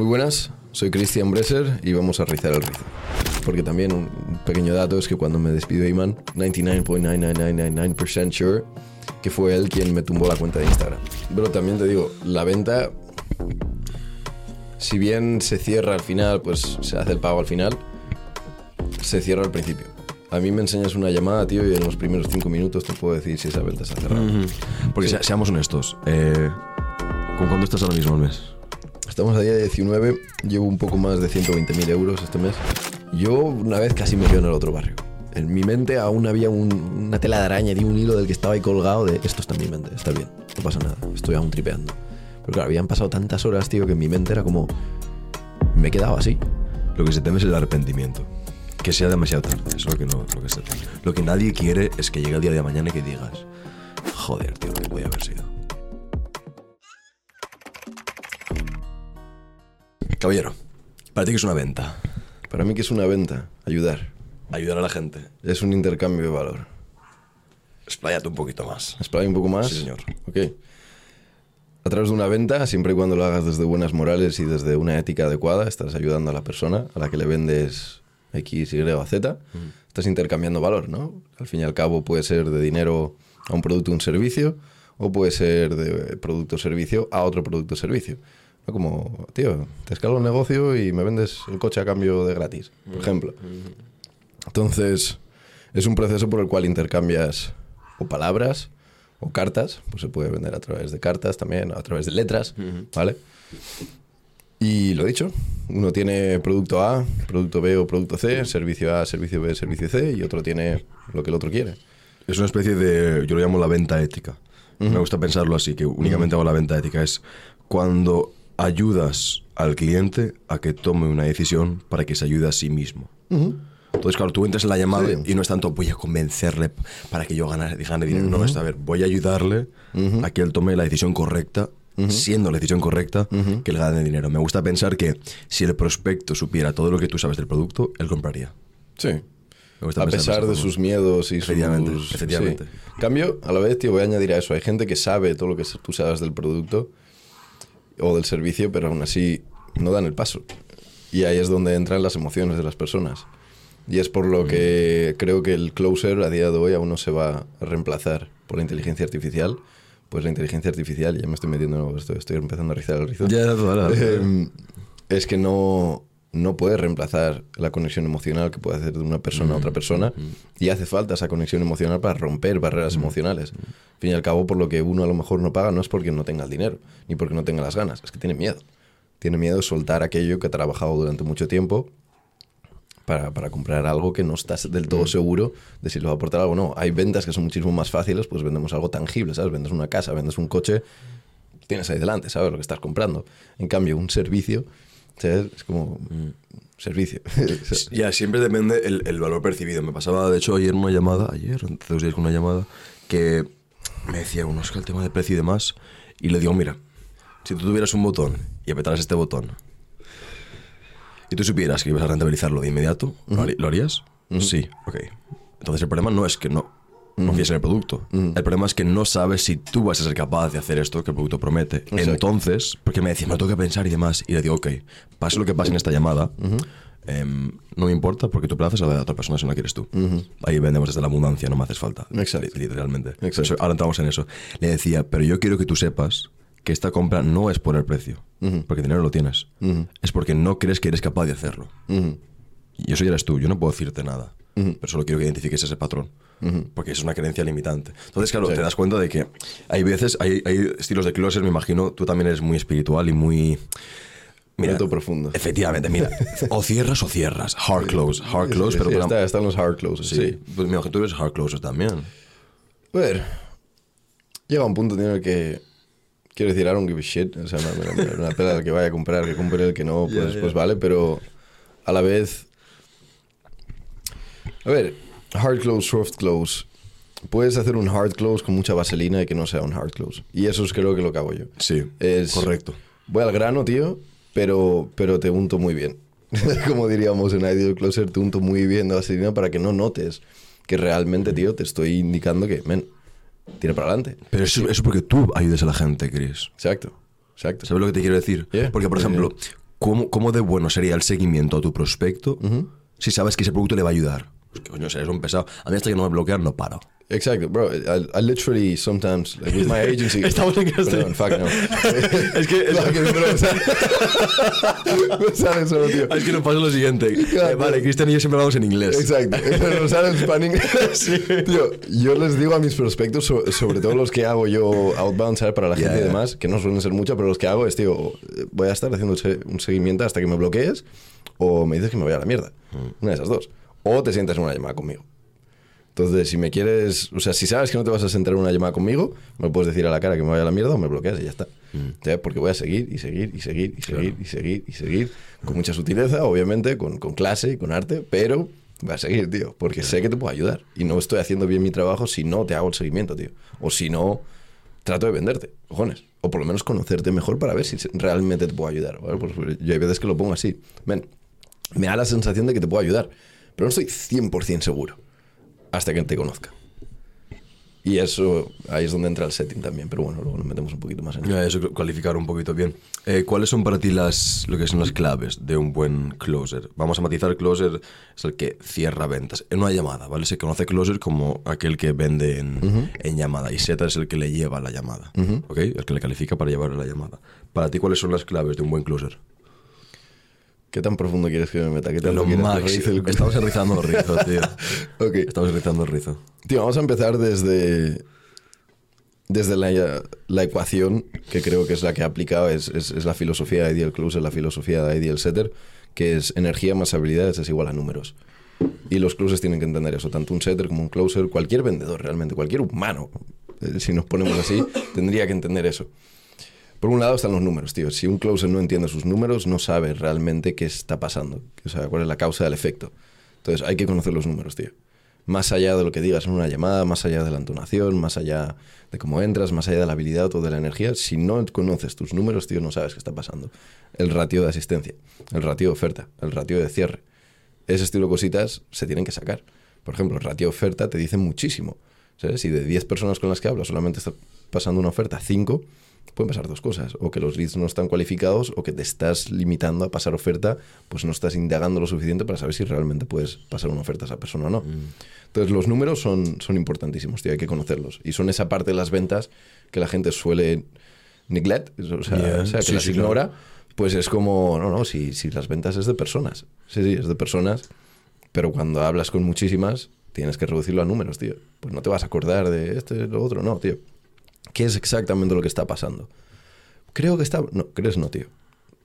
Muy buenas, soy Christian Bresser y vamos a rizar el rizo. Porque también un pequeño dato es que cuando me despido Iman, 99.99999% sure que fue él quien me tumbó la cuenta de Instagram. Pero también te digo, la venta, si bien se cierra al final, pues se hace el pago al final, se cierra al principio. A mí me enseñas una llamada, tío, y en los primeros cinco minutos te puedo decir si esa venta se ha cerrado. Porque se- seamos honestos, eh, ¿con cuánto estás ahora mismo al mes? Estamos a día 19, llevo un poco más de 120.000 euros este mes. Yo una vez casi me quedo en el otro barrio. En mi mente aún había un- una tela de araña y un hilo del que estaba ahí colgado de esto está en mi mente, está bien, no pasa nada, estoy aún tripeando. Pero claro, habían pasado tantas horas, tío, que en mi mente era como... Me he quedado así. Lo que se teme es el arrepentimiento. Que sea demasiado tarde, eso es lo que, no, lo que se teme. Lo que nadie quiere es que llegue el día de mañana y que digas, joder, tío, que podía haber sido. Caballero, para ti que es una venta, Para mí que es una venta, ayudar. ayudar a la gente. Es un intercambio de valor. Expláyate un poquito más. Explaya un poco más. Sí, señor. Ok. A través de una venta, siempre y cuando lo hagas desde buenas morales y desde una ética adecuada, estás ayudando a la persona a la que le vendes X, Y o Z. Estás intercambiando valor, ¿no? Al fin y al cabo puede ser de dinero a un producto o un servicio, o puede ser de producto o servicio a otro producto o servicio. ¿No? Como, tío, te escalo el negocio y me vendes el coche a cambio de gratis, por ejemplo. Entonces, es un proceso por el cual intercambias o palabras o cartas, pues se puede vender a través de cartas también, a través de letras, ¿vale? Y lo dicho, uno tiene producto A, producto B o producto C, servicio A, servicio B, servicio C, y otro tiene lo que el otro quiere. Es una especie de, yo lo llamo la venta ética. Me gusta pensarlo así, que únicamente hago la venta ética. Es cuando ayudas al cliente a que tome una decisión para que se ayude a sí mismo. Entonces, claro, tú entras en la llamada Sí. y no es tanto voy a convencerle para que yo gane, gane dinero. No, es a ver, voy a ayudarle a que él tome la decisión correcta, siendo la decisión correcta, que él gane dinero. Me gusta pensar que si el prospecto supiera todo lo que tú sabes del producto, él compraría. Sí. A pesar esa de sus miedos y Efectivamente, sus... efectivamente. sí. Cambio, a la vez, tío, voy a añadir a eso. Hay gente que sabe todo lo que tú sabes del producto o del servicio, pero aún así no dan el paso. Y ahí es donde entran las emociones de las personas. Y es por lo que creo que el closer a día de hoy aún no se va a reemplazar por la inteligencia artificial. Pues la inteligencia artificial, ya me estoy metiendo, estoy, estoy empezando a rizar el rizo. Ya, vale. Eh, es que no, no puede reemplazar la conexión emocional que puede hacer de una persona a otra persona y hace falta esa conexión emocional para romper barreras emocionales. Al fin y al cabo, por lo que uno a lo mejor no paga no es porque no tenga el dinero, ni porque no tenga las ganas, es que tiene miedo. Tiene miedo de soltar aquello que ha trabajado durante mucho tiempo para, para comprar algo que no estás del todo seguro de si le va a aportar algo o no. Hay ventas que son muchísimo más fáciles, pues vendemos algo tangible, ¿sabes? Vendes una casa, vendes un coche, tienes ahí delante, sabes lo que estás comprando. En cambio, un servicio, ¿sabes? Es como servicio. Ya, siempre depende el, el valor percibido. Me pasaba, de hecho, ayer una llamada, ayer, dos días con una llamada, que me decía, uno, es que el tema de precio y demás, y le digo, mira, si tú tuvieras un botón y apretaras este botón, y tú supieras que ibas a rentabilizarlo de inmediato, ¿lo harí- ¿lo harías? Sí, ok. Entonces el problema no es que no confíes en el producto. El problema es que no sabes si tú vas a ser capaz de hacer esto que el producto promete. Entonces, porque me decía, me lo tengo que pensar y demás, y le digo, ok, pase lo que pase en esta llamada, em, no me importa porque tu plaza es la de otra persona si no la quieres tú. Ahí vendemos desde la abundancia, no me haces falta. Exacto. Li- Literalmente. Exacto. Eso- ahora entramos en eso. Le decía, pero yo quiero que tú sepas que esta compra no es por el precio, porque dinero lo tienes. Es porque no crees que eres capaz de hacerlo. Y eso ya eres tú, yo no puedo decirte nada. Pero solo quiero que identifiques ese patrón. Porque es una creencia limitante. Entonces, claro, Sí. te das cuenta de que hay veces, hay, hay estilos de closer, me imagino, tú también eres muy espiritual y muy... Reto profundo. Efectivamente, mira. o cierras o cierras. Hard close. Hard close, Sí, pero... sí, pero- está- están los hard closes, sí. sí. Pues mira, que tú eres hard closer también. A ver, llega un punto en el que quiero decir, I don't give a shit. O sea, me- una pela el que vaya a comprar, que compre el que no, pues, pues vale, pero a la vez. A ver, hard close, soft close. Puedes hacer un hard close con mucha vaselina y que no sea un hard close. Y eso es creo que lo que hago yo. Sí, Es, correcto. Voy al grano, tío, pero, pero te unto muy bien. Como diríamos en Ideal Closer, te unto muy bien de vaselina para que no notes que realmente, tío, te estoy indicando que, men, tira para adelante. Pero eso es porque tú ayudes a la gente, Chris. Exacto, exacto. ¿Sabes lo que te quiero decir? Yeah, Porque, por yeah, ejemplo, ¿cómo, ¿cómo de bueno sería el seguimiento a tu prospecto si sabes que ese producto le va a ayudar? Pues que coño, eres un pesado. A mí hasta que no me bloquean no paro. Exacto, bro. I, I literally sometimes, like with my agency. Estamos en Perdón, fuck no. es que, es, bro, me sale- me sale solo, tío. es que nos pasa lo siguiente. Claro. Eh, vale, Cristian y yo siempre hablamos en inglés. Exacto, nos sale el spanning. Tío, yo les digo a mis prospectos, so- sobre todo los que hago yo outbound, ¿sabes? Para la gente y ya. demás, que no suelen ser mucho, pero los que hago es, tío, voy a estar haciendo un seguimiento hasta que me bloquees o me dices que me vaya a la mierda. Una de esas dos. O te sientas en una llamada conmigo. Entonces, si me quieres, o sea, si sabes que no te vas a sentar en una llamada conmigo, me puedes decir a la cara que me vaya a la mierda o me bloqueas y ya está. ¿Sabes? Porque voy a seguir y seguir y seguir y seguir y seguir y seguir con mucha sutileza, obviamente, con, con clase y con arte, pero voy a seguir, tío, porque sé que te puedo ayudar y no estoy haciendo bien mi trabajo si no te hago el seguimiento, tío. O si no, trato de venderte, cojones. O por lo menos conocerte mejor para ver si realmente te puedo ayudar. ¿vale? Pues yo hay veces que lo pongo así. Ven, me da la sensación de que te puedo ayudar, pero no estoy 100% seguro hasta que te conozca. Y eso, ahí es donde entra el setting también, pero bueno, luego nos metemos un poquito más en Ya, Eso, cualificar un poquito bien. Eh, ¿Cuáles son para ti las, lo que son las claves de un buen closer? Vamos a matizar, closer es el que cierra ventas en una llamada, ¿vale? Se conoce closer como aquel que vende en, en llamada y setter es el que le lleva la llamada, ¿ok? El que le califica para llevar la llamada. Para ti, ¿cuáles son las claves de un buen closer? ¿Qué tan profundo quieres que me meta? ¿Qué Lo que máximo. Estamos rizando el rizo, tío. Ok. Estamos rizando el rizo. Tío, vamos a empezar desde, desde la, la ecuación, que creo que es la que ha aplicado, es, es, es la filosofía de Ideal Closer, la filosofía de Ideal Setter, que es energía más habilidades es igual a números. Y los closers tienen que entender eso, tanto un setter como un closer, cualquier vendedor realmente, cualquier humano, eh, si nos ponemos así, tendría que entender eso. Por un lado están los números, tío. Si un closer no entiende sus números, no sabe realmente qué está pasando. O sea, cuál es la causa del efecto. Entonces hay que conocer los números, tío. Más allá de lo que digas en una llamada, más allá de la entonación, más allá de cómo entras, más allá de la habilidad o de la energía, si no conoces tus números, tío, no sabes qué está pasando. El ratio de asistencia, el ratio de oferta, el ratio de cierre. Ese estilo de cositas se tienen que sacar. Por ejemplo, el ratio de oferta te dice muchísimo. Si de 10 personas con las que hablas solamente está pasando una oferta 5, pueden pasar dos cosas. O que los leads no están cualificados o que te estás limitando a pasar oferta, pues no estás indagando lo suficiente para saber si realmente puedes pasar una oferta a esa persona o no. Entonces los números son, son importantísimos, tío, hay que conocerlos. Y son esa parte de las ventas que la gente suele neglect, o sea, Yeah. o sea, que Sí, las sí, ignora. Pues es como, no, no, si, si las ventas es de personas. Sí, sí, es de personas. Pero cuando hablas con muchísimas, tienes que reducirlo a números, tío. Pues no te vas a acordar de este, lo otro, no, tío. ¿Qué es exactamente lo que está pasando? Creo que está... No, crees no, tío.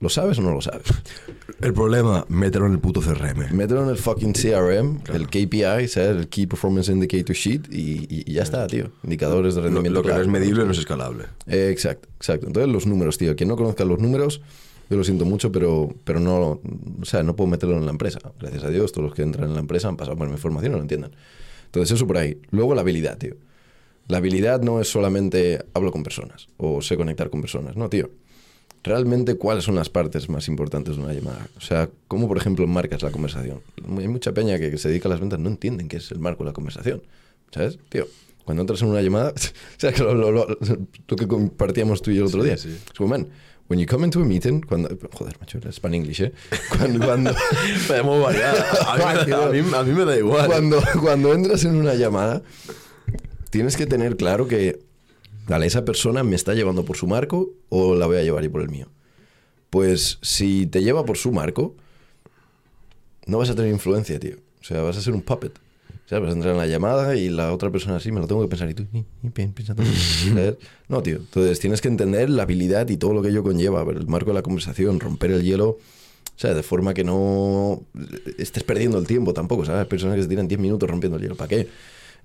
¿Lo sabes o no lo sabes? El problema, mételo en el puto CRM. Mételo en el fucking CRM, el KPI, ¿sabes? El Key Performance Indicator Sheet y, y- y ya está, tío. Indicadores de Lo, rendimiento. lo que no es claro. medible no es escalable. Eh, exacto, exacto. Entonces los números, tío. Quien no conozca los números, yo lo siento mucho, pero, pero no, o sea, no puedo meterlo en la empresa. Gracias a Dios, todos los que entran en la empresa han pasado por mi formación y no lo entienden. Entonces eso por ahí. Luego la habilidad, tío. La habilidad no es solamente hablo con personas o sé conectar con personas. No, tío. Realmente, ¿cuáles son las partes más importantes de una llamada? O sea, ¿cómo, por ejemplo, marcas la conversación? Hay mucha peña que, que se dedica a las ventas, no entienden qué es el marco de la conversación. ¿Sabes? Tío, cuando entras en una llamada, o sea, que lo, lo- lo- lo que compartíamos tú y yo el otro día. sí. Es como, man, when you come into a meeting, cuando, joder, macho, era Span English, ¿eh? Cuando, cuando. A mí, a mí- a mí me da igual. cuando, cuando entras en una llamada, tienes que tener claro que, vale, esa persona me está llevando por su marco o la voy a llevar yo por el mío. Pues si te lleva por su marco, no vas a tener influencia, tío. O sea, vas a ser un puppet. O sea, vas a entrar en la llamada y la otra persona así, me lo tengo que pensar. Y tú. ¿Sabes? No, tío. Entonces tienes que entender la habilidad y todo lo que ello conlleva. El marco de la conversación, romper el hielo. O sea, de forma que no estés perdiendo el tiempo tampoco, ¿sabes? Personas que se tiran 10 minutos rompiendo el hielo. ¿Para qué?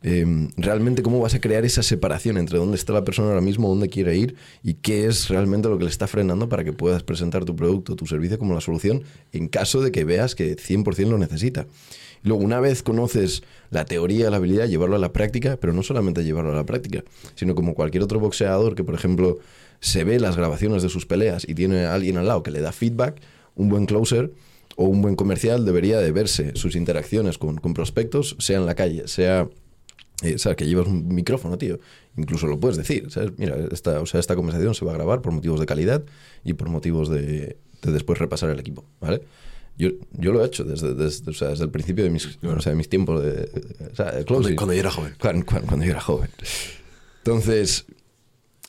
Eh, realmente, ¿cómo vas a crear esa separación entre dónde está la persona ahora mismo, dónde quiere ir y qué es realmente lo que le está frenando para que puedas presentar tu producto, tu servicio como la solución en caso de que veas que 100% lo necesita? Luego, una vez conoces la teoría, la habilidad, llevarlo a la práctica, pero no solamente llevarlo a la práctica, sino como cualquier otro boxeador que, por ejemplo, se ve las grabaciones de sus peleas y tiene a alguien al lado que le da feedback, un buen closer o un buen comercial debería de verse sus interacciones con, con prospectos, sea en la calle, sea eh, ¿sabes? Que llevas un micrófono, tío. Incluso lo puedes decir, ¿sabes? Mira, esta, o sea, esta conversación se va a grabar por motivos de calidad y por motivos de de después repasar el equipo, ¿vale? Yo, yo lo he hecho desde, desde, o sea, desde el principio de mis, o sea, de mis tiempos de, o sea, de Cuando, cuando yo era joven. Cuando, cuando- cuando yo era joven. Entonces,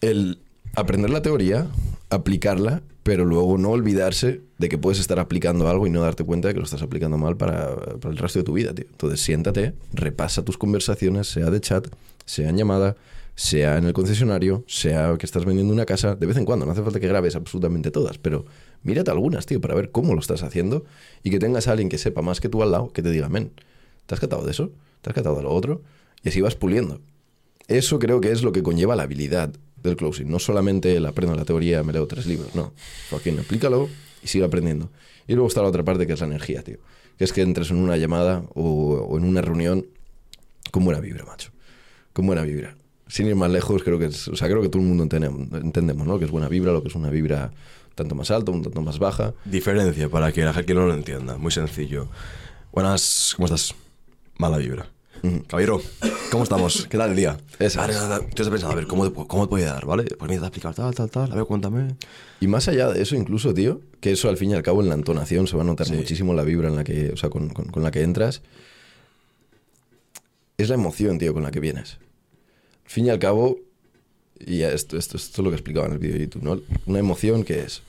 el aprender la teoría, aplicarla, pero luego no olvidarse de que puedes estar aplicando algo y no darte cuenta de que lo estás aplicando mal para, el resto de tu vida, tío. Entonces, siéntate, repasa tus conversaciones, sea de chat, sea en llamada, sea en el concesionario, sea que estás vendiendo una casa, de vez en cuando, no hace falta que grabes absolutamente todas, pero mírate algunas, tío, para ver cómo lo estás haciendo y que tengas a alguien que sepa más que tú al lado que te diga, men, ¿te has catado de eso? ¿Te has catado de lo otro? Y así vas puliendo. Eso creo que es lo que conlleva la habilidad del closing. No solamente el aprendo la teoría, me leo tres libros, no. Joaquín, aplícalo y sigue aprendiendo. Y luego está la otra parte que es la energía, tío. Que es que entres en una llamada o, en una reunión con buena vibra, macho. Con buena vibra. Sin ir más lejos, creo que es, o sea, creo que todo el mundo entendemos, entendemos, ¿no? Que es buena vibra, lo que es una vibra tanto más alta, un tanto más baja. Diferencia para que la gente no lo entienda. Muy sencillo. Buenas, ¿cómo estás? Mala vibra. Caballero, ¿cómo estamos? ¿Qué tal el día? Esa Vale, es. nada, tú estás pensando, a ver, ¿cómo, te- ¿cómo te puede dar? ¿Vale? Pues mira, te explicar tal, tal, tal. A ver, cuéntame. Y más allá de eso, incluso, tío, que eso al fin y al cabo en la entonación se va a notar Sí. muchísimo la vibra en la que, o sea, con, con- con la que entras. Es la emoción, tío, con la que vienes. Al fin y al cabo, y esto, esto, esto es lo que explicaba en el vídeo de YouTube, ¿no? Una emoción que es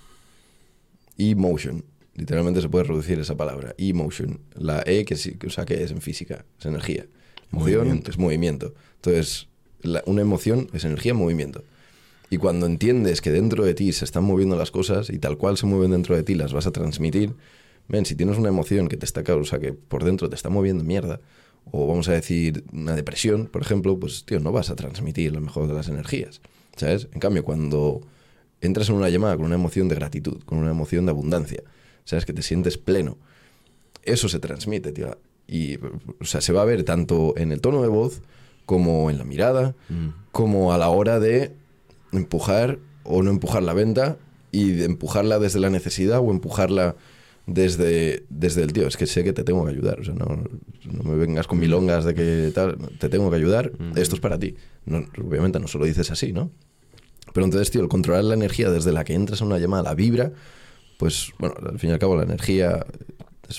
emotion. Literalmente se puede reducir esa palabra. Emotion. La E, que sí, que- o sea, que es en física, es energía. Emoción Movimiento. es movimiento. Entonces, la- una emoción es energía en movimiento. Y cuando entiendes que dentro de ti se están moviendo las cosas y tal cual se mueven dentro de ti las vas a transmitir, ven, si tienes una emoción que te está, o sea, que por dentro te está moviendo mierda, o vamos a decir una depresión, por ejemplo, pues tío, no vas a transmitir la mejor de las energías, ¿sabes? En cambio, cuando entras en una llamada con una emoción de gratitud, con una emoción de abundancia, ¿sabes? Que te sientes pleno, eso se transmite, tío. Y, o sea, se va a ver tanto en el tono de voz como en la mirada, como a la hora de empujar o no empujar la venta y de empujarla desde la necesidad o empujarla desde, desde el tío. Es que sé que te tengo que ayudar. O sea, no, no me vengas con milongas de que tal, te tengo que ayudar. Esto es para ti. No, obviamente no se lo dices así, ¿no? Pero entonces, tío, el controlar la energía desde la que entras a una llamada, la vibra, pues, bueno, al fin y al cabo la energía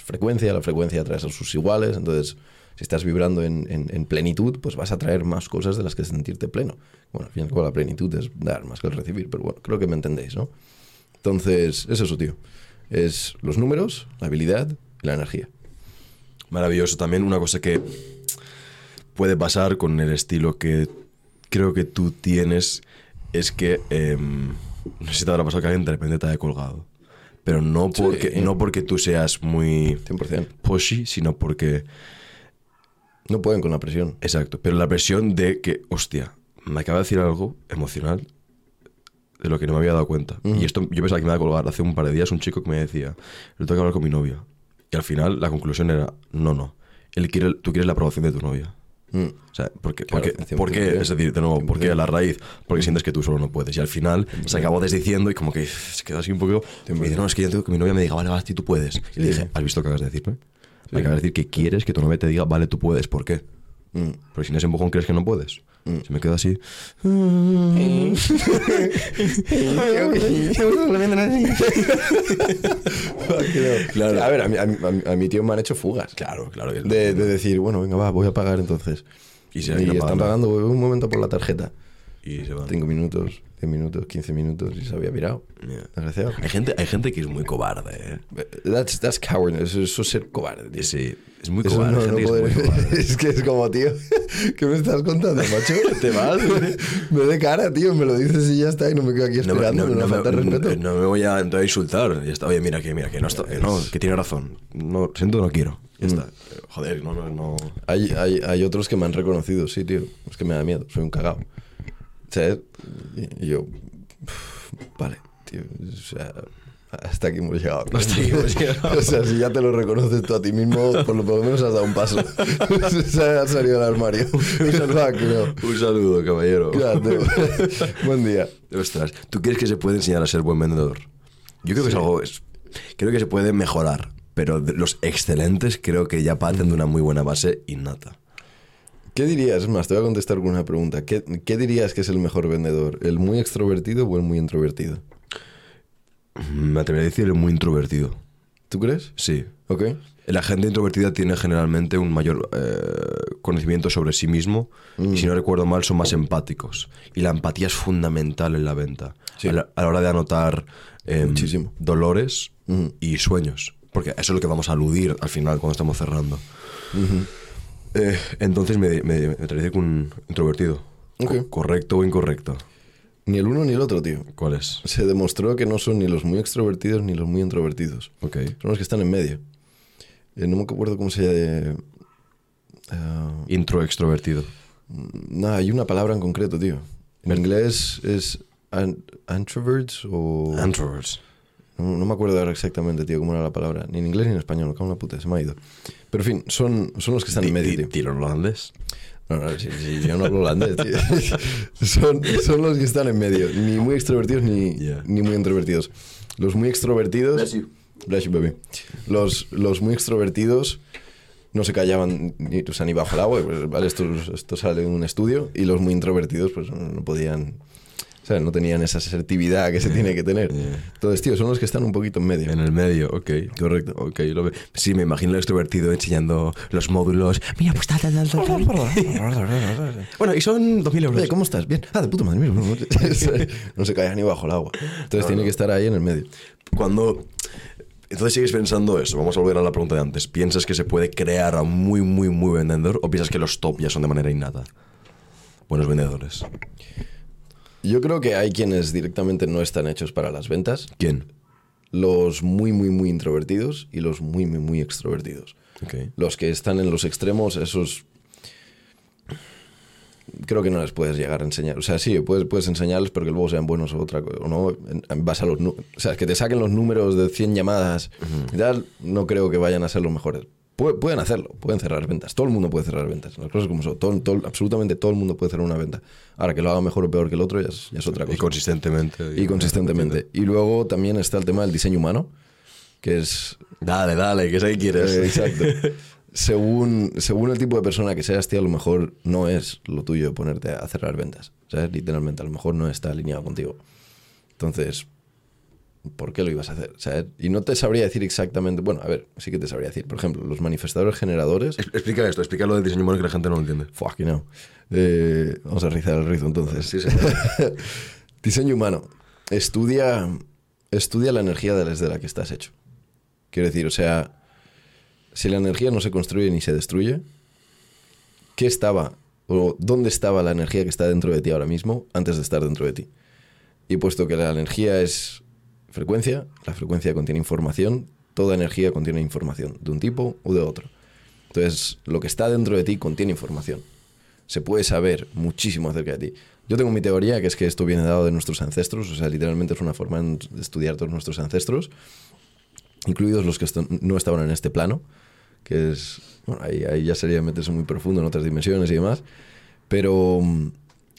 frecuencia, la frecuencia atrae a sus iguales, entonces, si estás vibrando en, en- en plenitud, pues vas a traer más cosas de las que sentirte pleno. Bueno, al fin y al cabo la plenitud es dar más que el recibir, pero bueno, creo que me entendéis, ¿no? Entonces, es eso, tío. Es los números, la habilidad y la energía. Maravilloso. También una cosa que puede pasar con el estilo que creo que tú tienes es que em, no sé si te habrá pasado alguien de repente te haya colgado. Pero no Sí. porque, no porque tú seas muy 100%. pushy, sino porque... No pueden con la presión. Exacto. Pero la presión de que, hostia, me acaba de decir algo emocional de lo que no me había dado cuenta. Y esto yo pensaba que me iba a colgar hace un par de días un chico que me decía, yo tengo que hablar con mi novia. Y al final la conclusión era, no, no. Él quiere, tú quieres la aprobación de tu novia. Mm. O sea, porque, Claro, porque, 100%. ¿por qué? Es decir, de nuevo, ¿por qué a la raíz? Porque sientes que tú solo no puedes. Y al final se acabó desdiciendo y como que se quedó así un poco. Y dice, no, es que yo tengo que mi novia me diga, vale, vale, tú puedes. Y le dije, ¿has visto lo que acabas de decirme? Me acabas de decir que quieres que tu novia te diga, vale, tú puedes. ¿Por qué? Mm. Porque sin ese empujón crees que no puedes. Se me queda así. Claro. A ver, a mi, a mi- a mi tío me han hecho fugas. Claro, claro. De, de decir, bueno, venga, va, voy a pagar entonces. Y se- y no están pagando un momento por la tarjeta. Y se va. 5 minutos, 10 minutos, 15 minutos y se había virado. Yeah. Desgraciado. Hay gente, hay gente que es muy cobarde, ¿eh? That's, that's cowardness. Eso, es ser cobarde, tío. Sí, es muy Eso cobarde. no- no es poder- muy cobarde. es que es como, tío, ¿qué me estás contando, macho? Te vas, me de cara, tío, me lo dices y ya está, y no me quedo aquí esperando, no, me, falta respeto. no me voy a, a insultar. Ya está. Oye, mira que, mira que no, está, no, que tiene razón. No, siento no quiero. Ya está. Joder, no, no, no. Hay, hay, hay otros que me han reconocido, sí, tío. Es que me da miedo, soy un cagao. ¿Sabes? Y, yo, vale, tío. O sea, hasta aquí hemos llegado. Hasta aquí hemos llegado. o sea, si ya te lo reconoces tú a ti mismo, por lo, menos has dado un paso. Has salido del armario. Fuck, no. Un saludo, caballero. Buen día. Ostras, ¿tú crees que se puede enseñar a ser buen vendedor? Yo creo que es algo. es- creo que se puede mejorar, pero los excelentes creo que ya parten de una muy buena base innata. ¿Qué dirías? Es más, te voy a contestar con una pregunta. ¿Qué, qué dirías que es el mejor vendedor? ¿El muy extrovertido o el muy introvertido? Me atrevería a decir muy introvertido. ¿Tú crees? Sí. Ok. La gente introvertida tiene generalmente un mayor eh, conocimiento sobre sí mismo y si no recuerdo mal son más empáticos. Y la empatía es fundamental en la venta. Sí. A, la, a la hora de anotar em, dolores y sueños. Porque eso es lo que vamos a aludir al final cuando estamos cerrando. Eh, entonces me, me, con un introvertido. ¿Correcto o incorrecto? Ni el uno ni el otro, tío. ¿Cuál es? Se demostró que no son ni los muy extrovertidos ni los muy introvertidos. Ok. Son los que están en medio. Eh, no me acuerdo cómo se llama. ah, Intro extrovertido. no, hay una palabra en concreto, tío. En inglés es an- introverts o... Introverts. No, no me acuerdo ahora exactamente, tío, cómo era la palabra. Ni en inglés ni en español, me cago en la puta, se me ha ido. Pero en fin, son, son los que están en medio, tío. ¿Tiro holandés? No, no, sí, sí, yo no hablo holandés, tío. son, son los que están en medio, ni muy extrovertidos ni, Yeah. ni muy introvertidos. Los muy extrovertidos... Bless you. Bless you, baby. Los, los muy extrovertidos no se callaban ni, o sea, ni bajo el agua, pues, ¿vale? Esto, esto sale en un estudio, y los muy introvertidos pues no, no podían... O sea, no tenían esa asertividad que se tiene que tener. yeah. Entonces, tío, son los que están un poquito en medio. En el medio, ok. Correcto. Ok, lo ve- Sí, me imagino el extrovertido enseñando los módulos. Mira, pues tal, tal, tal, tal. Bueno, y son 2.000 euros. Oye, ¿cómo estás? Bien. Ah, de puta madre. mira, no se cae ni bajo el agua. Entonces tiene que estar ahí en el medio. Cuando... Entonces sigues pensando eso. Vamos a volver a la pregunta de antes. ¿Piensas que se puede crear a un muy, muy, muy vendedor o piensas que los top ya son de manera innata? Buenos vendedores. Yo creo que hay quienes directamente no están hechos para las ventas. ¿Quién? Los muy, muy, muy introvertidos y los muy, muy, muy extrovertidos. Los que están en los extremos, esos... Creo que no les puedes llegar a enseñar. O sea, sí, puedes, puedes enseñarles, pero que luego sean buenos o otra co- o no, base a los. O sea, que te saquen los números de 100 llamadas y tal, no creo que vayan a ser los mejores. Pu- pueden hacerlo, pueden cerrar ventas. Todo el mundo puede cerrar ventas. Las cosas como son. Todo, todo- absolutamente todo el mundo puede cerrar una venta. Ahora, que lo haga mejor o peor que el otro ya es, ya es otra cosa. Y consistentemente. Y consistentemente. Y luego también está el tema del diseño humano, que es Dale, dale, que sé que quieres. eh, exacto. Según, según el tipo de persona que seas, tío, a lo mejor no es lo tuyo ponerte a cerrar ventas. ¿Sabes? Literalmente, a lo mejor no está alineado contigo. Entonces, ¿por qué lo ibas a hacer? ¿Sabes? Y no te sabría decir exactamente. Bueno, a ver, sí que te sabría decir. Por ejemplo, los manifestadores generadores. Es- Explica esto, explica lo del diseño humano que la gente no lo entiende. Fucking no. Eh, vamos a rizar el rizo entonces. Sí, sí. Diseño humano. Estudia, estudia la energía desde la que estás hecho. Quiero decir, o sea, si la energía no se construye ni se destruye, ¿qué estaba o dónde estaba la energía que está dentro de ti ahora mismo antes de estar dentro de ti? Y puesto que la energía es frecuencia, la frecuencia contiene información, toda energía contiene información, de un tipo o de otro. Entonces, lo que está dentro de ti contiene información. Se puede saber muchísimo acerca de ti. Yo tengo mi teoría, que es que esto viene dado de nuestros ancestros, o sea, literalmente es una forma de estudiar todos nuestros ancestros, incluidos los que no estaban en este plano, que es, bueno, ahí, ahí ya sería meterse muy profundo en otras dimensiones y demás, pero,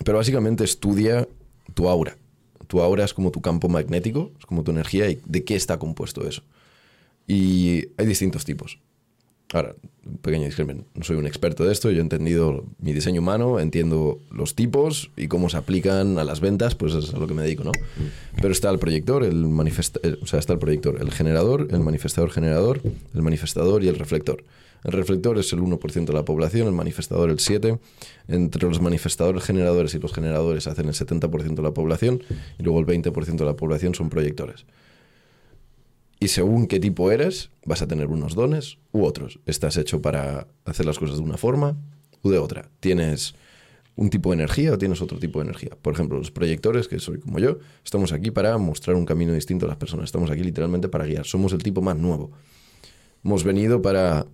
pero básicamente estudia tu aura. Tu aura es como tu campo magnético, es como tu energía y de qué está compuesto eso. Y hay distintos tipos. Ahora, un pequeño disclaimer, no soy un experto de esto, yo he entendido mi diseño humano, entiendo los tipos y cómo se aplican a las ventas, pues es a lo que me dedico, ¿no? Pero está el proyector, el manifesta eh, o sea, está el proyector, el generador, el manifestador generador, el manifestador y el reflector. El reflector es el 1% de la población, el manifestador el 7%. Entre los manifestadores generadores y los generadores hacen el 70% de la población y luego el 20% de la población son proyectores. Y según qué tipo eres, vas a tener unos dones u otros. Estás hecho para hacer las cosas de una forma u de otra. Tienes un tipo de energía o tienes otro tipo de energía. Por ejemplo, los proyectores, que soy como yo, estamos aquí para mostrar un camino distinto a las personas. Estamos aquí literalmente para guiar. Somos el tipo más nuevo. Hemos venido para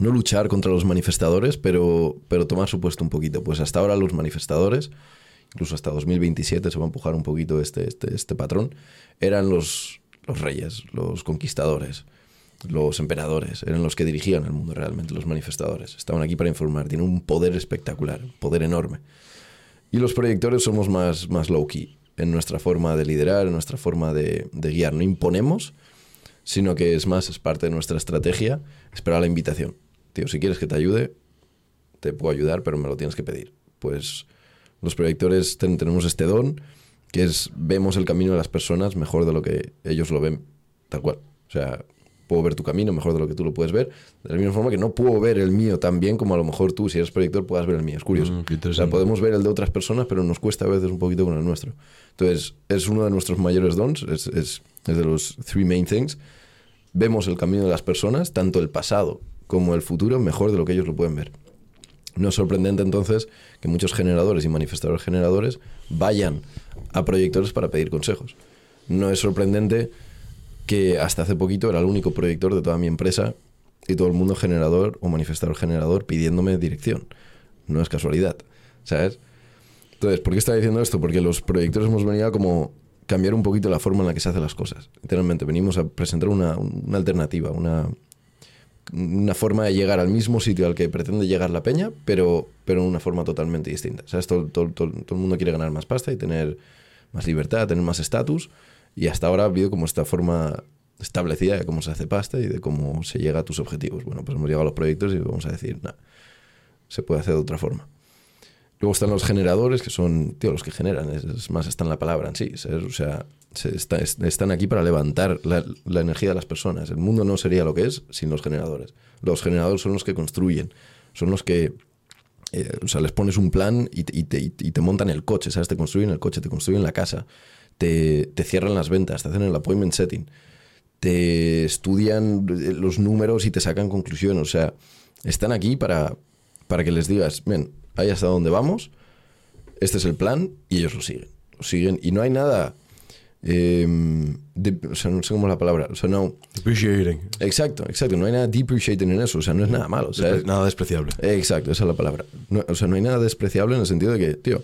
no luchar contra los manifestadores, pero, pero tomar su puesto un poquito. Pues hasta ahora los manifestadores, incluso hasta 2027 se va a empujar un poquito este, este, este patrón, eran los, los reyes, los conquistadores, los emperadores, eran los que dirigían el mundo realmente, los manifestadores. Estaban aquí para informar, tienen un poder espectacular, un poder enorme. Y los proyectores somos más, más low-key en nuestra forma de liderar, en nuestra forma de, de guiar. No imponemos, sino que es más, es parte de nuestra estrategia esperar la invitación. Tío, si quieres que te ayude, te puedo ayudar, pero me lo tienes que pedir. Pues los proyectores ten- tenemos este don que es vemos el camino de las personas mejor de lo que ellos lo ven, tal cual. O sea, puedo ver tu camino mejor de lo que tú lo puedes ver, de la misma forma que no puedo ver el mío tan bien como a lo mejor tú, si eres proyector, puedas ver el mío. Es curioso. Mm, o sea, podemos ver el de otras personas, pero nos cuesta a veces un poquito con el nuestro. Entonces, es uno de nuestros mayores dons, es, es, es de los three main things. Vemos el camino de las personas, tanto el pasado como el futuro, mejor de lo que ellos lo pueden ver. No es sorprendente entonces que muchos generadores y manifestadores generadores vayan a proyectores para pedir consejos. No es sorprendente que hasta hace poquito era el único proyector de toda mi empresa y todo el mundo generador o manifestador generador pidiéndome dirección. No es casualidad, ¿sabes? Entonces, ¿por qué estaba diciendo esto? Porque los proyectores hemos venido a como cambiar un poquito la forma en la que se hacen las cosas. Literalmente, venimos a presentar una, una alternativa, una, una forma de llegar al mismo sitio al que pretende llegar la peña, pero, pero una forma totalmente distinta. ¿Sabes? Todo, todo, todo, todo el mundo quiere ganar más pasta y tener más libertad, tener más estatus. Y hasta ahora ha habido como esta forma establecida de cómo se hace pasta y de cómo se llega a tus objetivos. Bueno, pues hemos llegado a los proyectos y vamos a decir, nada, se puede hacer de otra forma. Luego están los generadores, que son, tío, los que generan, es, es más, está en la palabra en sí. ¿sabes? O sea, están aquí para levantar la, energía de las personas. El mundo no sería lo que es sin los generadores. Los generadores son los que construyen, son los que eh, o sea, les pones un plan y te, montan el coche, ¿sabes? Te construyen el coche, te construyen la casa, te, cierran las ventas, te hacen el appointment setting, te estudian eh, los números y te sacan conclusiones. O sea, están aquí para, para que les digas, ven, ahí hasta donde vamos, este es el plan y ellos lo siguen. Lo siguen y no hay nada... eh, de- o sea, no sé cómo es la palabra. O sea, no... Appreciating. Exacto, exacto. No hay nada depreciating en eso. O sea, no es nada malo. O sea, es- Nada despreciable. Exacto, esa es la palabra. No- o sea, no hay nada despreciable en el sentido de que, tío,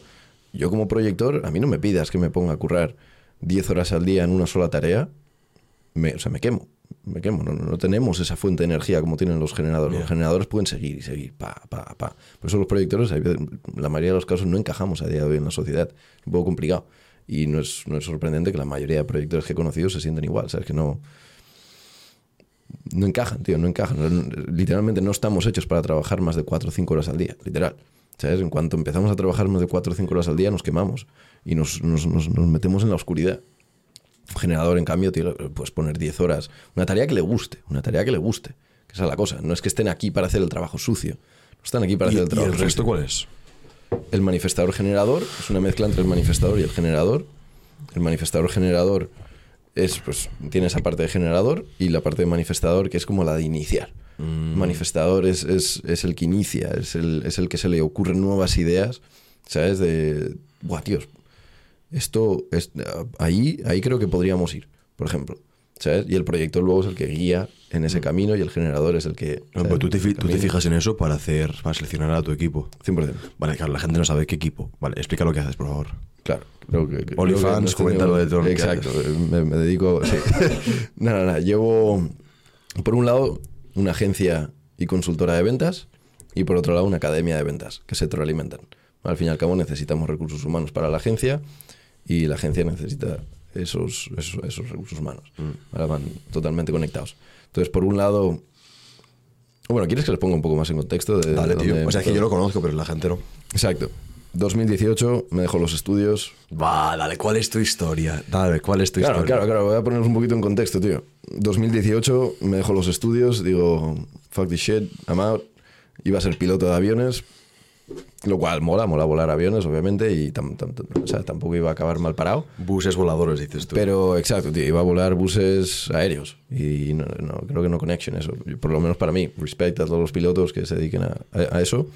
yo como proyector, a mí no me pidas que me ponga a currar 10 horas al día en una sola tarea. Me, o sea, me quemo. Me quemo. No, no tenemos esa fuente de energía como tienen los generadores. Los generadores pueden seguir y seguir, pa, pa, pa. Por eso los proyectores, la mayoría de los casos, no encajamos a día de hoy en la sociedad. Es un poco complicado. Y no es, no es sorprendente que la mayoría de proyectores que he conocido se sienten igual. ¿Sabes? Que no no encajan, tío, no encajan. Literalmente no estamos hechos para trabajar más de 4 o 5 horas al día, literal. ¿Sabes? En cuanto empezamos a trabajar más de 4 o 5 horas al día, nos quemamos y nos, nos- nos- nos metemos en la oscuridad. Un generador, en cambio, tío, puedes poner 10 horas. Una tarea que le guste, una tarea que le guste. Que esa es la cosa. No es que estén aquí para hacer el trabajo sucio. No están aquí para ¿Y, hacer el y trabajo el resto sucio. cuál es? El manifestador generador es una mezcla entre el manifestador y el generador. El manifestador generador es, pues, tiene esa parte de generador y la parte de manifestador que es como la de iniciar. Manifestador es, es- es el que inicia, es el, es el que se le ocurren nuevas ideas, ¿sabes? De, tíos, esto, es, ahí, ahí creo que podríamos ir, por ejemplo. ¿Sabes? Y el proyector luego es el que guía en ese camino y el generador es el que... No, pero tú te, tú fijas en eso para hacer, para seleccionar a tu equipo. 100%. Vale, claro, la gente no sabe qué equipo. Vale, explica lo que haces, por favor. Claro. OnlyFans, tenido- coméntalo de todo lo que Exacto. Me, me dedico... Sí. nada, nada. Llevo, por un lado, una agencia y consultora de ventas y por otro lado, una academia de ventas que se retroalimentan. Al fin y al cabo, necesitamos recursos humanos para la agencia y la agencia necesita esos, esos, esos recursos humanos. Ahora van totalmente conectados. Entonces, por un lado... Bueno, ¿quieres que les ponga un poco más en contexto? De, Dale, de tío. dónde- O sea, es que yo lo conozco, pero la gente no. Exacto. 2018 me dejo los estudios, Va, dale, ¿cuál es tu historia? Dale, ¿cuál es tu Claro, historia? claro, claro. Voy a ponernos un poquito en contexto, tío. 2018 me dejo los estudios, digo, fuck this shit, I'm out. Iba a ser piloto de aviones, lo cual mola, mola volar aviones, obviamente, y tam- tam- tam- o sea, tampoco iba a acabar mal parado. Buses voladores, dices tú. Pero, exacto, tío, iba a volar buses aéreos. Y no, no, creo que no connection eso. Por lo menos para mí, respecto a todos los pilotos que se dediquen a, a- a eso.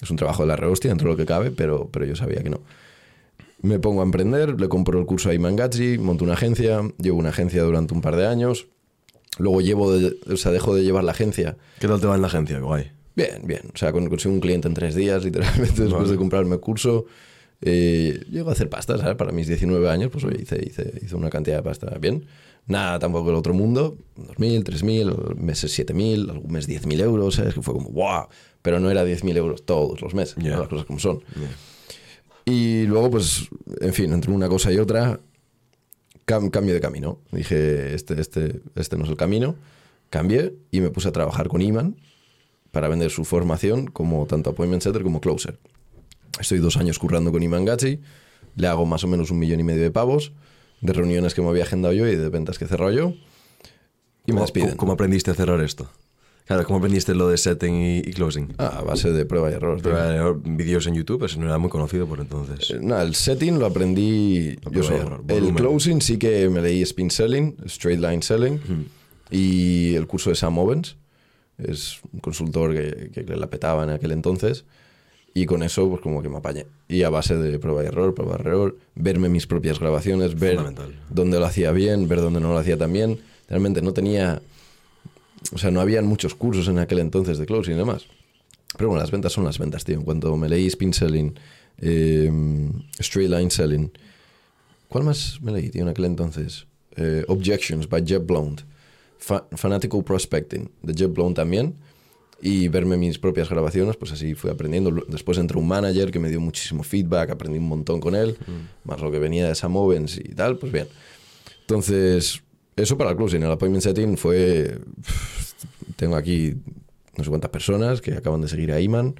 Es un trabajo de la rehostia dentro de lo que cabe, pero, pero yo sabía que no. Me pongo a emprender, le compro el curso a Imangachi, monto una agencia, llevo una agencia durante un par de años. Luego llevo, de- o sea, dejo de llevar la agencia. ¿Qué tal te va en la agencia? Guay. Bien, bien. O sea, con- consigo un cliente en tres días, literalmente, después Vale. de comprarme el curso. Eh, llego a hacer pasta, ¿sabes? Para mis 19 años, pues oye, hice, hice, hice una cantidad de pasta bien. Nada tampoco del otro mundo. 2.000, 3.000, meses 7.000, algún mes 10.000 euros, ¿sabes? Que fue como, ¡wow! Pero no era 10.000 euros todos los meses. ¿no? las cosas como son. Y luego, pues, en fin, entre una cosa y otra, cam- cambio de camino. Dije, este, este, este no es el camino. Cambié y me puse a trabajar con Iman para vender su formación como tanto appointment setter como closer. Estoy dos años currando con Iman Gachi, le hago más o menos un millón y medio de pavos, de reuniones que me había agendado yo y de ventas que he cerrado yo, y me ¿Cómo, despiden. cómo- aprendiste a cerrar esto? Claro, ¿cómo aprendiste lo de setting y, y closing? Ah, a base de prueba y error. tío. Pero, eh, vídeos en YouTube, eso no era muy conocido por entonces. Eh, No, el setting lo aprendí yo prueba y solo. error, El closing sí que me leí Spin Selling, Straight Line Selling y el curso de Sam Owens. Es un consultor que, que la petaba en aquel entonces. Y con eso, pues como que me apañé. Y a base de prueba y error, prueba y error, verme mis propias grabaciones, ver dónde lo hacía bien, ver dónde no lo hacía tan bien. Realmente no tenía. O sea, no habían muchos cursos en aquel entonces de closing y demás. Pero bueno, las ventas son las ventas, tío. En cuanto me leí Spin Selling, eh, Straight Line Selling. ¿Cuál más me leí, tío, en aquel entonces? Eh, Objections by Jeb Blount. Fa- Fanatical Prospecting de Jeb Blount también. Y verme mis propias grabaciones, pues así fui aprendiendo. Después entró un manager que me dio muchísimo feedback, aprendí un montón con él, más lo que venía de Sam Owens y tal, pues bien. Entonces, eso para el closing. El appointment setting fue. Tengo aquí no sé cuántas personas que acaban de seguir a Iman.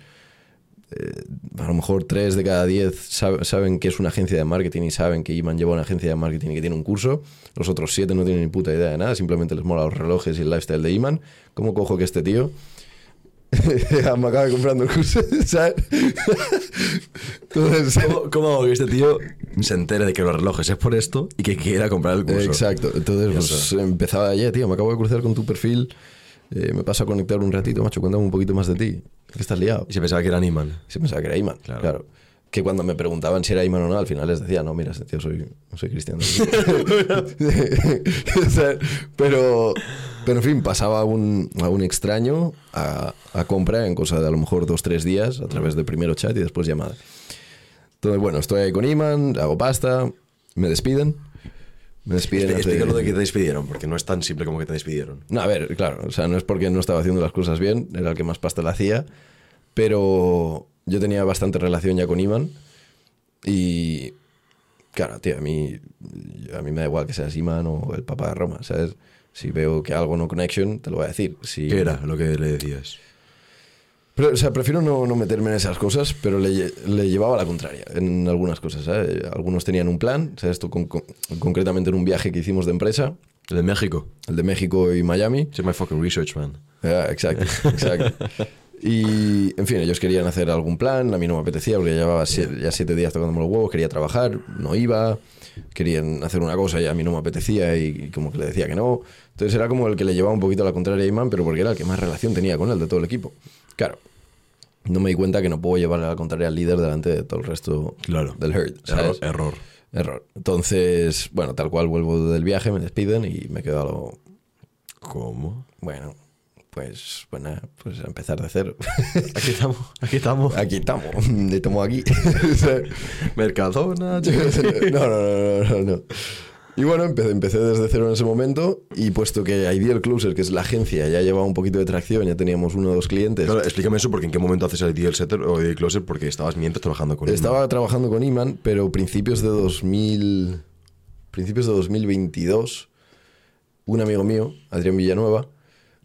Eh, a lo mejor tres de cada diez sab- saben que es una agencia de marketing y saben que Iman lleva una agencia de marketing y que tiene un curso. Los otros siete no tienen ni puta idea de nada, simplemente les mola los relojes y el lifestyle de Iman. ¿Cómo cojo que este tío me acaba comprando el curso? ¿sabes? Entonces, ¿Cómo, cómo hago que este tío se entere de que los relojes es por esto y que quiera comprar el curso? Exacto. Entonces, Ya pues empezaba ayer, tío, me acabo de cruzar con tu perfil. Eh, me paso a conectar un ratito, macho, cuéntame un poquito más de ti. Que estás liado. Y se pensaba que era Animal. Sí pensaba que era Iman, Claro. claro. Que cuando me preguntaban si era Iman o no, al final les decía, no, mira, este tío soy, soy cristiano. Pero, pero, en fin, pasaba a un, a un extraño a, a compra en cosa de a lo mejor dos, tres días a través de primero chat y después llamada. Entonces, bueno, estoy ahí con Iman, hago pasta, me despiden. Me despiden. Expli- hace- Explícalo de que te despidieron, porque no es tan simple como que te despidieron. no, a ver, claro, o sea, no es porque no estaba haciendo las cosas bien, era el que más pasta le hacía, pero yo tenía bastante relación ya con Iman y, claro, tío, a mí, a mí me da igual que seas Iman o el Papa de Roma, ¿sabes? Si veo que algo no connection, te lo voy a decir. Si, ¿Qué era lo que le decías? Pero, o sea, prefiero no, no meterme en esas cosas, pero le, le llevaba la contraria en algunas cosas, ¿sabes? Algunos tenían un plan, ¿sabes? Esto con- con- concretamente en un viaje que hicimos de empresa, El de México. el de México y Miami. It's my fucking research, man. Ah, exacto, exacto. Y, en fin, ellos querían hacer algún plan, a mí no me apetecía porque llevaba siete, ya siete días tocándome los huevos, quería trabajar, no iba, querían hacer una cosa y a mí no me apetecía y, y como que le decía que no. Entonces era como el que le llevaba un poquito a la contraria a Iman, pero porque era el que más relación tenía con él de todo el equipo. Claro, no me di cuenta que no puedo llevar a la contraria al líder delante de todo el resto Claro. del herd. Error. ¿sabes? error. Error. Entonces, bueno, tal cual vuelvo del viaje, me despiden y me quedo a lo... ¿Cómo? Bueno, pues, pues nada, pues a empezar de cero. Aquí estamos. Aquí estamos. Aquí estamos, estamos aquí. Mercadona. no, no, no, no, no. Y bueno, empecé, empecé desde cero en ese momento y puesto que Ideal Closer, que es la agencia, ya llevaba un poquito de tracción, ya teníamos uno o dos clientes. Claro, explícame eso, porque en qué momento haces ideal setter o ideal closer, porque estabas mientras trabajando con. Estaba trabajando con Iman, pero principios de 2000, principios de 2022, un amigo mío, Adrián Villanueva,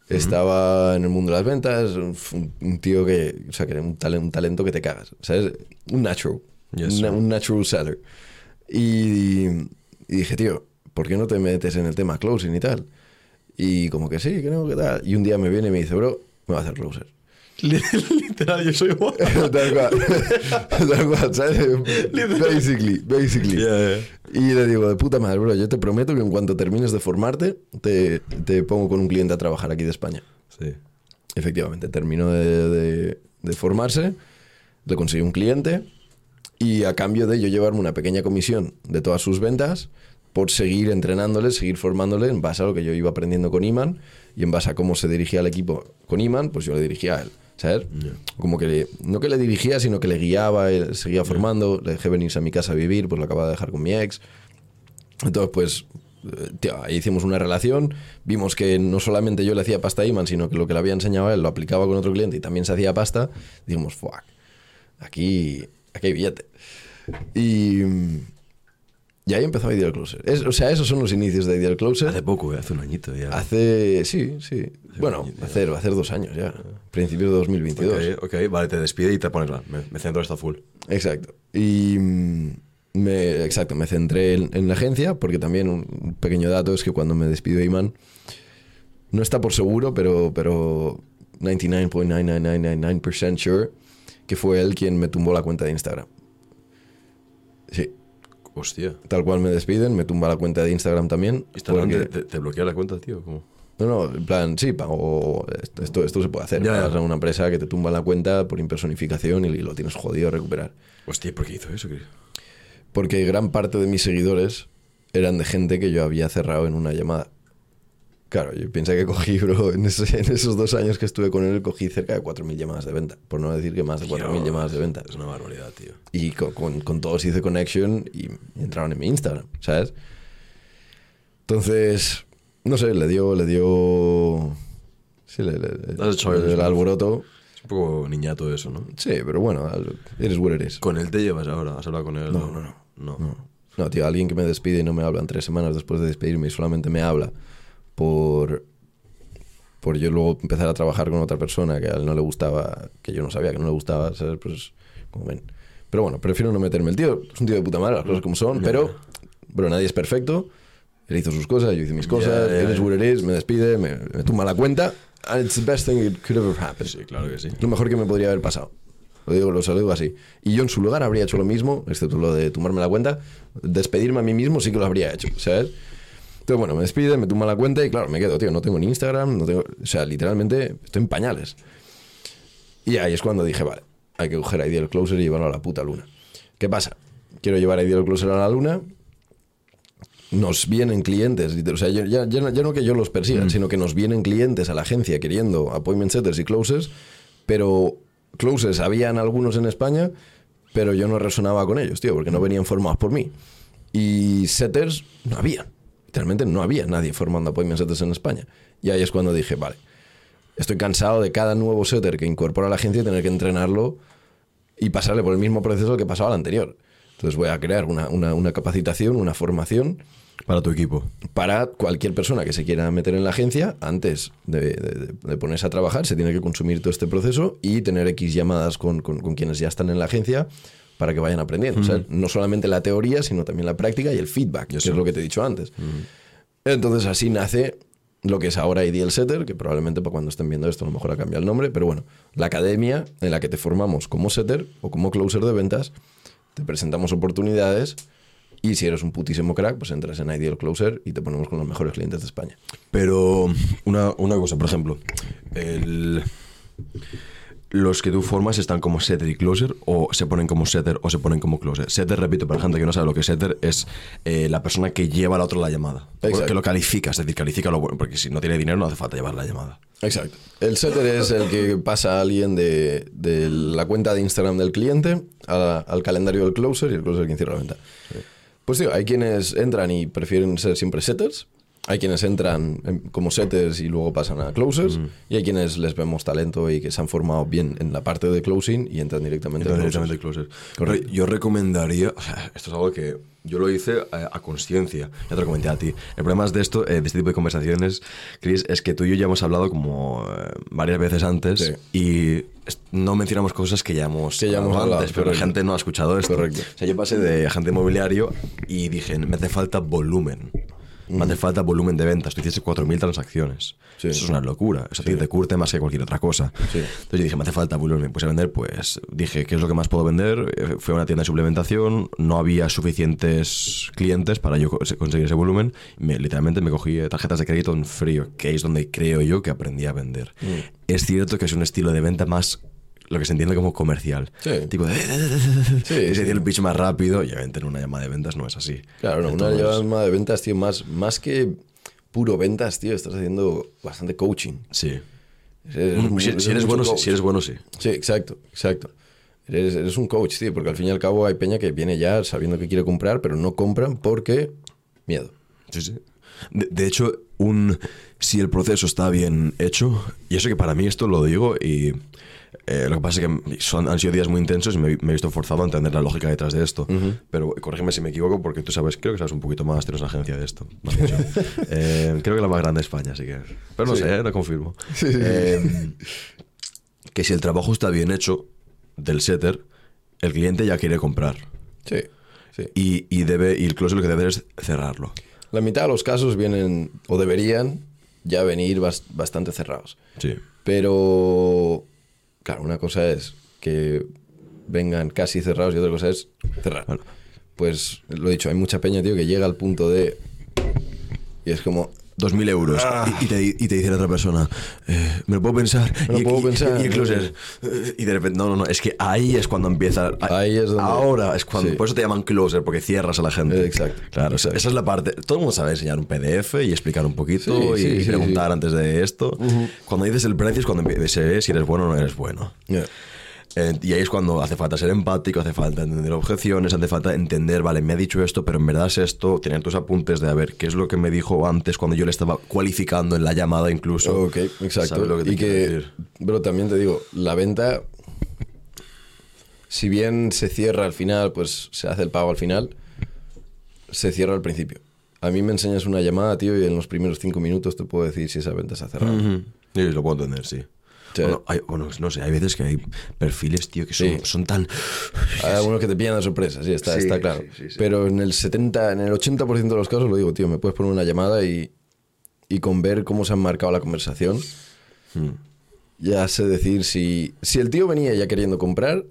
estaba en el mundo de las ventas, un, tío que, o sea, que era un, talen- un talento que te cagas, ¿sabes? Un natural, Yes, un natural seller. Y, y dije, tío, ¿por qué no te metes en el tema closing y tal? Y como que sí, que no, que tal. Y un día me viene y me dice, bro, me va a hacer closer. Literal, yo soy igual. tal cual. tal cual, ¿sabes? Basically, basically. Yeah, yeah. Y le digo, de puta madre, bro, yo te prometo que en cuanto termines de formarte, te, te pongo con un cliente a trabajar aquí de España. Sí. Efectivamente, terminó de, de- de formarse, le conseguí un cliente y a cambio de yo llevarme una pequeña comisión de todas sus ventas por seguir entrenándole, seguir formándole en base a lo que yo iba aprendiendo con Iman y en base a cómo se dirigía el equipo con Iman, pues yo le dirigía a él, ¿sabes? Como que le- no que le dirigía, sino que le guiaba, él seguía formando, le dejé venirse a mi casa a vivir, pues lo acababa de dejar con mi ex. Entonces, pues, eh, tío, ahí hicimos una relación, vimos que no solamente yo le hacía pasta a Iman, sino que lo que le había enseñado a él lo aplicaba con otro cliente y también se hacía pasta. Dijimos, fuck, aquí, aquí hay billete. Y, y ahí empezó Ideal Closer. Es- o sea, esos son los inicios de Ideal Closer. Hace poco, eh, hace un añito ya. Hace, sí, sí. Bueno, añito ya. hacer, hacer dos años ya. Principios de 2022. Ok, ok, vale, te despide y te pones la. Me, me centro hasta full. Exacto. Y, mm, Me, exacto, me centré en, en la agencia porque también un, pequeño dato es que cuando me despidió Iman, no está por seguro, pero, pero 99.99999% sure que fue él quien me tumbó la cuenta de Instagram. Sí, Hostia. tal cual me despiden, me tumba la cuenta de Instagram también. Instagram porque- te, te- bloquea la cuenta, tío. ¿Cómo? No, no, en plan, sí, pago. Esto, esto, esto se puede hacer. Ya, ya. Pagas a una empresa que te tumba la cuenta por impersonificación y lo tienes jodido a recuperar. Hostia, ¿por qué hizo eso? Chris? Porque gran parte de mis seguidores eran de gente que yo había cerrado en una llamada. Claro, yo pienso que cogí, bro, en, ese- en esos dos años que estuve con él, cogí cerca de 4.000 llamadas de venta. Por no decir que más de 4.000 Dios, llamadas de venta. Es una barbaridad, tío. Y con, con- con todos hice connection y entraron en mi Instagram, ¿sabes? Entonces, no sé, le dio, le dio... Sí, le, le- le- hecho eres, el ¿no? alboroto. Es un poco niñato eso, ¿no? Sí, pero bueno, eres what is. ¿Con él te llevas ahora? ¿Has hablado con él? No, no, no. No. No, no, tío, alguien que me despide y no me hablan tres semanas después de despedirme y solamente me habla por, por yo luego empezar a trabajar con otra persona que a él no le gustaba, que yo no sabía que no le gustaba, ¿sabes? Pues, como ven. Pero bueno, prefiero no meterme. El tío es un tío de puta madre, las cosas como son, pero, pero nadie es perfecto. Él hizo sus cosas, yo hice mis cosas, él es ya. what it is, me despide, me, me tumba la cuenta. And it's the best thing that could ever happen. Sí, claro que sí. Lo mejor que me podría haber pasado. Lo digo, lo digo así. Y yo en su lugar habría hecho lo mismo, excepto lo de tumbarme la cuenta. Despedirme a mí mismo sí que lo habría hecho, ¿sabes? Entonces, bueno, me despide, me tumba la cuenta y claro, me quedo, tío, no tengo ni Instagram, no tengo... O sea, literalmente estoy en pañales. Y ahí es cuando dije, vale, hay que coger a Ideal Closer y llevarlo a la puta luna. ¿Qué pasa? Quiero llevar a Ideal Closer a la luna, nos vienen clientes, o sea, ya, ya- ya no- ya no que yo los persiga, sino que nos vienen clientes a la agencia queriendo appointment setters y closes, pero closes habían algunos en España, pero yo no resonaba con ellos, tío, porque no venían formados por mí. Y setters no había, literalmente no había nadie formando appointment setters en España. Y ahí es cuando dije, vale, estoy cansado de cada nuevo setter que incorpora a la agencia y tener que entrenarlo y pasarle por el mismo proceso que pasaba al anterior. Entonces voy a crear una, una- una capacitación, una formación Para tu equipo. para cualquier persona que se quiera meter en la agencia, antes de, de- de ponerse a trabajar, se tiene que consumir todo este proceso y tener X llamadas con, con- con quienes ya están en la agencia para que vayan aprendiendo. O sea, no solamente la teoría, sino también la práctica y el feedback, que es lo que te he dicho antes. Entonces así nace lo que es ahora Ideal Setter, que probablemente para cuando estén viendo esto a lo mejor ha cambiado el nombre, pero bueno, la academia en la que te formamos como setter o como closer de ventas, te presentamos oportunidades y si eres un putísimo crack, pues entras en Ideal Closer y te ponemos con los mejores clientes de España. Pero una, una cosa, por ejemplo, el- los que tú formas están como setter y closer o se ponen como setter o se ponen como closer. Setter, repito, para la gente que no sabe lo que es setter, es eh, la persona que lleva al otro la llamada. Exacto. Que lo califica, es decir, califica lo bueno, porque si no tiene dinero no hace falta llevar la llamada. Exacto. El setter es el que pasa a alguien de, de la cuenta de Instagram del cliente a- al calendario del closer y el closer quien cierra la venta. Pues tío, hay quienes entran y prefieren ser siempre setters. Hay quienes entran en- como setters y luego pasan a closers. Y hay quienes les vemos talento y que se han formado bien en la parte de closing y entran directamente a Entonces, closers. directamente closer. Pero yo recomendaría, o sea, esto es algo que yo lo hice a, a conciencia, ya te lo comenté a ti. El problema es de esto, eh, de este tipo de conversaciones, Chris, es que tú y yo ya hemos hablado como eh, varias veces antes Sí. y no mencionamos cosas que ya hemos, Que ya hemos hablado antes, pero la gente no ha escuchado esto. Correcto. O sea, yo pasé de agente inmobiliario y dije, me hace falta volumen. Me hace falta volumen de ventas. Tú hiciste 4.000 transacciones. Sí. Eso es una locura. Eso ti te curte más que cualquier otra cosa. Sí. Entonces yo dije, me hace falta volumen. Me puse a vender, pues dije, ¿qué es lo que más puedo vender? Eh, Fue a una tienda de suplementación, no había suficientes clientes para yo co- conseguir ese volumen. Me, literalmente me cogí eh, tarjetas de crédito en frío, que es donde creo yo que aprendí a vender. Mm. Es cierto que es un estilo de venta más lo que se entiende como comercial. Sí. Tipo de... Sí, se sí. el pitch más rápido y obviamente en una llamada de ventas no es así. Claro, no, una Entonces, llama de ventas, tío, más, más que puro ventas, tío, estás haciendo bastante coaching. Sí. Eres Mm, Si, eres bueno, coach. si eres bueno, sí. Sí, exacto, exacto. Eres, eres un coach, tío, porque al fin y al cabo hay peña que viene ya sabiendo que quiere comprar, pero no compran porque miedo. Sí, sí. De, de hecho, un si el proceso está bien hecho, y eso que para mí esto lo digo, y eh, lo que pasa es que son, han sido días muy intensos y me, me he visto forzado a entender la lógica detrás de esto. Pero corrígeme si me equivoco, porque tú sabes, creo que sabes un poquito más, tienes una agencia de esto. Eh, creo que la más grande de España, así que. Pero no Sí. sé, eh, no confirmo. Eh, que si el trabajo está bien hecho del setter, el cliente ya quiere comprar. Sí. Sí. Y, y debe, y el closer lo que debe es cerrarlo. La mitad de los casos vienen, o deberían, ya venir bas- bastante cerrados. Sí. Pero, claro, una cosa es que vengan casi cerrados y otra cosa es cerrar. Pues lo he dicho, hay mucha peña, tío, que llega al punto de... Y es como, 2.000 euros. Y, y te, y te dice la otra persona, eh, me lo puedo pensar. Me lo y, puedo pensar. Y eh, y de repente, no, no, no, es que ahí es cuando empieza. Ahí es donde- Ahora es cuando. Sí. Por eso te llaman closer, porque cierras a la gente. Exacto, Claro, esa- exacto. esa es la parte. Todo el mundo sabe enseñar un PDF y explicar un poquito Sí, y, sí, preguntar antes de esto. Cuando dices el precio es cuando se ve si eres bueno o no eres bueno. yeah. Eh, y ahí es cuando hace falta ser empático, hace falta entender objeciones, hace falta entender, vale, me ha dicho esto, pero en verdad es esto, tener tus apuntes de a ver qué es lo que me dijo antes cuando yo le estaba cualificando en la llamada incluso. Ok, exacto. ¿Sabes lo que y que, pero también te digo, la venta, si bien se cierra al final, pues se hace el pago al final, se cierra al principio. A mí me enseñas una llamada, tío, y en los primeros cinco minutos te puedo decir si esa venta se ha cerrado. Ujú. Sí, lo puedo entender, sí. Sí. Bueno, hay- bueno, no sé, hay veces que hay perfiles, tío, que son, Sí. son tan... Hay algunos que te pillan de sorpresa, sí, está, Sí, está claro. Pero en el 70, en el 80% de los casos lo digo, tío, me puedes poner una llamada y, y con ver cómo se han marcado la conversación, Mm. ya sé decir si, si el tío venía ya queriendo comprar,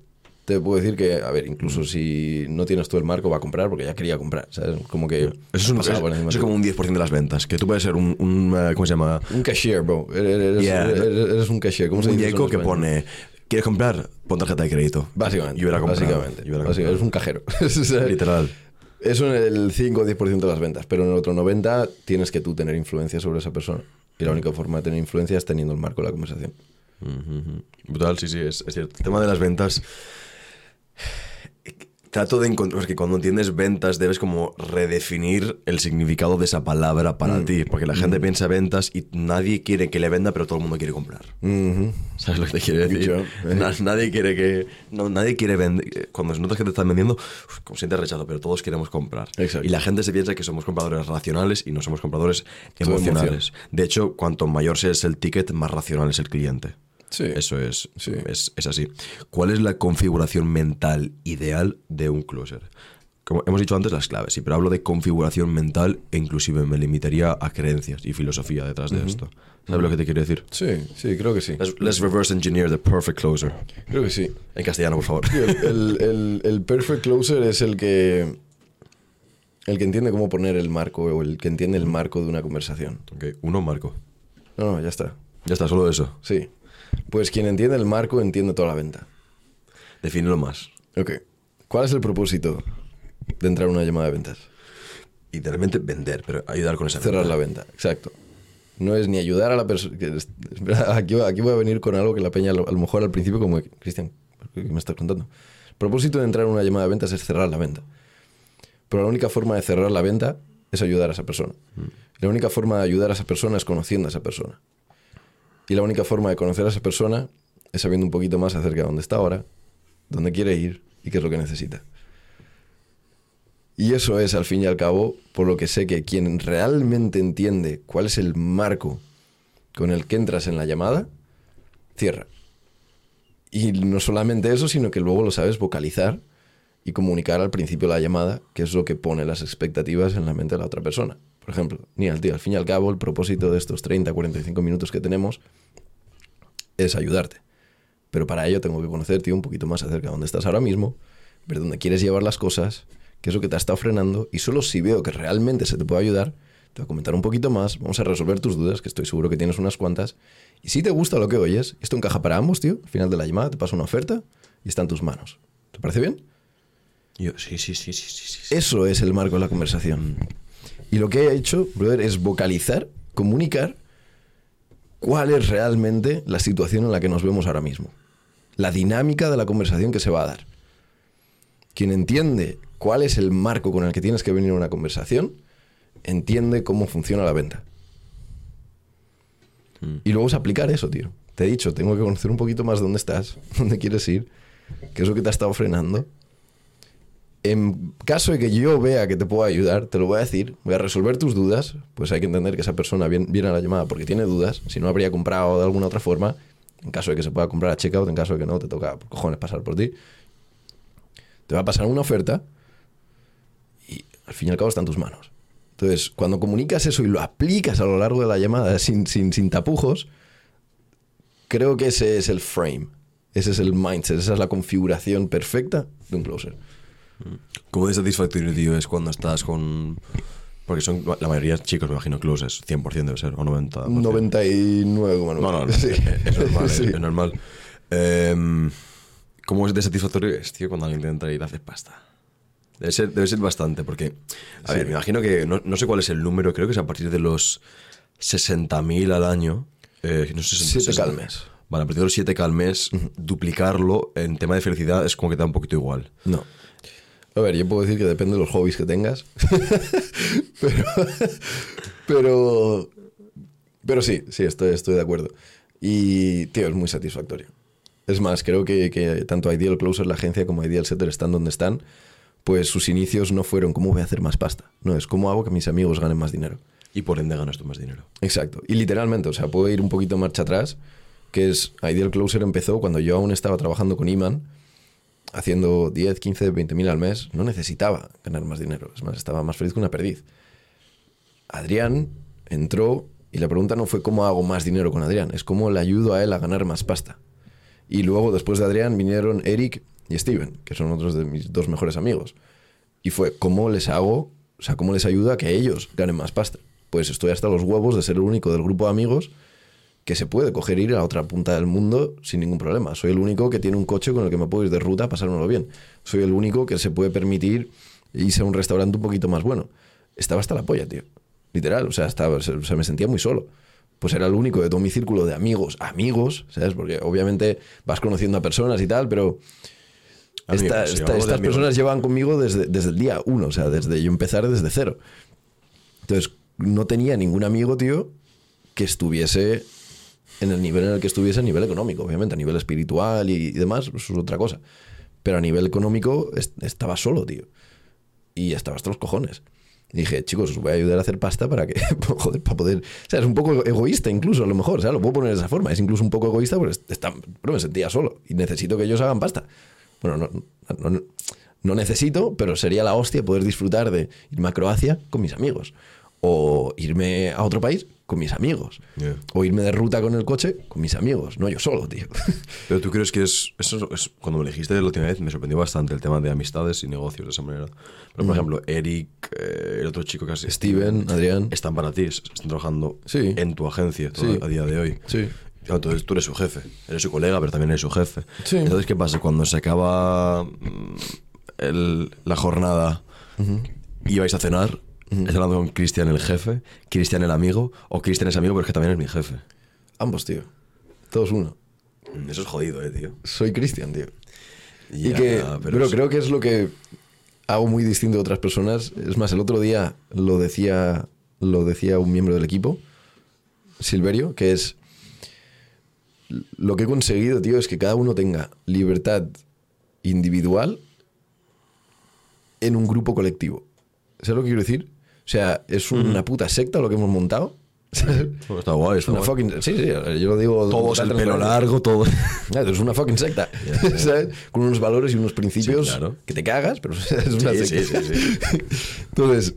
te puedo decir que, a ver, incluso si no tienes tú el marco, va a comprar porque ya quería comprar, ¿sabes? Como que... Eso es, un- es- eso es como un 10% de las ventas, que tú puedes ser un, un, eh, ¿cómo se llama? Un cashier, bro. Eres, eres- Yeah. eres- eres un cashier. ¿Cómo Un se dice? que pone, ¿quieres comprar? Pon tarjeta de crédito. Básicamente. Y hubiera comprado. Básicamente. Y hubiera Básicamente, Eres comprado. un cajero. Literal. Eso en el 5 o 10% de las ventas, pero en el otro 90% tienes que tú tener influencia sobre esa persona. Y la única forma de tener influencia es teniendo el marco de la conversación. Ujú, ujú. Brutal, sí, sí, es, es cierto. El tema de las ventas. Trato de encontrar, porque cuando entiendes ventas debes como redefinir el significado de esa palabra para ti, porque la gente piensa ventas y nadie quiere que le venda, pero todo el mundo quiere comprar. Ujú. ¿Sabes lo que te quiero decir? Eh. Na- nadie quiere que. No, nadie quiere vender. Cuando notas que te están vendiendo, uf, como sientes rechazo, pero todos queremos comprar. Exacto. Y la gente se piensa que somos compradores racionales y no somos compradores emocionales. De hecho, cuanto mayor sea el ticket, más racional es el cliente. Sí. Eso es, Sí. es, es así. ¿Cuál es la configuración mental ideal de un closer? Como hemos dicho antes, las claves, sí, pero hablo de configuración mental e inclusive me limitaría a creencias y filosofía detrás de esto. ¿Sabes lo que te quiero decir? Sí, sí, creo que sí. Let's, let's reverse engineer the perfect closer. Creo que sí. En castellano, por favor. El, el- el- el perfect closer es el que. El que entiende cómo poner el marco o el que entiende el marco de una conversación. Ok, uno, Marco. No, no, ya está. Ya está, solo eso. Sí. Pues quien entiende el marco entiende toda la venta. Defínelo más. Ok. ¿Cuál es el propósito de entrar a una llamada de ventas? Y de repente vender, pero ayudar con esa Cerrar venta. la venta, exacto. No es ni ayudar a la persona. Aquí, voy- aquí voy a venir con algo que la peña a lo, mejor al principio como, Cristian, ¿qué me estás contando? El propósito de entrar en una llamada de ventas es cerrar la venta. Pero la única forma de cerrar la venta es ayudar a esa persona. Y La única forma de ayudar a esa persona es conociendo a esa persona. Y la única forma de conocer a esa persona es sabiendo un poquito más acerca de dónde está ahora, dónde quiere ir y qué es lo que necesita. Y eso es, al fin y al cabo, por lo que sé que quien realmente entiende cuál es el marco con el que entras en la llamada, cierra. Y no solamente eso, sino que luego lo sabes vocalizar y comunicar al principio la llamada, que es lo que pone las expectativas en la mente de la otra persona. Por ejemplo, ni al tío, al fin y al cabo, el propósito de estos 30, 45 minutos que tenemos es ayudarte. Pero para ello tengo que conocerte un poquito más acerca de dónde estás ahora mismo, ver dónde quieres llevar las cosas, qué es lo que te ha estado frenando, y solo si veo que realmente se te puede ayudar, te voy a comentar un poquito más, vamos a resolver tus dudas, que estoy seguro que tienes unas cuantas, y si te gusta lo que oyes, esto encaja para ambos, tío, al final de la llamada te paso una oferta y está en tus manos. ¿Te parece bien? Yo, sí, sí, sí, sí, sí, sí, sí. Eso es el marco de la conversación. Y lo que he hecho, brother, es vocalizar, comunicar cuál es realmente la situación en la que nos vemos ahora mismo. La dinámica de la conversación que se va a dar. Quien entiende cuál es el marco con el que tienes que venir a una conversación, entiende cómo funciona la venta. Y luego es aplicar eso, tío. Te he dicho, tengo que conocer un poquito más dónde estás, dónde quieres ir, qué es lo que te ha estado frenando. En caso de que yo vea que te puedo ayudar, te lo voy a decir, voy a resolver tus dudas, pues hay que entender que esa persona viene, a la llamada porque tiene dudas, si no habría comprado de alguna otra forma, en caso de que se pueda comprar a checkout, en caso de que no, te toca cojones pasar por ti. Te va a pasar una oferta al fin y al cabo está en tus manos. Entonces, cuando comunicas eso y lo aplicas a lo largo de la llamada sin, sin, sin tapujos, creo que ese es el frame. Ese es el mindset, esa es la configuración perfecta de un closer. ¿Cómo de satisfactorio, tío, es cuando estás con... Porque son la mayoría chicos, me imagino, closes, 100% debe ser, o 90%. 99, No, no, no, Sí. es normal, Sí. es normal. Em, ¿Cómo es de satisfactorio es, tío, cuando alguien te entra y te hace pasta? Debe ser, debe ser bastante, porque, a ver, me imagino que, no, no sé cuál es el número, creo que es a partir de los 60.000 al año. Eh, no sé, Siete 60. K al mes. Vale, a partir de los 7 al mes, duplicarlo en tema de felicidad es como que te da un poquito igual. No. A ver, yo puedo decir que depende de los hobbies que tengas. pero, pero. Pero sí, sí, estoy, estoy de acuerdo. Y, tío, es muy satisfactorio. Es más, creo que, que tanto Ideal Closer, la agencia, como Ideal Setter están donde están. Pues sus inicios no fueron cómo voy a hacer más pasta. No, es cómo hago que mis amigos ganen más dinero. Y por ende ganas tú más dinero. Exacto. Y literalmente, o sea, puedo ir un poquito marcha atrás, que es Ideal Closer empezó cuando yo aún estaba trabajando con Iman, haciendo 10, 15, 20 mil al mes. No necesitaba ganar más dinero. Es más, estaba más feliz que una perdiz. Adrián entró y la pregunta no fue cómo hago más dinero con Adrián, es cómo le ayudo a él a ganar más pasta. Y luego, después de Adrián, vinieron Eric y Steven, que son otros de mis dos mejores amigos. Y fue cómo les hago, o sea, cómo les ayudo a que ellos ganen más pasta. Pues estoy hasta los huevos de ser el único del grupo de amigos que se puede coger e ir a otra punta del mundo sin ningún problema. Soy el único que tiene un coche con el que me puedo ir de ruta a pasármelo bien. Soy el único que se puede permitir irse a un restaurante un poquito más bueno. Estaba hasta la polla, tío. Literal, o sea, estaba, o sea, me sentía muy solo. Pues era el único de todo mi círculo de amigos, amigos, ¿sabes? Porque obviamente vas conociendo a personas y tal, pero Amigos, esta- esta- estas amigos. personas llevan conmigo desde, desde el día uno, o sea, desde yo empezar desde cero. Entonces, no tenía ningún amigo, tío, que estuviese en el nivel en el que estuviese a nivel económico, obviamente, a nivel espiritual y, demás, eso es otra cosa. Pero a nivel económico est- estaba solo, tío. Y estaba hasta los cojones. Dije, chicos, os voy a ayudar a hacer pasta para que, joder, para poder... O sea, es un poco egoísta incluso, a lo mejor, o sea, lo puedo poner de esa forma. Es incluso un poco egoísta porque está, pero me sentía solo y necesito que ellos hagan pasta. Bueno, no, no, no- no necesito, pero sería la hostia poder disfrutar de irme a Croacia con mis amigos. O irme a otro país con mis amigos. Yeah. O irme de ruta con el coche con mis amigos, no yo solo, tío. Pero tú crees que es, eso es- Cuando me elegiste la última vez me sorprendió bastante el tema de amistades y negocios de esa manera. Pero, por ejemplo, Eric, eh, el otro chico has Steven, Adrián. están para ti, es- están trabajando Sí. en tu agencia todo- Sí. a día de hoy. Sí. Claro, Entonces tú eres su jefe, eres su colega, pero también eres su jefe. Sí. Entonces, ¿qué pasa? Cuando se acaba mm, el- la jornada y vais a cenar, ¿estás hablando con Cristian el jefe, Cristian el amigo, o Cristian es amigo, pero es que también es mi jefe? Ambos, tío. Todos uno. Mm, Eso es jodido, eh, tío. Soy Cristian, tío. y que, pero pero, es- creo que es lo que hago muy distinto de otras personas. Es más, el otro día lo decía, lo decía un miembro del equipo, Silverio, que es lo que he conseguido, tío, es que cada uno tenga libertad individual en un grupo colectivo. ¿Sabes lo que quiero decir? O sea, es una puta secta lo que hemos montado. Bueno, está guay, Es está una guay. fucking. Sí, sí, yo lo digo. Todos el pelo largo, todo. Claro, es una fucking secta. ¿sabes? Con unos valores y unos principios Sí, claro. que te cagas, pero es una Sí, secta. sí, sí, Entonces,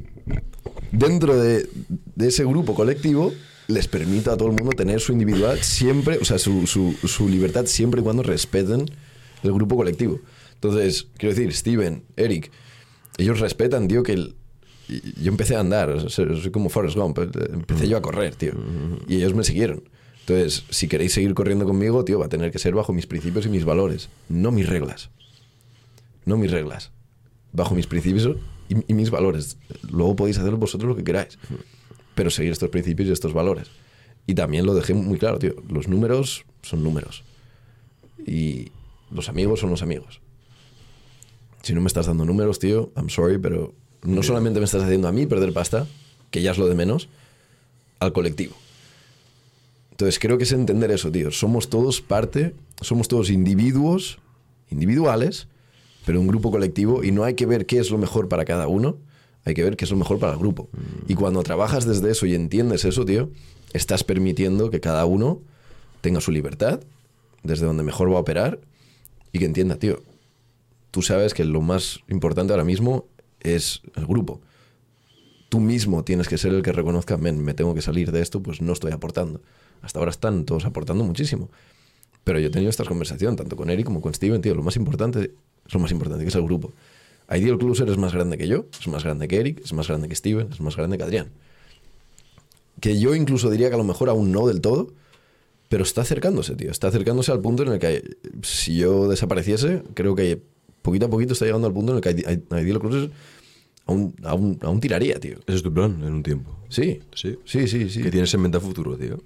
dentro de, de ese grupo colectivo, les permito a todo el mundo tener su individual siempre, o sea, su, su- su libertad siempre y cuando respeten el grupo colectivo. Entonces, quiero decir, Steven, Eric, ellos respetan, tío, que el- yo empecé a andar, soy como Forrest Gump, eh, empecé yo a correr, tío, y ellos me siguieron. Entonces, si queréis seguir corriendo conmigo, tío, va a tener que ser bajo mis principios y mis valores, no mis reglas. No mis reglas. Bajo mis principios y, y mis valores. Luego podéis hacer vosotros lo que queráis. Pero seguir estos principios y estos valores. Y también lo dejé muy claro, tío. Los números son números. Y los amigos son los amigos. Si no me estás dando números, tío, I'm sorry, pero no solamente me estás haciendo a mí perder pasta, que ya es lo de menos, al colectivo. Entonces creo que es entender eso, tío. Somos todos parte, somos todos individuos, individuales, pero un grupo colectivo y no hay que ver qué es lo mejor para cada uno, hay que ver qué es lo mejor para el grupo. Y cuando trabajas desde eso y entiendes eso, tío, estás permitiendo que cada uno tenga su libertad, desde donde mejor va a operar y que entienda, tío, tú sabes que lo más importante ahora mismo es el grupo. tú mismo tienes que ser el que reconozca, men, me tengo que salir de esto, pues no estoy aportando. Hasta ahora están todos aportando muchísimo. Pero yo he tenido esta conversación, tanto con Eric como con Steven, tío, lo más importante es lo más importante, que es el grupo. Ideal Closer es más grande que yo, es más grande que Eric, es más grande que Steven, es más grande que Adrián. Que yo incluso diría que a lo mejor aún no del todo, pero está acercándose, tío. Está acercándose al punto en el que si yo desapareciese, creo que poquito a poquito está llegando al punto en el que Ideal Closer aún, aún, aún tiraría, tío. Ese es tu plan en un tiempo. Sí. Sí. Sí, sí, sí. ¿Qué tienes en mente a futuro, tío?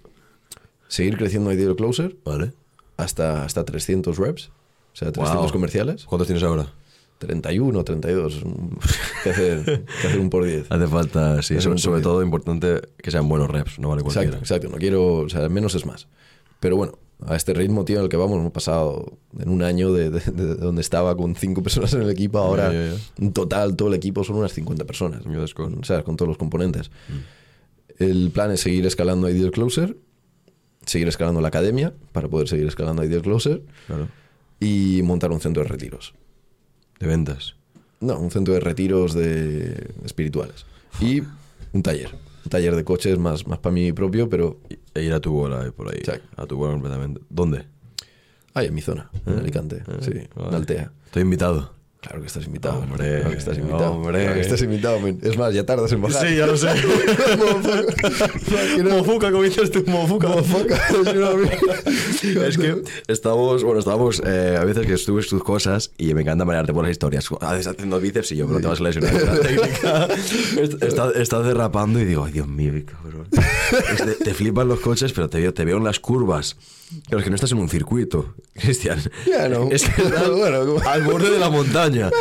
Seguir creciendo Ideal Closer Vale. hasta, hasta 300 reps, o sea, 300 Wow. comerciales. ¿Cuántos tienes ahora? 31, 32. un- Que hacer, que hacer un por 10. Hace falta, sí, sobre, todo importante que sean buenos reps, no vale cualquiera. Exacto, exacto. No quiero, o sea, menos es más. Pero bueno, a este ritmo, tío, en el que vamos, hemos pasado en un año de, de- de donde estaba con cinco personas en el equipo, ahora en total todo el equipo son unas 50 personas. Con- ¿sabes? con todos los componentes. El plan es seguir escalando Ideal Closer, seguir escalando la academia para poder seguir escalando Ideal Closer Claro. y montar un centro de retiros. De ventas. No, un centro de retiros de espirituales. Y un taller. Taller de coches más, más para mí propio, pero E ir a tu bola eh, por ahí. Exacto. A tu bola completamente. ¿Dónde? ahí en mi zona, en Alicante. sí, en. Altea. Estoy invitado. Claro que estás invitado. Hombre, claro que estás invitado. hombre. Claro que estás invitado, men. Es más, ya tardas en bajar. ya lo sé. mofuca, como dices tú, mofuca. es que estamos, bueno, estábamos eh, a veces que subes tus cosas y me encanta marearte por las historias. A veces haciendo bíceps y yo, pero te vas a lesionar la técnica. Est- Está, estás derrapando y digo, ay, Dios mío, cabrón. De- te flipan los coches, pero te veo, te veo en las curvas. Claro, es que no estás en un circuito, Cristian. Ya, no. Es que estás Bueno, al borde de la montaña.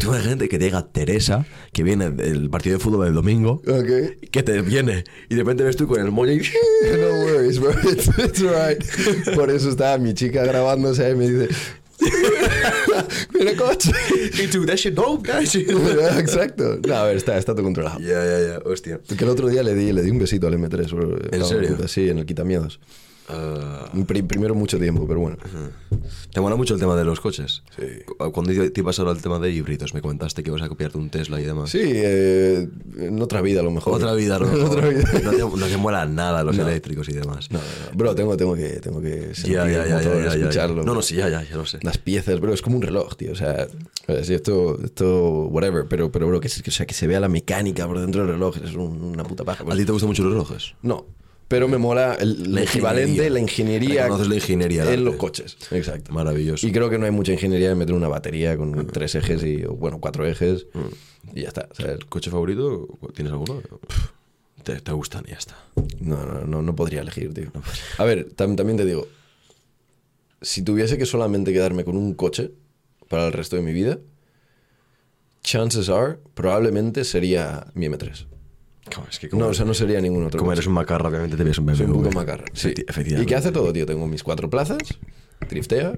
Tú hay gente que te diga Teresa, que viene del partido de fútbol del domingo, Ok. que te viene y de repente ves tú con el moño y... No worries, bro. It's, it's alright. Por eso estaba mi chica grabándose ahí y me dice... Mira coche. Y tú, that shit dope, guys. Exacto. No, a ver, está, está todo controlado. Ya, ya, ya, hostia. Porque el otro día le di, le di un besito al M3. bro. Estaba serio? puta, Sí, en el quitamiedos. Ah, Pri- primero mucho tiempo, pero bueno. ¿Te mola mucho el tema de los coches? Sí. Cu- Cuando te ibas ahora al tema de híbridos, me comentaste que ibas a copiarte un Tesla y demás. Sí, eh, en otra vida a lo mejor. Otra vida, otra vida. No te, no te mola nada los No. eléctricos y demás. No. Bro, tengo, tengo que, tengo que Ya, ya, motor, escucharlo. No, no, sí, ya, ya, ya lo sé. Las piezas, bro, es como un reloj, tío. O sea, eh, esto, esto, whatever. Pero, pero bro, que, o sea, que se vea la mecánica por dentro del reloj es un- una puta paja. ¿A ti te gustan mucho los relojes? No. Pero me mola el, equivalente, la ingeniería. Reconoces la ingeniería, En los coches. Exacto. Maravilloso. Y creo que no hay mucha ingeniería en meter una batería con tres ejes y, bueno, cuatro ejes. Y ya está. ¿sabes? ¿Coche favorito? ¿Tienes alguno? Te, te gustan y ya está. No, no, no, no podría elegir, tío. A ver, tam- también te digo, si tuviese que solamente quedarme con un coche para el resto de mi vida, chances are, probablemente sería mi M3. Claro, es que como, No, o sea, no sería ningún otro como coche. eres un macarra, obviamente te ves un BMW. Soy un puto macarra. Sí. Efecti- efectivamente. ¿Y qué hace todo, tío? Tengo mis cuatro plazas, driftea.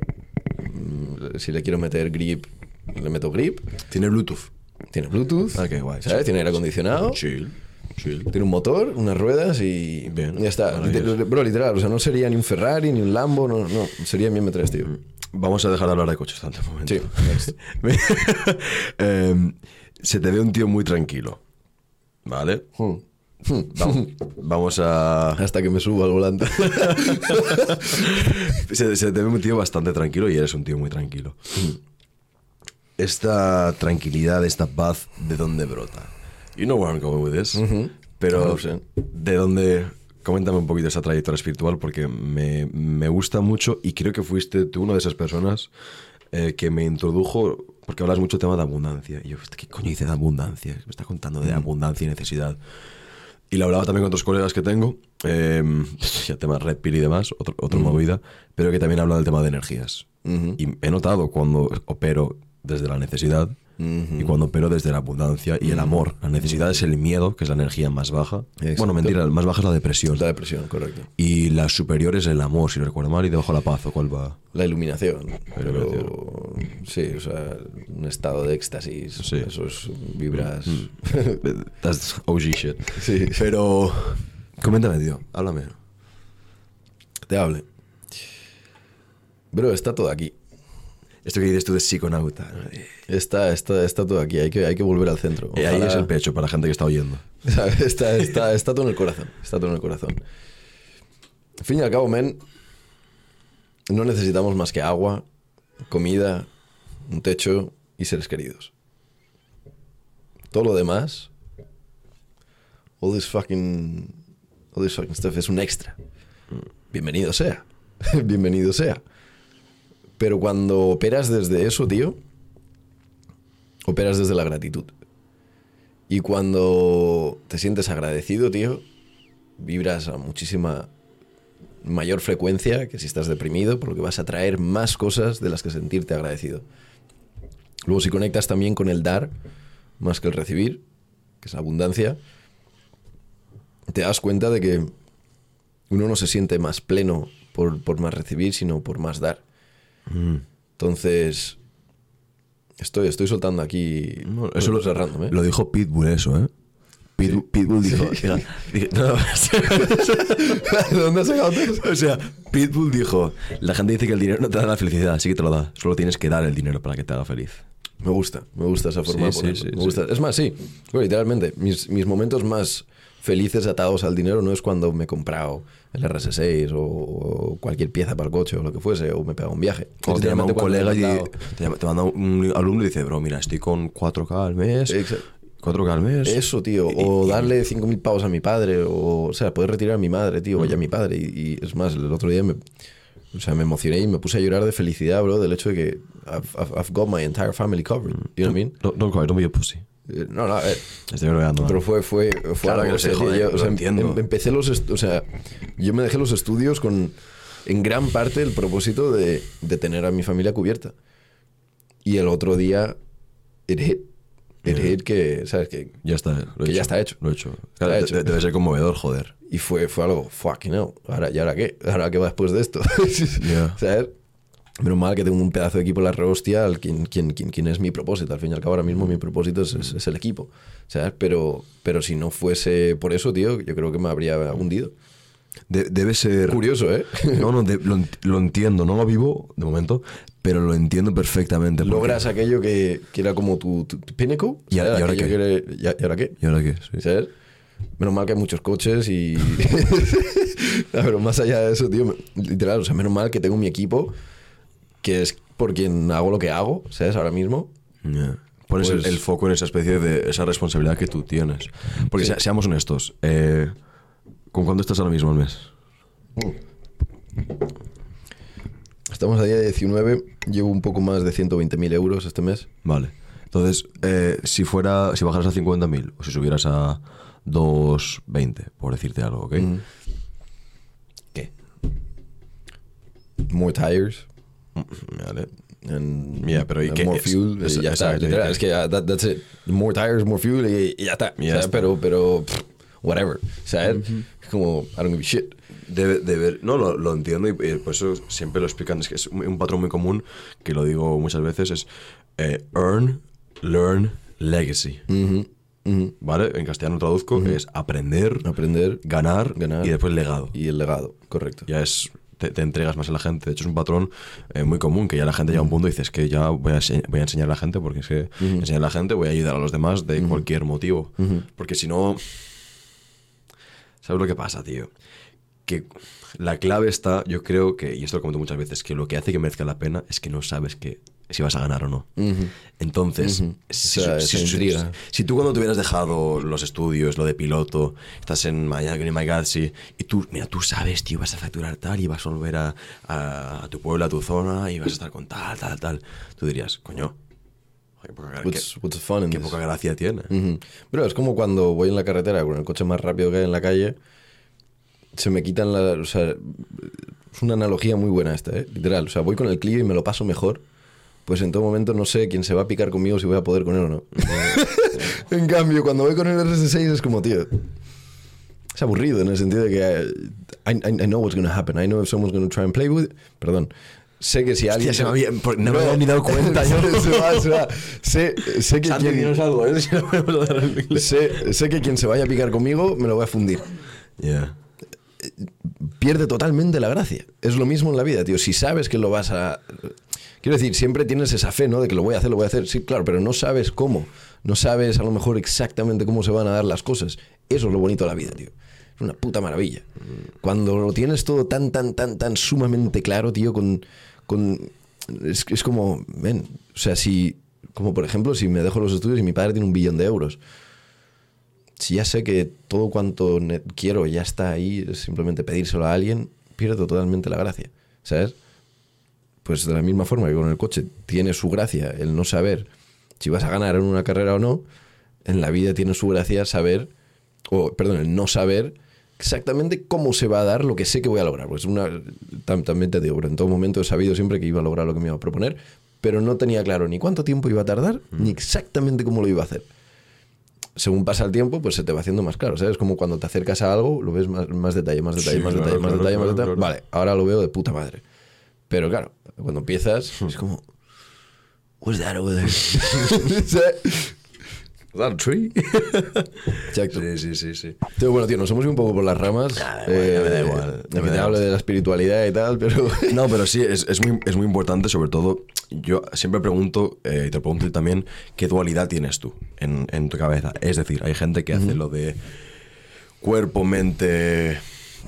mm, Si le quiero meter grip, le meto grip. Tiene Bluetooth. Tiene Bluetooth. Ah, qué guay. ¿Sabes? Tiene aire acondicionado. Chill. Chill. Tiene un motor, unas ruedas y Bien, ya está. Bro, literal, o sea, no sería ni un Ferrari, ni un Lambo, no, no, sería mi M3, tío. Vamos a dejar de hablar de coches tanto momento. Sí, Em, se te ve un tío muy tranquilo. ¿Vale? Hmm. Vamos, vamos a. Hasta que me subo al volante. Se, se te ve un tío bastante tranquilo y eres un tío muy tranquilo. Esta tranquilidad, esta paz, ¿de dónde brota? You know where I'm going with this. Pero, 100%. ¿de dónde? Coméntame un poquito esa trayectoria espiritual porque me, me gusta mucho y creo que fuiste tú una de esas personas eh, que me introdujo, porque hablas mucho tema de abundancia. Y yo, ¿qué coño dice de abundancia? Me está contando de abundancia y necesidad. Y lo hablaba también con otros colegas que tengo, eh, ya tema red pill y demás, otro, otra movida, pero que también habla del tema de energías. Y he notado cuando opero desde la necesidad y cuando opero desde la abundancia y el amor. La necesidad es el miedo, que es la energía más baja. Exacto. Bueno, mentira, la más baja es la depresión. La depresión, correcto. Y la superior es el amor, si no recuerdo mal, y debajo la paz, ¿o cuál va? La iluminación. La Pero, sí, o sea, un estado de éxtasis. Sí. Mm. Esos vibras. That's OG shit. Sí. Pero, coméntame, tío, háblame. Te hable. Bro, está todo aquí. Esto que dices tú de psiconauta. Está, está, está todo aquí, hay que, hay que volver al centro. Eh, ahí Ojalá- es el pecho para la gente que está oyendo. Está, está, está todo en el corazón. Está todo en el corazón. Al fin y al cabo, men, no necesitamos más que agua, comida, un techo y seres queridos. Todo lo demás, all this fucking, all this fucking stuff es un extra. Bienvenido sea. Bienvenido sea. Pero cuando operas desde eso, tío, operas desde la gratitud. Y cuando te sientes agradecido, tío, vibras a muchísima mayor frecuencia que si estás deprimido, por lo que vas a traer más cosas de las que sentirte agradecido. Luego, si conectas también con el dar, más que el recibir, que es abundancia, te das cuenta de que uno no se siente más pleno por, por más recibir, sino por más dar. Entonces, estoy, estoy soltando aquí No, eso lo, random, ¿eh? lo dijo Pitbull, eso, ¿eh? Pitbull, Pitbull dijo. diga- diga- no, ¿De dónde has sacado o sea, Pitbull dijo: La gente dice que el dinero no te da la felicidad, sí que te lo da. Solo tienes que dar el dinero para que te haga feliz. Me gusta, me gusta esa forma de Sí, sí, ponerlo, sí, me sí. gusta. Es más, sí, bueno, literalmente, mis, mis momentos más felices atados al dinero no es cuando me he comprado el RS6 o, o cualquier pieza para el coche o lo que fuese, o me he pegado un viaje. Cuando te llama un colega y te, llama- te manda un alumno y dice, bro, mira, estoy con 4K al mes. Exacto. 4K al mes. Eso, tío. O darle 5.000 pavos a mi padre. O, o sea, poder retirar a mi madre, tío. O ya a mi padre. Y, y es más, el otro día me, o sea, me emocioné y me puse a llorar de felicidad, bro, del hecho de que I've, I've- I've got my entire family covered. You know what I mean? Don't, don't cry, don't be a pussy. Eh, No, no, eh, Estoy bromeando. pero ¿no? fue, fue, fue Claro algo que sé, serio. joder, Yo, lo o sea, entiendo. em- empecé los o sea, yo me dejé los estudios con en gran parte el propósito de, de tener a mi familia cubierta. Y el otro día, it hit. It hit que, ¿sabes? Que, Ya está, lo he Que hecho. ya está hecho. Lo he hecho. Claro, hecho. de- Debe ser conmovedor, joder. y fue, fue algo, fucking hell. Ahora, ¿Y ahora qué? ¿Ahora qué va después de esto? Ya. ¿Sabes? Menos mal que tengo un pedazo de equipo en la rehostia, quien, quien, quien, quien es mi propósito. Al fin y al cabo, ahora mismo mi propósito es, es- es el equipo. ¿Sabes? Pero, pero si no fuese por eso, tío, yo creo que me habría hundido. De- debe ser... Curioso, ¿eh? No, no, de- lo, lo entiendo. No lo vivo de momento, pero lo entiendo perfectamente. porque- Logras aquello que, que era como tu, tu, tu pinnacle. ¿Y ahora- ¿sabes? y ahora qué? era- ¿y a- ¿Y ahora qué? ¿Y ahora qué? Sí. ¿Sabes? Menos mal que hay muchos coches y... No, pero más allá de eso, tío, literal, o sea, menos mal que tengo mi equipo, que es por quien hago lo que hago, ¿sabes? Ahora mismo. Pones el- Pues- el, foco en esa especie de esa responsabilidad que tú tienes. Porque Sí. se- seamos honestos, eh, ¿con cuánto estás ahora mismo al mes? Estamos a día 19, llevo un poco más de 120.000 euros este mes. Vale. Entonces, eh, si fuera, si bajaras a 50.000 o si subieras a 220, por decirte algo, ¿ok? ¿Qué? More tires. Vale. And, Ya, pero ¿y qué more es? fuel. Y ya está. literal, ¿y es que ya, that- that's it. More tires, more fuel y, y ya está. Ya ¿sabes? está. Pero, pero, pff, whatever. ¿Sabes? Es como, I don't give a shit. Debe, debe- no, lo, lo entiendo y, y por eso siempre lo explican. Es que es un, un patrón muy común que lo digo muchas veces: es eh, earn, learn, legacy. Ujú, ujú. ¿Vale? En castellano traduzco: es aprender, Aprender ganar, Ganar. y después legado. y el legado, correcto. Ya es. Te, te entregas más a la gente. De hecho, es un patrón eh, muy común que ya la gente llega a un punto y dices que ya voy a, ense- voy a enseñar a la gente porque es que enseñar a la gente voy a ayudar a los demás de cualquier motivo. Porque si no. ¿Sabes lo que pasa, tío? Que la clave está, yo creo que, y esto lo comento muchas veces, que lo que hace que merezca la pena es que no sabes que si vas a ganar o no. Entonces, si, O sea, si- esa si- intriga. si tú cuando te hubieras dejado los estudios, lo de piloto, estás en Miami, en My Galaxy, y tú, mira, tú sabes, tío, vas a facturar tal y vas a volver a, a- a tu pueblo, a tu zona, y vas a estar con tal, tal, tal, tú dirías, coño, qué poca, What's, qué- what's fun poca gracia tiene. Pero es como cuando voy en la carretera con el coche más rápido que hay en la calle, se me quitan la... O sea, es una analogía muy buena esta, ¿eh? Literal. O sea, voy con el Clio y me lo paso mejor. Pues en todo momento no sé quién se va a picar conmigo si voy a poder con él o no. en cambio, cuando voy con el RS6 es como, tío... Es aburrido en el sentido de que eh, I, I- I know what's going to happen. I know if someone's going to try and play with it. Perdón. Sé que si alguien... se me había- por- no me había ni dado cuenta yo. se va, se va. Sé, sé que quien- ¿eh? Si no sé, sé que quien se vaya a picar conmigo me lo voy a fundir. Yeah. Pierde totalmente la gracia. Es lo mismo en la vida, tío. Si sabes que lo vas a... Quiero decir, siempre tienes esa fe, ¿no? De que lo voy a hacer, lo voy a hacer. Sí, claro, pero no sabes cómo. No sabes a lo mejor exactamente cómo se van a dar las cosas. Eso es lo bonito de la vida, tío. Es una puta maravilla. Cuando lo tienes todo tan, tan, tan, tan sumamente claro, tío, con... con es, es como, ven, o sea, si, como por ejemplo, si me dejo los estudios y mi padre tiene un billón de euros, si ya sé que todo cuanto quiero ya está ahí, simplemente pedírselo a alguien, pierdo totalmente la gracia, ¿sabes? Pues de la misma forma que con el coche tiene su gracia el no saber si vas a ganar en una carrera o no, en la vida tiene su gracia saber, o perdón, el no saber exactamente cómo se va a dar lo que sé que voy a lograr. Pues una, tam- también te digo, pero en todo momento he sabido siempre que iba a lograr lo que me iba a proponer, pero no tenía claro ni cuánto tiempo iba a tardar, ni exactamente cómo lo iba a hacer según pasa el tiempo, pues se te va haciendo más claro, ¿sabes? Como cuando te acercas a algo, lo ves más, más detalle, más detalle, Sí, más claro, detalle, más detalle, más claro, detalle. Vale, ahora lo veo de puta madre. Pero claro, cuando empiezas, es como... What's that over there? ¿Sabes? That tree. Exacto. sí, sí, sí, sí. Tío, bueno, tío, nos hemos ido un poco por las ramas. Nah, da igual, ya me da igual, ya Aquí me te da hablo igual. de la espiritualidad y tal, pero... No, pero sí, es, es muy, es muy importante, sobre todo, yo siempre pregunto, eh, y te pregunto también, ¿qué dualidad tienes tú en, en tu cabeza? Es decir, hay gente que hace lo de cuerpo, mente,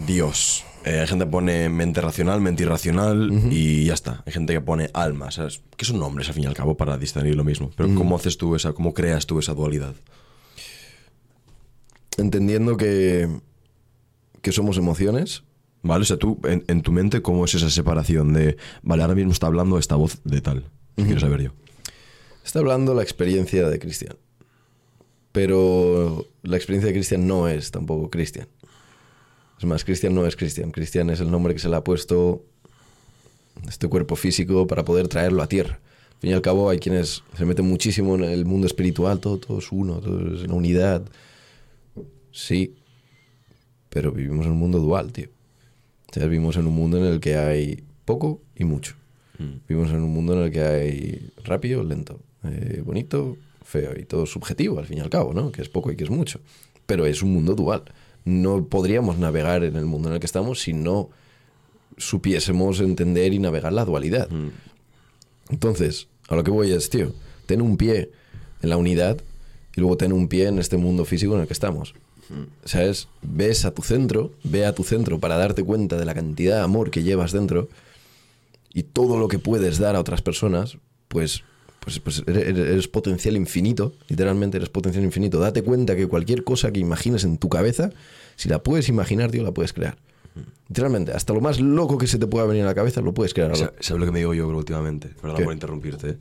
Dios. Eh, hay gente que pone mente racional, mente irracional y ya está. Hay gente que pone alma, ¿sabes? Que son nombres al fin y al cabo para distinguir lo mismo. Pero ¿cómo haces tú esa, cómo creas tú esa dualidad? Entendiendo que, que somos emociones, ¿Vale? O sea, tú, en, en tu mente, ¿cómo es esa separación de, vale, ahora mismo está hablando esta voz de tal? Quiero saber yo. Está hablando la experiencia de Cristian. Pero la experiencia de Cristian no es tampoco Cristian. Es más, Cristian no es Cristian. Cristian es el nombre que se le ha puesto este cuerpo físico para poder traerlo a tierra. Al fin y al cabo hay quienes se meten muchísimo en el mundo espiritual, todo, todo es uno, todo es una unidad. Sí, pero vivimos en un mundo dual, tío. O sea, vivimos en un mundo en el que hay poco y mucho. Vivimos en un mundo en el que hay rápido, lento, eh, bonito, feo y todo subjetivo al fin y al cabo, ¿no? Que es poco y que es mucho. Pero es un mundo dual. No podríamos navegar en el mundo en el que estamos si no supiésemos entender y navegar la dualidad. Entonces, a lo que voy es, tío, ten un pie en la unidad y luego ten un pie en este mundo físico en el que estamos. ¿Sabes? Ves a tu centro, ve a tu centro para darte cuenta de la cantidad de amor que llevas dentro y todo lo que puedes dar a otras personas, pues, pues, pues eres, eres potencial infinito, literalmente eres potencial infinito. Date cuenta que cualquier cosa que imagines en tu cabeza, si la puedes imaginar, tío, la puedes crear. Literalmente, hasta lo más loco que se te pueda venir a la cabeza, lo puedes crear. Sa- ¿Sabes lo que me digo yo últimamente? Perdón ¿Qué? por interrumpirte. ¿eh?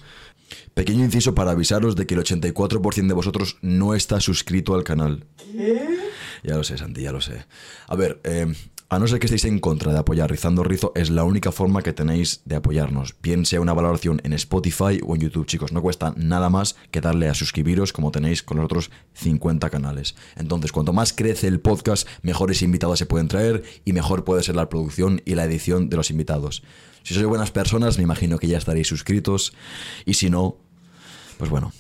Pequeño inciso para avisaros de que el 84% de vosotros no está suscrito al canal. Ya lo sé, Santi, ya lo sé. A ver, eh, a no ser que estéis en contra de apoyar Rizando Rizo, es la única forma que tenéis de apoyarnos. Bien sea una valoración en Spotify o en YouTube, chicos. No cuesta nada más que darle a suscribiros como tenéis con los otros 50 canales. Entonces, cuanto más crece el podcast, mejores invitados se pueden traer y mejor puede ser la producción y la edición de los invitados. Si sois buenas personas, me imagino que ya estaréis suscritos. Y si no, pues bueno,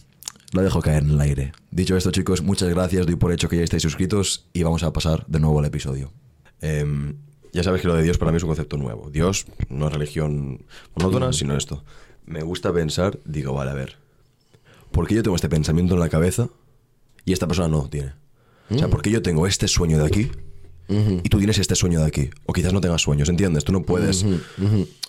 lo dejo caer en el aire. Dicho esto, chicos, muchas gracias. Doy por hecho que ya estáis suscritos y vamos a pasar de nuevo al episodio. Em, ya sabes que lo de Dios para mí es un concepto nuevo. Dios no es religión monótona, sino esto. Me gusta pensar, digo, vale, a ver. ¿Por qué yo tengo este pensamiento en la cabeza y esta persona no tiene? O sea, ¿por qué yo tengo este sueño de aquí y tú tienes este sueño de aquí? O quizás no tengas sueños, ¿entiendes? Tú no puedes...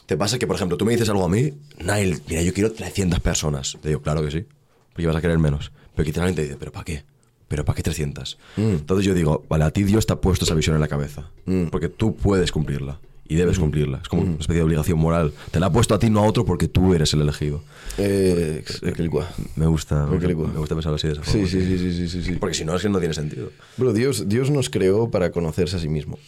Te pasa que, por ejemplo, tú me dices algo a mí, Nail, mira, yo quiero 300 personas. Te digo, claro que sí, porque vas a querer menos. Pero quizás alguien te dice, ¿pero para qué? ¿Pero para qué 300? Entonces yo digo, vale, a ti Dios te ha puesto esa visión en la cabeza, porque tú puedes cumplirla y debes cumplirla. Es como una especie de obligación moral. Te la ha puesto a ti, no a otro, porque tú eres el elegido. Eh. Me gusta, me gusta, pensarlo así de esa forma. Sí, sí, sí, sí, sí. Porque si no, es que no tiene sentido. Bro, Dios, Dios nos creó para conocerse a sí mismo.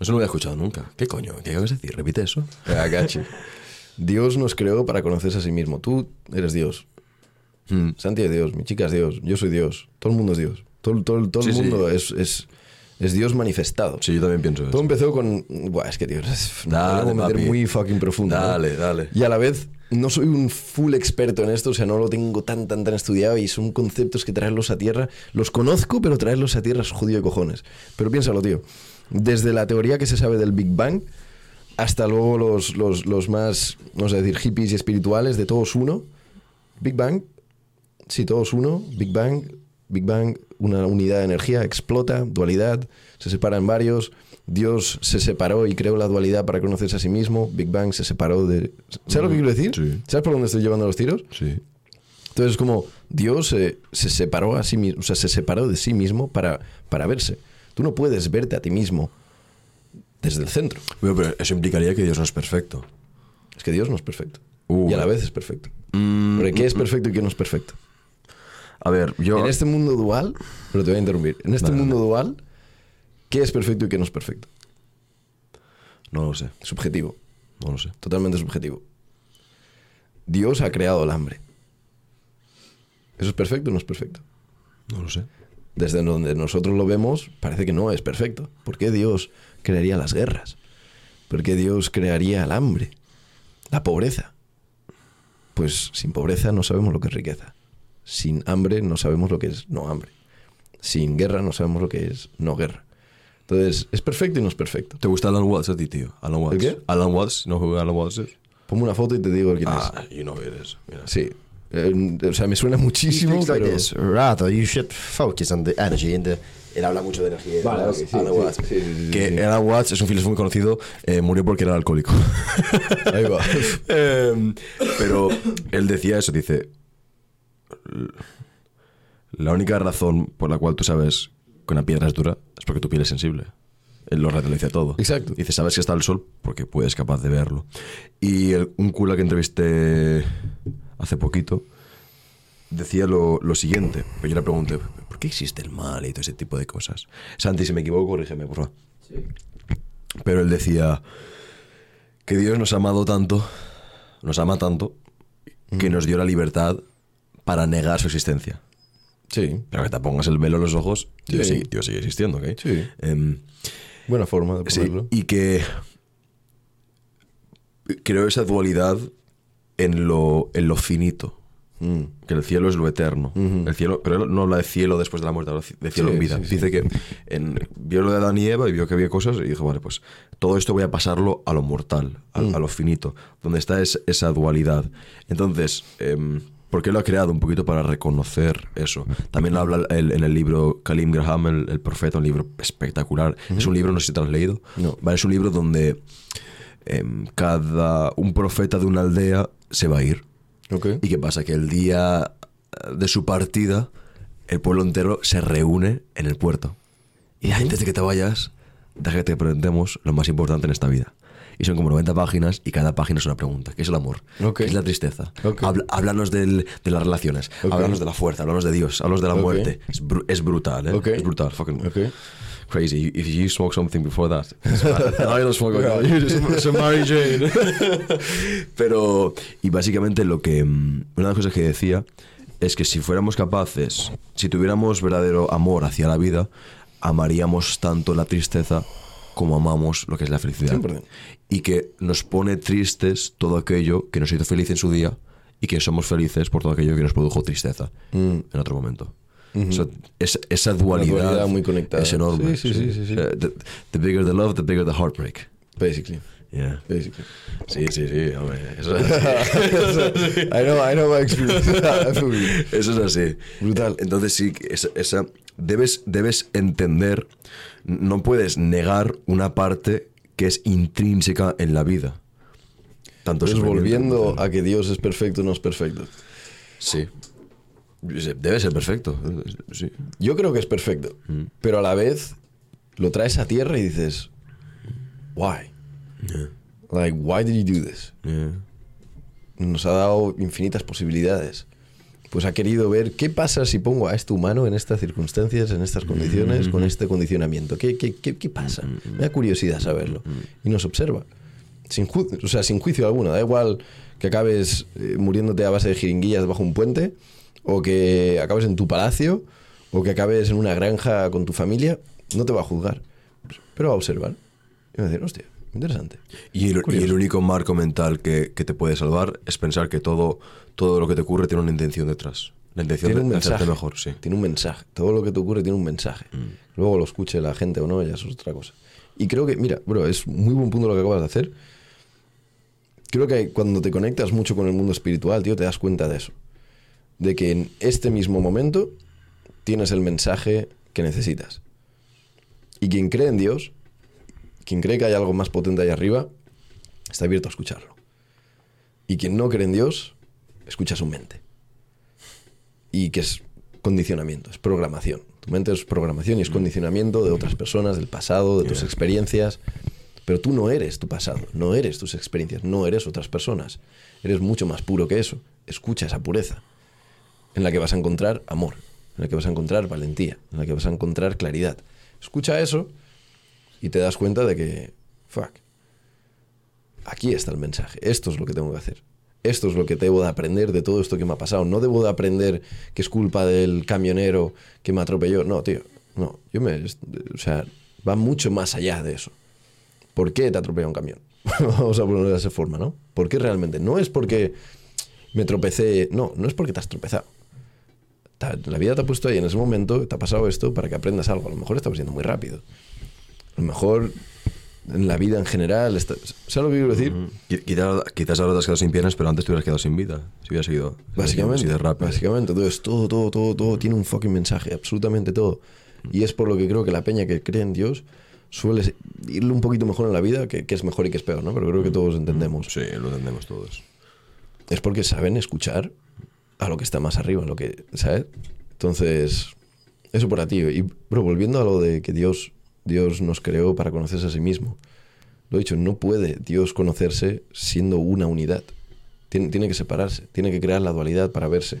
Eso no lo había escuchado nunca. ¿Qué coño? ¿Qué acabas de decir? Repite eso. You. Dios nos creó para conocerse a sí mismo. Tú eres Dios. Mm. Santi es Dios, mi chica es Dios, yo soy Dios. Todo el mundo es Dios. Todo, todo, todo Sí, el sí. mundo es, es, es Dios manifestado. Sí, yo también pienso eso. Todo empezó con. Buah, es que, tío, es, Dale, me meter muy fucking profundo. ¿no? Dale, dale. Y a la vez, no soy un full experto en esto, o sea, no lo tengo tan, tan, tan estudiado y son conceptos que traerlos a tierra. Los conozco, pero traerlos a tierra es jodido de cojones. Pero piénsalo, tío. desde la teoría que se sabe del Big Bang hasta luego los, los, los más, no sé decir, hippies y espirituales, de todos uno. Big Bang, sí, todos uno. Big Bang, Big Bang, una unidad de energía, explota, dualidad, se separa en varios. Dios se separó y creó la dualidad para conocerse a sí mismo. Big Bang se separó de... ¿Sabes lo que quiero decir? Sí. ¿Sabes por dónde estoy llevando los tiros? Sí. Entonces es como Dios eh, se separó a sí mismo, o sea, se separó de sí mismo para, para verse. Tú no puedes verte a ti mismo desde el centro. Bueno, pero eso implicaría que Dios no es perfecto. Es que Dios no es perfecto. Uh, y a la vez es perfecto. Mm, Porque ¿qué es perfecto y qué no es perfecto? A ver, yo... En este mundo dual, pero te voy a interrumpir. En este Vale, mundo dual, ¿qué es perfecto y qué no es perfecto? No lo sé, Subjetivo, no lo sé. totalmente subjetivo. Dios ha creado el hambre. ¿Eso es perfecto o no es perfecto? No lo sé. Desde donde nosotros lo vemos, parece que no es perfecto. ¿Por qué Dios crearía las guerras? ¿Por qué Dios crearía el hambre? La pobreza. Pues sin pobreza no sabemos lo que es riqueza. Sin hambre no sabemos lo que es no hambre. Sin guerra no sabemos lo que es no guerra. Entonces, es perfecto y no es perfecto. ¿Te gusta Alan Watts a ti, tío? Alan Watts. qué? Alan Watts, ¿no juega Alan Watts? es? Ponme una foto y te digo quién Ah, you know who it is. Mira. es. Sí. Eh, o sea, me suena muchísimo, speaks like pero... this. Rather, you should focus on the energy and the... Él habla mucho de energía. Vale, ¿no? sí, Alan sí, Watts. sí, sí, sí, Que sí. Alan Watts es un filósofo muy conocido, eh, murió porque era alcohólico. Ahí va. Em, pero él decía eso, dice, la única razón por la cual tú sabes que una piedra es dura es porque tu piel es sensible. Él lo dice todo. Exacto. Dice, sabes que está el sol porque puedes capaz de verlo. Y el- un cura que entrevisté hace poquito decía lo, lo siguiente. Pero yo le pregunté, ¿por qué existe el mal y todo ese tipo de cosas? Santi, si me equivoco, corrígeme, por favor. Pero él decía que Dios nos ha amado tanto, nos ama tanto, que nos dio la libertad para negar su existencia. Sí. Pero que te pongas el velo en los ojos, Dios, Sí. sigue, sigue existiendo, ¿ok? Sí. Em, Buena forma de Sí, ponerlo. y que creo esa dualidad en lo, en lo finito. Mm. Que el cielo es lo eterno. El cielo, pero él no habla de cielo después de la muerte, habla de cielo Sí, en vida. sí, sí. Dice que en, vio lo de Adán y Eva y vio que había cosas y dijo, vale, pues todo esto voy a pasarlo a lo mortal, a, Mm. a lo finito, donde está es- esa dualidad. Entonces, em, ¿por qué lo ha creado? Un poquito para reconocer eso. También lo habla el- en el libro Kalim Graham, el, el profeta, un libro espectacular. Es un libro, no sé si te lo has leído. No. Vale, es un libro donde em, cada un profeta de una aldea se va a ir. Ok. ¿Y qué pasa? Que el día de su partida, el pueblo entero se reúne en el puerto. Y antes de que te vayas, deja que te preguntemos lo más importante en esta vida. Y son como 90 páginas y cada página es una pregunta. ¿Qué es el amor? Ok. ¿Qué es la tristeza? Ok. Habla- háblanos del- de las relaciones. Ok. Háblanos de la fuerza. Háblanos de Dios. Háblanos de la muerte. Es, bru- es brutal, ¿eh? Es brutal. Fucking crazy. If you smoke something before that. I don't smoke alcohol. So Mary Jane. Pero, y básicamente lo que, mm, una de las cosas que decía es que si fuéramos capaces, si tuviéramos verdadero amor hacia la vida, amaríamos tanto la tristeza como amamos lo que es la felicidad. 100%. Y que nos pone tristes todo aquello que nos hizo feliz en su día y que somos felices por todo aquello que nos produjo tristeza en otro momento. O sea, esa, esa dualidad, dualidad muy conectada. es enorme. Sí, sí, sí, sea, The, the bigger the love, the bigger the heartbreak. Basically. Yeah. Basically. Sí, sí, sí, hombre. Eso es así. I know, I know my experience. Eso es así. Brutal. Entonces sí, esa, esa- debes, debes entender, no puedes negar una parte que es intrínseca en la vida. Tanto Entonces, sufrimiento volviendo a que Dios es perfecto, no es perfecto. Sí. Debe ser perfecto. Sí. Yo creo que es perfecto, pero a la vez lo traes a tierra y dices, why? Like, why did you do this? Yeah. Nos ha dado infinitas posibilidades. Pues ha querido ver qué pasa si pongo a este humano en estas circunstancias, en estas condiciones, con este condicionamiento. ¿Qué, qué, qué, qué pasa? Me da curiosidad saberlo. Y nos observa. Sin, o sea, sin juicio alguno. Da igual que acabes eh, muriéndote a base de jiringuillas bajo un puente, o que acabes en tu palacio, o que acabes en una granja con tu familia. No te va a juzgar. Pero va a observar. Y va a decir, hostia, interesante. Y el, y Curioso. el único marco mental que, que te puede salvar es pensar que todo, todo lo que te ocurre tiene una intención detrás. La intención Tiene de, un mensaje. mejor, sí. Tiene un mensaje. Todo lo que te ocurre tiene un mensaje. Mm. Luego lo escuche la gente o no, ya eso es otra cosa. Y creo que, mira, bro, es muy buen punto lo que acabas de hacer. Creo que cuando te conectas mucho con el mundo espiritual, tío, te das cuenta de eso. De que en este mismo momento tienes el mensaje que necesitas. Y quien cree en Dios, quien cree que hay algo más potente ahí arriba, está abierto a escucharlo. Y quien no cree en Dios, escucha su mente. Y que es condicionamiento, es programación. Tu mente es programación y es condicionamiento de otras personas, del pasado, de tus experiencias. Pero tú no eres tu pasado, no eres tus experiencias, no eres otras personas. Eres mucho más puro que eso. Escucha esa pureza, en la que vas a encontrar amor, en la que vas a encontrar valentía, en la que vas a encontrar claridad. Escucha eso y te das cuenta de que, fuck, aquí está el mensaje, esto es lo que tengo que hacer. Esto es lo que debo de aprender de todo esto que me ha pasado. No debo de aprender que es culpa del camionero que me atropelló. No, tío. No. Yo me. O sea, va mucho más allá de eso. ¿Por qué te atropella un camión? Vamos a ponerlo de esa forma, ¿no? ¿Por qué realmente? No es porque me tropecé. No, no es porque te has tropezado. La vida te ha puesto ahí en ese momento, te ha pasado esto para que aprendas algo. A lo mejor estabas yendo muy rápido. A lo mejor en la vida en general. está- ¿Sabes lo que quiero decir? Qui- Quizás, quizás ahora te has quedado sin piernas, pero antes te hubieras quedado sin vida. Si hubieras seguido. Básicamente, así de básicamente, entonces todo, todo, todo, todo tiene un fucking mensaje, absolutamente todo. Y es por lo que creo que la peña que cree en Dios suele irle un poquito mejor en la vida, que, que es mejor y que es peor, ¿no? Pero creo que todos entendemos. Sí, lo entendemos todos. Es porque saben escuchar a lo que está más arriba, lo que, ¿sabes? Entonces, eso por a ti. Y, bro, volviendo a lo de que Dios, Dios nos creó para conocerse a sí mismo. Lo he dicho, no puede Dios conocerse siendo una unidad. Tiene, tiene que separarse, tiene que crear la dualidad para verse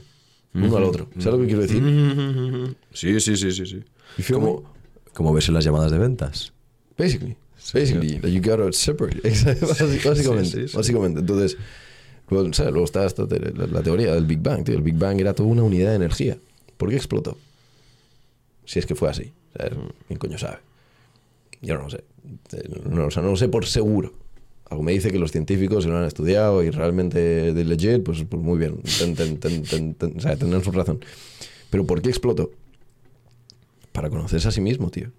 uno al otro. ¿Sabes lo que quiero decir? Sí, sí, sí, sí. sí. You feel Como, como ves en las llamadas de ventas. Basically. Basically, that you gotta separate. Básicamente. Sí, sí, sí. Básicamente. Entonces, pues, ¿sabes? luego está esta te- la, la teoría del Big Bang, tío. El Big Bang era toda una unidad de energía. ¿Por qué explotó? Si es que fue así. ¿sabes? ¿Quién coño sabe? Yo no lo sé. Eh, No, o sea, no lo sé por seguro. Algo me dice que los científicos se lo han estudiado y realmente de legit, pues, pues muy bien. Ten- ten- ten- ten- ten- o sea, tendrán su razón. Pero ¿por qué explotó? Para conocerse a sí mismo, tío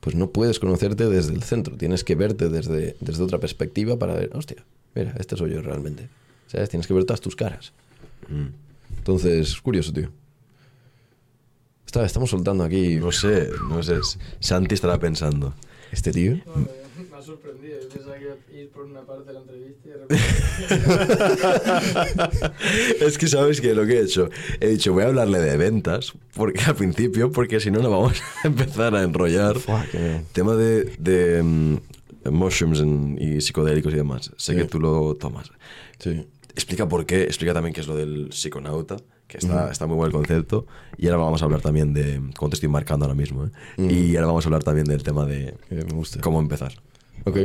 pues no puedes conocerte desde el centro. Tienes que verte desde, desde otra perspectiva para ver, hostia, mira, este soy yo realmente. ¿Sabes? Tienes que ver todas tus caras. Entonces, es curioso, tío. Está, estamos soltando aquí No sé, no sé. Santi estará pensando. este tío. Me, ha sorprendido. Yo pensaba que iba a ir por una parte de la entrevista y de repente... es que sabes que lo que he hecho, he dicho, voy a hablarle de ventas, porque al principio, porque si no, no vamos a empezar a enrollar. Fuck, eh. Tema de, de mm, mushrooms en- y psicodélicos y demás. Sé Sí. que tú lo tomas. Sí. Explica por qué, explica también qué es lo del psiconauta, que está, está muy buen el concepto. Y ahora vamos a hablar también de, como te estoy marcando ahora mismo, ¿eh? y ahora vamos a hablar también del tema de Que me gusta. cómo empezar. Ok.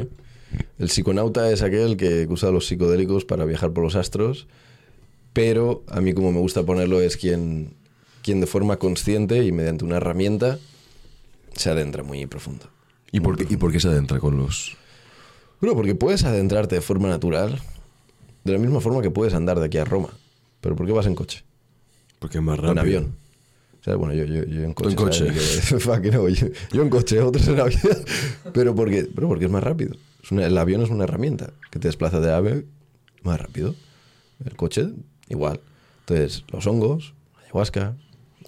El psiconauta es aquel que usa los psicodélicos para viajar por los astros, pero a mí como me gusta ponerlo es quien, quien de forma consciente y mediante una herramienta se adentra muy profundo. ¿Y por, qué, ¿Y por qué se adentra con los...? Bueno, porque puedes adentrarte de forma natural, de la misma forma que puedes andar de aquí a Roma. Pero ¿por qué vas en coche? Porque es más rápido. en avión. O sea, bueno, yo, yo, yo en coche. en coche. Que- no, yo, yo en coche, otros en avión. Pero porque, pero porque es más rápido. Es una- el avión es una herramienta que te desplaza de ave más rápido. El coche, igual. Entonces, los hongos, la ayahuasca,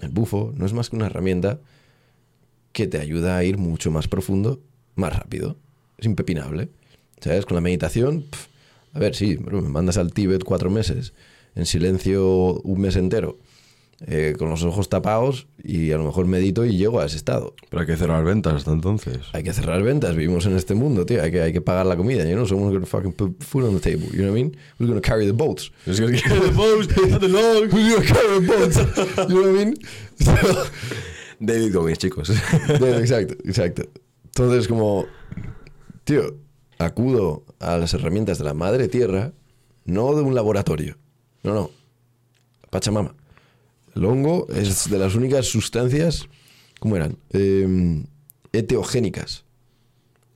el bufo, no es más que una herramienta que te ayuda a ir mucho más profundo, más rápido. Es impepinable. ¿Sabes? Con la meditación, pf, a ver, sí, me mandas al Tíbet cuatro meses, en silencio un mes entero, eh, con los ojos tapados y a lo mejor medito y llego a ese estado. Pero hay que cerrar ventas hasta entonces. Hay que cerrar ventas, vivimos en este mundo, tío, hay que, hay que pagar la comida, you know, someone's gonna fucking put food on the table, you know what I mean? Who's gonna carry the boats? Es que the boats, the log. Who's gonna carry the boats? You know what I mean? David Goggins, chicos. Exacto, exacto. Entonces, como, tío, acudo a las herramientas de la madre tierra, no de un laboratorio. No, no. Pachamama. El hongo es de las únicas sustancias, ¿cómo eran? Eh, eteogénicas.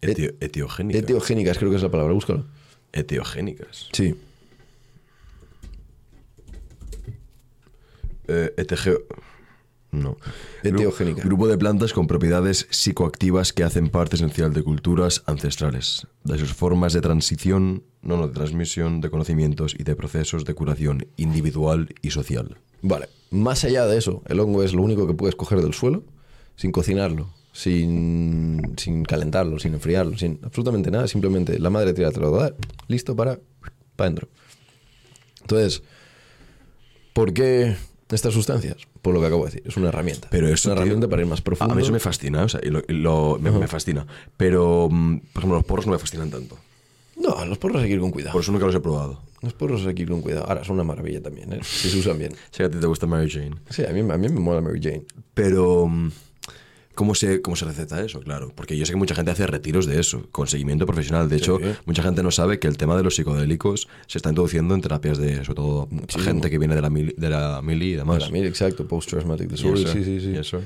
Etio- etiogénicas. Eteogénicas, creo que es la palabra, búscalo. Etiogénicas. Sí. Eh. No. Enteogénica. Gru- Grupo de plantas con propiedades psicoactivas que hacen parte esencial de culturas ancestrales, de sus formas de transición, no, no, de transmisión de conocimientos y de procesos de curación individual y social. Vale, más allá de eso, el hongo es lo único que puedes coger del suelo sin cocinarlo, sin, sin calentarlo, sin enfriarlo, sin absolutamente nada. Simplemente la madre tierra te lo va a dar, listo para, para adentro. Entonces, ¿por qué estas sustancias? Por lo que acabo de decir, es una herramienta. Pero es una tío, herramienta para ir más profundo. A mí eso me fascina, o sea, y lo- y lo- me, me fascina. Pero, mm, por ejemplo, los porros no me fascinan tanto. No, los porros hay que ir con cuidado. Por eso nunca los he probado. Los porros ir con cuidado. Ahora, son una maravilla también, ¿eh? si se usan bien. Sé que a ti te gusta Mary Jane. Sí, a mí, a mí me mola Mary Jane. Pero, mm, ¿cómo se, ¿cómo se receta eso? Claro, porque yo sé que mucha gente hace retiros de eso, con seguimiento profesional. De hecho, mucha gente no sabe que el tema de los psicodélicos se está introduciendo en terapias de, sobre todo, gente que viene de la mili, de la mili y demás. Para mí, exacto, post-traumatic disorder. Sir. sí, sí, sí. Sir.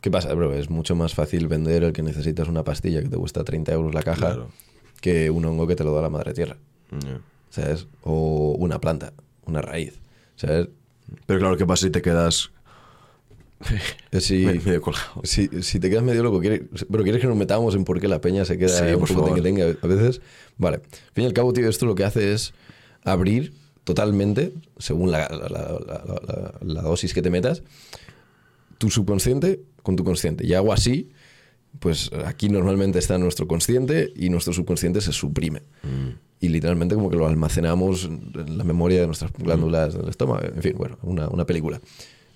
¿Qué pasa, bro? Es mucho más fácil vender el que necesitas una pastilla que te cuesta 30 euros la caja Claro. que un hongo que te lo da la madre tierra, Yeah. ¿Sabes? O una planta, una raíz, ¿sabes? Pero claro, ¿qué pasa si te quedas Eh, Si, me- medio colgado? si, si te quedas medio loco, ¿quieres, pero ¿quieres que nos metamos en por qué la peña se queda Sí, un por poco favor. tenga a veces? Vale. Al fin y al cabo, tío, esto lo que hace es abrir totalmente, según la, la- la- la- dosis que te metas, tu subconsciente con tu consciente. Y hago así, pues aquí normalmente está nuestro consciente y nuestro subconsciente se suprime. Y literalmente como que lo almacenamos en la memoria de nuestras glándulas del estómago. En fin, bueno, una, una película.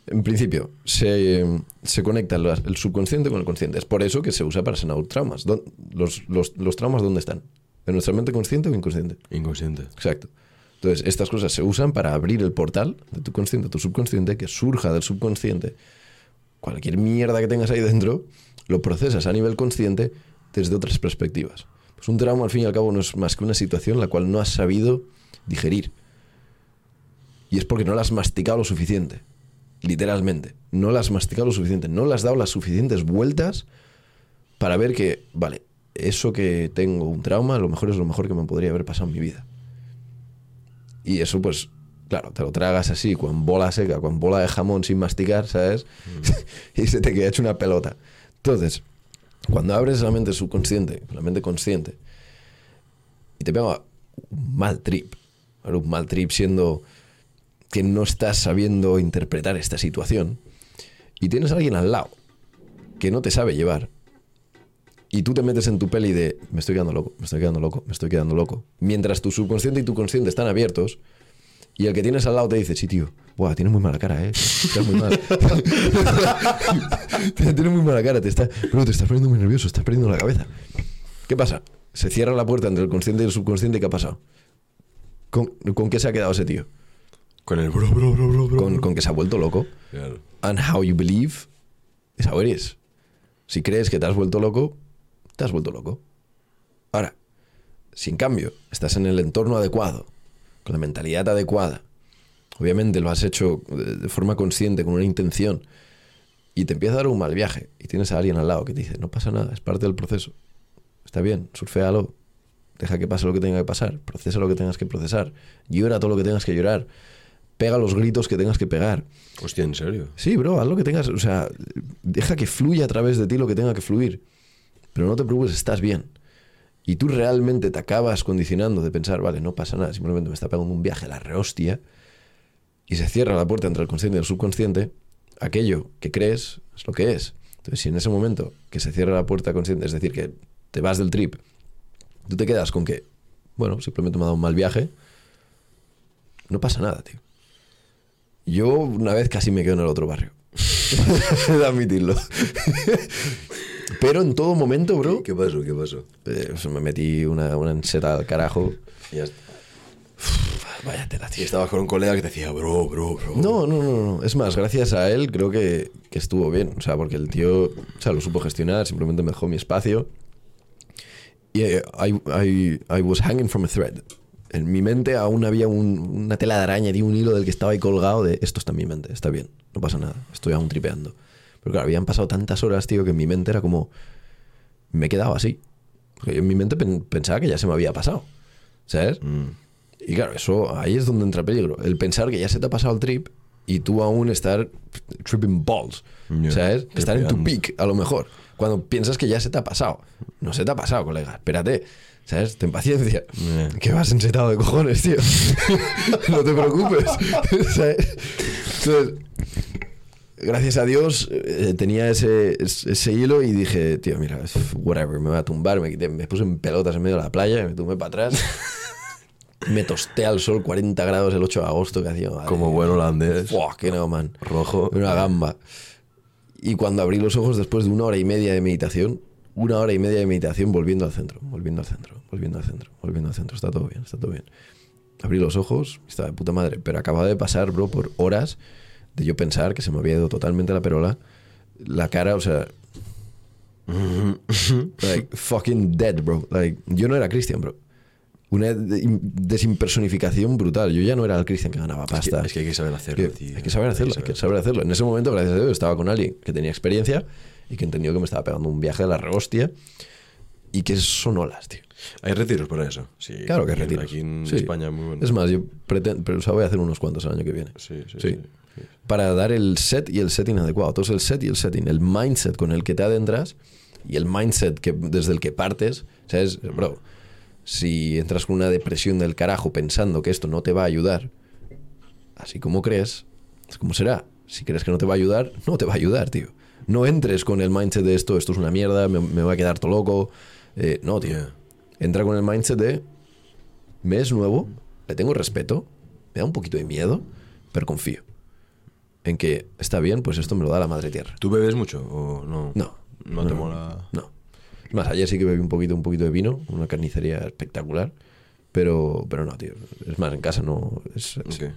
En principio, se, se conecta el subconsciente con el consciente. Es por eso que se usa para sanar traumas. ¿Dó- Los, los, los traumas dónde están? ¿En nuestra mente consciente o inconsciente? Inconsciente. Exacto. Entonces, estas cosas se usan para abrir el portal de tu consciente a tu subconsciente, que surja del subconsciente. Cualquier mierda que tengas ahí dentro, lo procesas a nivel consciente desde otras perspectivas. Pues un trauma, al fin y al cabo, no es más que una situación la cual no has sabido digerir. Y es porque no la has masticado lo suficiente. Literalmente. No la has masticado lo suficiente. No le has dado las suficientes vueltas para ver que, vale, eso que tengo un trauma, a lo mejor es lo mejor que me podría haber pasado en mi vida. Y eso, pues, claro, te lo tragas así, con bola seca, con bola de jamón sin masticar, ¿sabes? y se te queda hecho una pelota. Entonces, cuando abres la mente subconsciente, la mente consciente, y te pega un mal trip, un mal trip siendo que no estás sabiendo interpretar esta situación, y tienes a alguien al lado que no te sabe llevar, y tú te metes en tu peli de me estoy quedando loco, me estoy quedando loco, me estoy quedando loco. Mientras tu subconsciente y tu consciente están abiertos y el que tienes al lado te dice, sí, tío, buah, tienes muy mala cara, ¿eh? Estás muy mal. tienes muy mala cara, te, está, bro, te estás poniendo muy nervioso, estás perdiendo la cabeza. ¿Qué pasa? Se cierra la puerta entre el consciente y el subconsciente, ¿qué ha pasado? ¿Con, con qué se ha quedado ese tío? Con el bro, bro, bro, bro, bro. Con, con que se ha vuelto loco. Claro. And how you believe is how it is. Si crees que te has vuelto loco, te has vuelto loco. Ahora, si en cambio estás en el entorno adecuado, con la mentalidad adecuada, obviamente lo has hecho de de forma consciente, con una intención, y te empieza a dar un mal viaje, y tienes a alguien al lado que te dice, no pasa nada, es parte del proceso. Está bien, surféalo, deja que pase lo que tenga que pasar, procesa lo que tengas que procesar, llora todo lo que tengas que llorar, pega los gritos que tengas que pegar. Hostia, ¿en serio? Sí, bro, haz lo que tengas. O sea, deja que fluya a través de ti lo que tenga que fluir. Pero no te preocupes, estás bien. Y tú realmente te acabas condicionando de pensar, vale, no pasa nada, simplemente me está pegando un viaje a la rehostia. Y se cierra la puerta entre el consciente y el subconsciente. Aquello que crees es lo que es. Entonces, si en ese momento que se cierra la puerta consciente, es decir, que te vas del trip, tú te quedas con que, bueno, simplemente me ha dado un mal viaje, no pasa nada, tío. Yo una vez casi me quedo en el otro barrio. Admitirlo. Pero en todo momento, bro, ¿Qué pasó? ¿Qué pasó? eh, me metí una, una enseta al carajo. Ya está. Vaya tela, Y tío. estabas con un colega que te decía, bro, bro, bro. No, no, no, no. Es más, gracias a él creo que, que estuvo bien. O sea, porque el tío o sea, lo supo gestionar, simplemente me dejó mi espacio. Y eh, I, I, I was hanging from a thread. En mi mente aún había un- una tela de araña y un hilo del que estaba ahí colgado de esto está en mi mente, está bien, no pasa nada, estoy aún tripeando. Pero claro, habían pasado tantas horas, tío, que en mi mente era como... Me quedaba así. Porque yo en mi mente pen- pensaba que ya se me había pasado. ¿Sabes? Mm. Y claro, eso ahí es donde entra peligro. El pensar que ya se te ha pasado el trip y tú aún estar tripping balls, Ya, ¿sabes? Estar en tu peak, a lo mejor. Cuando piensas que ya se te ha pasado. No se te ha pasado, colega. Espérate. ¿Sabes? Ten paciencia. Ya. Que vas ensetado de cojones, tío. no te preocupes. ¿Sabes? Entonces, gracias a Dios eh, tenía ese, ese hilo y dije, tío, mira, whatever, me voy a tumbar. Me, quité- me puse en pelotas en medio de la playa, me tumbé para atrás. me tosté al sol 40 grados el 8 de agosto que hacía. madre Como buen holandés. Fuck, que no, man. Rojo. Una gamba. Y cuando abrí los ojos después de una hora y media de meditación, una hora y media de meditación volviendo al centro, volviendo al centro, volviendo al centro, volviendo al centro. Está todo bien, está todo bien. Abrí los ojos, estaba de puta madre, pero acababa de pasar, bro, por horas de yo pensar que se me había ido totalmente la perola. La cara, o sea... like, fucking dead, bro. Like, yo no era Cristian, bro. Una de- desimpersonificación brutal. Yo ya no era el Cristian que ganaba Es que, pasta. es que hay que saber hacerlo, Que- tío. Hay que saber hacerlo, hay que saber hacerlo. En ese momento, gracias a Dios, estaba con alguien que tenía experiencia y que entendió que me estaba pegando un viaje de la rehostia y que son olas, tío. Hay retiros por eso. Sí, Claro que aquí- retiros. Aquí en Sí. España es muy bueno. Es más, yo pretendo, pero o sea, voy a hacer unos cuantos el año que viene. Sí, sí, Sí. sí. Para dar el set y el setting adecuado. Entonces el set y el setting, el mindset con el que te adentras y el mindset que, desde el que partes. O sea, es, bro, si entras con una depresión del carajo pensando que esto no te va a ayudar, así como crees, es como será. Si crees que no te va a ayudar, no te va a ayudar, tío. No entres con el mindset de esto, esto es una mierda, me, me voy a quedar todo loco. Eh, no, tío. Entra con el mindset de me es nuevo, le tengo respeto, me da un poquito de miedo, pero confío en que está bien, pues esto me lo da la madre tierra. ¿Tú bebes mucho o no? No. No te mola. No. Es más, ayer sí que bebí un poquito, un poquito de vino, una carnicería espectacular, pero, pero no, tío. Es más, en casa no. Es, Ok.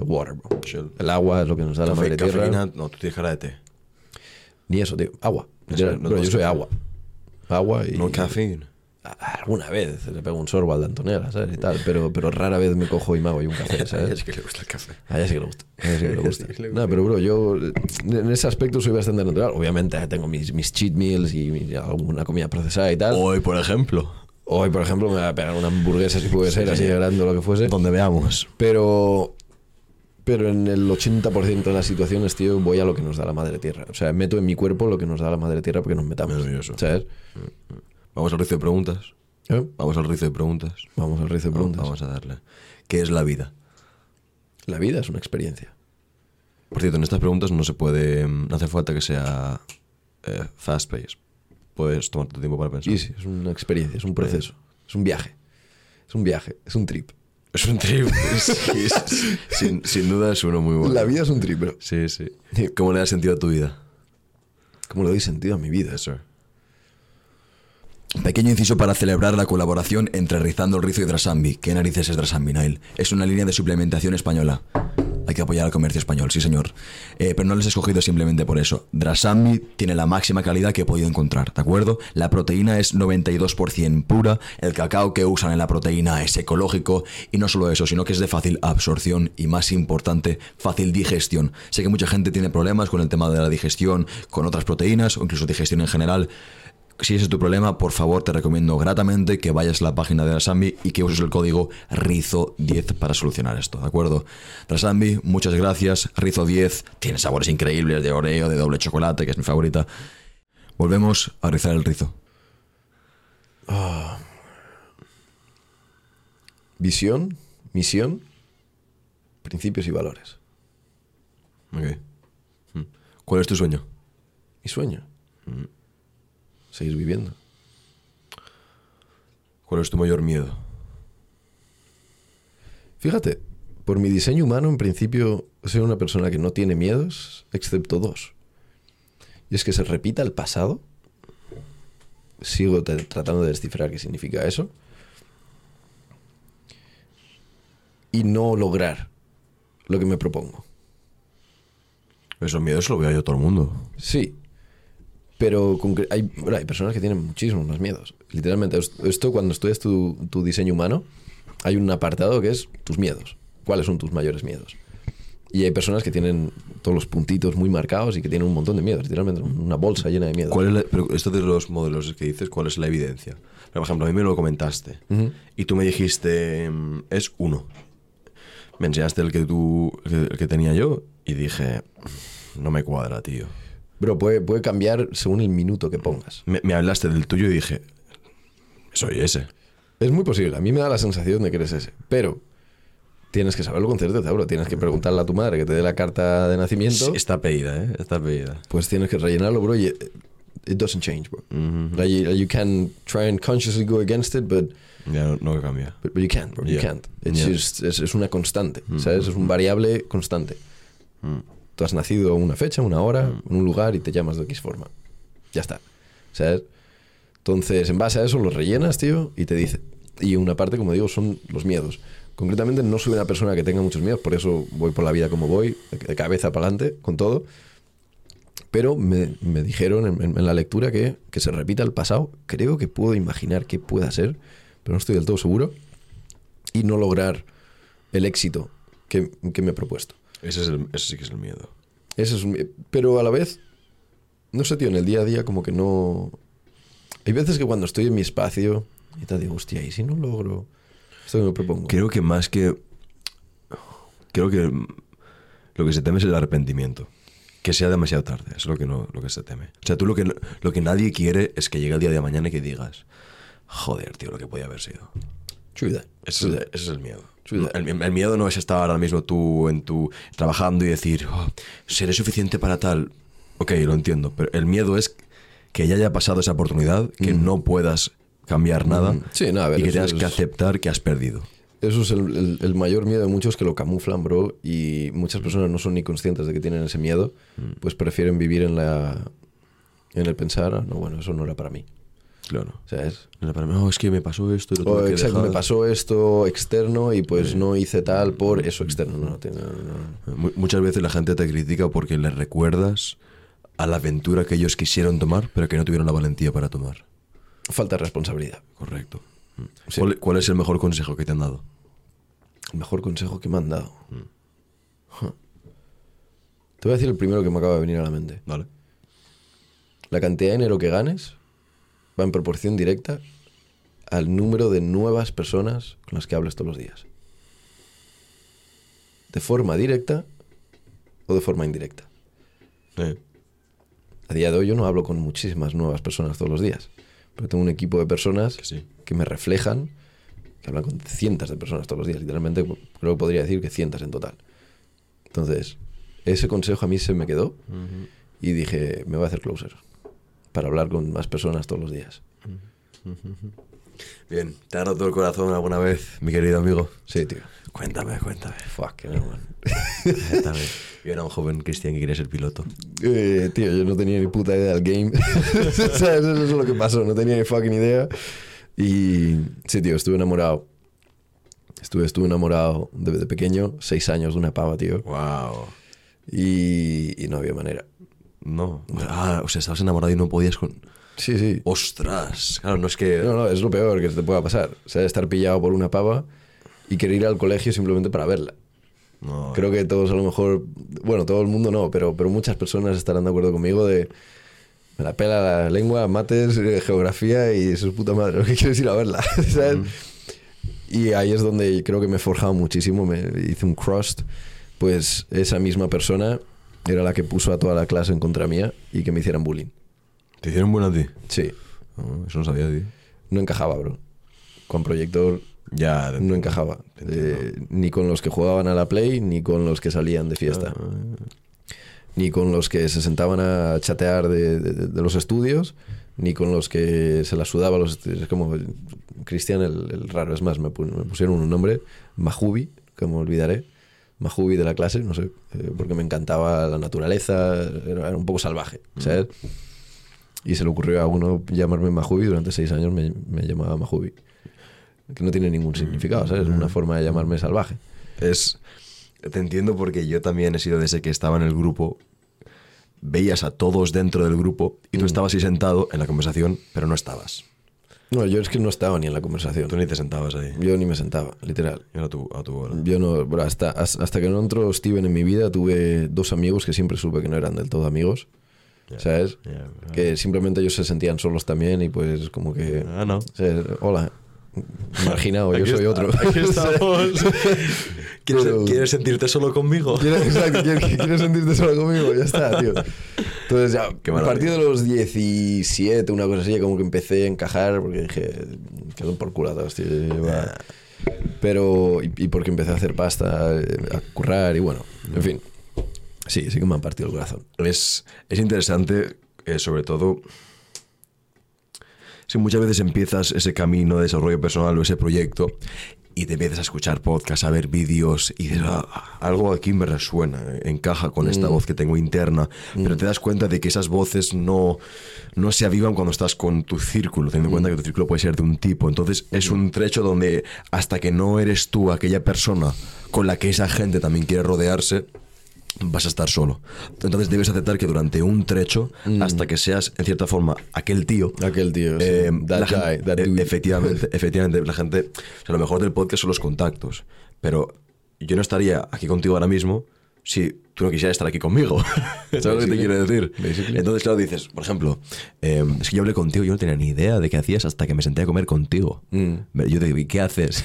water, bro. El agua es lo que nos da la madre tierra. no, tú tienes cara de té. Ni eso, tío. Agua. Eso, no yo soy agua. Agua y. No cafeína. A- Alguna vez le pego un sorbo al de Antonella, ¿sabes? Y tal, pero, pero rara vez me cojo y me hago ahí un café, ¿sabes? Es que le gusta el café. A ella sí que le gusta. A ella sí que le A ella gusta. sí No, pero bro, yo en ese aspecto soy bastante natural. Obviamente eh, tengo mis, mis cheat meals y mi- alguna comida procesada y tal. Hoy, por ejemplo. Hoy, por ejemplo, me voy a pegar una hamburguesa si puede ser, así de grande o lo que fuese. Donde veamos. Pero, pero en el 80% de las situaciones, tío, voy a lo que nos da la madre tierra. O sea, meto en mi cuerpo lo que nos da la madre tierra porque nos metamos. ¿Sabes? Vamos al rizo de preguntas. ¿Eh? Vamos al rizo de preguntas. Vamos al rizo de preguntas. Vamos a darle. ¿Qué es la vida? La vida es una experiencia. Por cierto, en estas preguntas no se puede. mm, No hace falta que sea eh, fast pace. Puedes tomarte tiempo para pensar. Sí, sí, es una experiencia, es un proceso, es un viaje. Es un viaje, es un trip. Es un trip. Sin, sin duda es uno muy bueno. La vida es un trip, bro. Sí, sí. ¿Cómo le da sentido a tu vida? ¿Cómo le doy sentido a mi vida? Eso. Pequeño inciso para celebrar la colaboración entre Rizando el Rizo y Drasambi. ¿Qué narices es Drasambi, Nile? Es una línea de suplementación española. Hay que apoyar al comercio español, sí señor. Eh, pero no les he escogido simplemente por eso. Drasambi tiene la máxima calidad que he podido encontrar, ¿de acuerdo? La proteína es 92% pura, el cacao que usan en la proteína es ecológico y no solo eso, sino que es de fácil absorción y más importante, fácil digestión. Sé que mucha gente tiene problemas con el tema de la digestión con otras proteínas o incluso digestión en general. Si ese es tu problema, por favor te recomiendo gratamente que vayas a la página de Rasambi y que uses el código RIZO10 para solucionar esto, ¿de acuerdo? Rasambi, muchas gracias. Rizo10 tiene sabores increíbles de oreo, de doble chocolate, que es mi favorita. Volvemos a rizar el rizo. Visión, misión, principios y valores. Ok. Mm. ¿Cuál es tu sueño? Mi sueño. Seguir viviendo. ¿Cuál es tu mayor miedo? Fíjate, por mi diseño humano, en principio, soy una persona que no tiene miedos, excepto dos. Y es que se repita el pasado. Sigo tratando de descifrar qué significa eso. Y no lograr lo que me propongo. Esos miedos lo veo yo todo el mundo. Sí. Pero hay, bueno, hay personas que tienen muchísimos más miedos. Literalmente, es- esto cuando estudias tu, tu diseño humano, hay un apartado que es tus miedos. ¿Cuáles son tus mayores miedos? Y hay personas que tienen todos los puntitos muy marcados y que tienen un montón de miedos. Literalmente, una bolsa llena de miedos. ¿Cuál es la- pero esto de los modelos que dices, ¿cuál es la evidencia? Por ejemplo, a mí me lo comentaste Ujú. y tú me dijiste, mm, es uno. Me enseñaste el que tú, el que, el que tenía yo y dije, no me cuadra, tío. Bro, puede, puede cambiar según el minuto que pongas. Me, me hablaste del tuyo y dije, soy ese. Es muy posible. A mí me da la sensación de que eres ese. Pero tienes que saberlo con certeza, bro. Tienes que preguntarle a tu madre que te dé la carta de nacimiento. Sí, está pedida, ¿eh? Está pedida. Pues tienes que rellenarlo, bro. Y it doesn't change, bro. Like, you, you can try and consciously go against it, but, Ya no, no cambia. but, but you can't, bro. You can't. It's Yeah. just- es, es una constante, ¿sabes? Es un variable constante. Tú has nacido una fecha, una hora, en un lugar y te llamas de X forma. Ya está. ¿Sabes? Entonces, en base a eso, lo rellenas, tío, y te dice. Y una parte, como digo, son los miedos. Concretamente, no soy una persona que tenga muchos miedos, por eso voy por la vida como voy, de- de cabeza para adelante, con todo. Pero me, me dijeron en, en- en la lectura que, que se repita el pasado. Creo que puedo imaginar qué pueda ser, pero no estoy del todo seguro. Y no lograr el éxito que, que me he propuesto. Ese, es el, ese sí que es el miedo. Ese es un Pero a la vez, no sé, tío, en el día a día como que no... Hay veces que cuando estoy en mi espacio y te digo, hostia, ¿y si no logro esto que me propongo? Creo que más que. Creo que lo que se teme es el arrepentimiento. Que sea demasiado tarde, eso es lo que, no, lo que se teme. O sea, tú lo que, lo que nadie quiere es que llegue el día de mañana y que digas, joder, tío, lo que podía haber sido. Ese es, el- ese es el miedo. El, el miedo no es estar ahora mismo tú en tu trabajando y decir, "Oh, seré suficiente para tal. Ok, lo entiendo, pero el miedo es que ya haya pasado esa oportunidad, que no puedas cambiar nada Mm. Sí, no, ver, y que tengas es- que aceptar que has perdido. Eso es el, el- el mayor miedo de muchos que lo camuflan, bro, y muchas personas no son ni conscientes de que tienen ese miedo, pues prefieren vivir en la en el pensar, "Ah, no, bueno, eso no era para mí. Claro. O sea, es, No, para mí, "No, es que me pasó esto y lo o, tuve que exacto, dejar". me pasó esto externo y pues no hice tal por eso externo. No, no, tiene- no, no. Mu- Muchas veces la gente te critica porque le recuerdas a la aventura que ellos quisieron tomar, pero que no tuvieron la valentía para tomar. Falta de responsabilidad. Correcto. Mm. ¿Cuál, cuál es el mejor consejo que te han dado? El mejor consejo que me han dado. Huh. Te voy a decir el primero que me acaba de venir a la mente. ¿Vale? La cantidad de dinero que ganes va en proporción directa al número de nuevas personas con las que hables todos los días. De forma directa o de forma indirecta. Sí. A día de hoy yo no hablo con muchísimas nuevas personas todos los días, pero tengo un equipo de personas Que sí. que me reflejan, que hablan con cientos de personas todos los días. Literalmente creo que podría decir que cientos en total. Entonces, ese consejo a mí se me quedó y dije, me voy a hacer closer para hablar con más personas todos los días. Bien, ¿te ha roto el corazón alguna vez, mi querido amigo? Sí, tío. Cuéntame, cuéntame. Fuck, no, man. cuéntame. Yo era un joven cristian que quería ser piloto. Eh, tío, yo no tenía ni puta idea del game. ¿Sabes? Eso es lo que pasó, no tenía ni fucking idea. Y sí, tío, estuve enamorado. Estuve, estuve enamorado de, de pequeño, seis años de una pava, tío. Wow. Y, y no había manera. No. Ah, o sea, estabas enamorado y no podías con... Sí, sí. Ostras. Claro, no es que... No, no, es lo peor que te pueda pasar. O sea, estar pillado por una pava y querer ir al colegio simplemente para verla. No. Creo que todos a lo mejor, bueno, todo el mundo no, pero, pero muchas personas estarán de acuerdo conmigo de me la pela la lengua, mates, eh, geografía y eso es puta madre, lo que quiero es ir a verla, ¿sabes? Y ahí es donde creo que me he forjado muchísimo, me hice un crust, pues esa misma persona era la que puso a toda la clase en contra mía y que me hicieran bullying. ¿Te hicieron bueno a ti? Sí, No, eso no sabía, tío. no encajaba, bro. Con proyector Ya. no encajaba. Eh, ni con los que jugaban a la Play, ni con los que salían de fiesta. Ni con los que se sentaban a chatear de, de- de los estudios, ni con los que se la sudaba los estudios. Es como Cristian el, el raro. Es más, me, me pusieron un nombre, Majubi, que me olvidaré. Majubi de la clase, no sé, eh, porque me encantaba la naturaleza, era, era un poco salvaje, ¿sabes? Y se le ocurrió a uno llamarme Majubi, durante seis años me, me llamaba Majubi. Que no tiene ningún significado, ¿sabes? Es una forma de llamarme salvaje. Es. Te entiendo porque yo también he sido de ese que estaba en el grupo. Veías a todos dentro del grupo y tú estabas ahí sentado en la conversación, pero no estabas. No, yo es que no estaba ni en la conversación. Tú ni te sentabas ahí. Yo ni me sentaba, literal. Era a tu, a tu hora. Yo no, bro, hasta, hasta que no entró Steven en mi vida, tuve dos amigos que siempre supe que no eran del todo amigos. ¿Sabes? Que simplemente ellos se sentían solos también y pues como que... Ah, no. Hola, marginado, yo soy está- otro. Aquí estamos. ¿Quieres, Pero- quieres sentirte solo conmigo? ¿Quieres, exacto, ¿quieres, quieres sentirte solo conmigo? Ya está, tío. Entonces, ya, a partir de los 17, una cosa así, como que empecé a encajar, porque dije, quedó por culados, tío. va. Pero, y, y porque empecé a hacer pasta, eh, a currar, y bueno, en fin. Sí, sí que me han partido el corazón. Es, es interesante, eh, sobre todo, si muchas veces empiezas ese camino de desarrollo personal o ese proyecto y te empiezas a escuchar podcasts, a ver vídeos y dices, "Ah, algo aquí me resuena, encaja con esta voz que tengo interna, pero te das cuenta de que esas voces no, no se avivan cuando estás con tu círculo, teniendo en cuenta que tu círculo puede ser de un tipo. Entonces es un trecho donde hasta que no eres tú aquella persona con la que esa gente también quiere rodearse, vas a estar solo. Entonces debes aceptar que durante un trecho, hasta que seas, en cierta forma, aquel tío. Aquel tío, sí. eh, That la guy, gente- that dude. efectivamente, efectivamente, la gente. O sea, lo mejor del podcast son los contactos. Pero yo no estaría aquí contigo ahora mismo si tú no quisieras estar aquí conmigo. ¿Sabes lo que te quiero decir? Basically. Entonces, claro, dices, por ejemplo, eh, es que yo hablé contigo, yo no tenía ni idea de qué hacías hasta que me senté a comer contigo. Mm. Yo te digo, ¿y qué haces?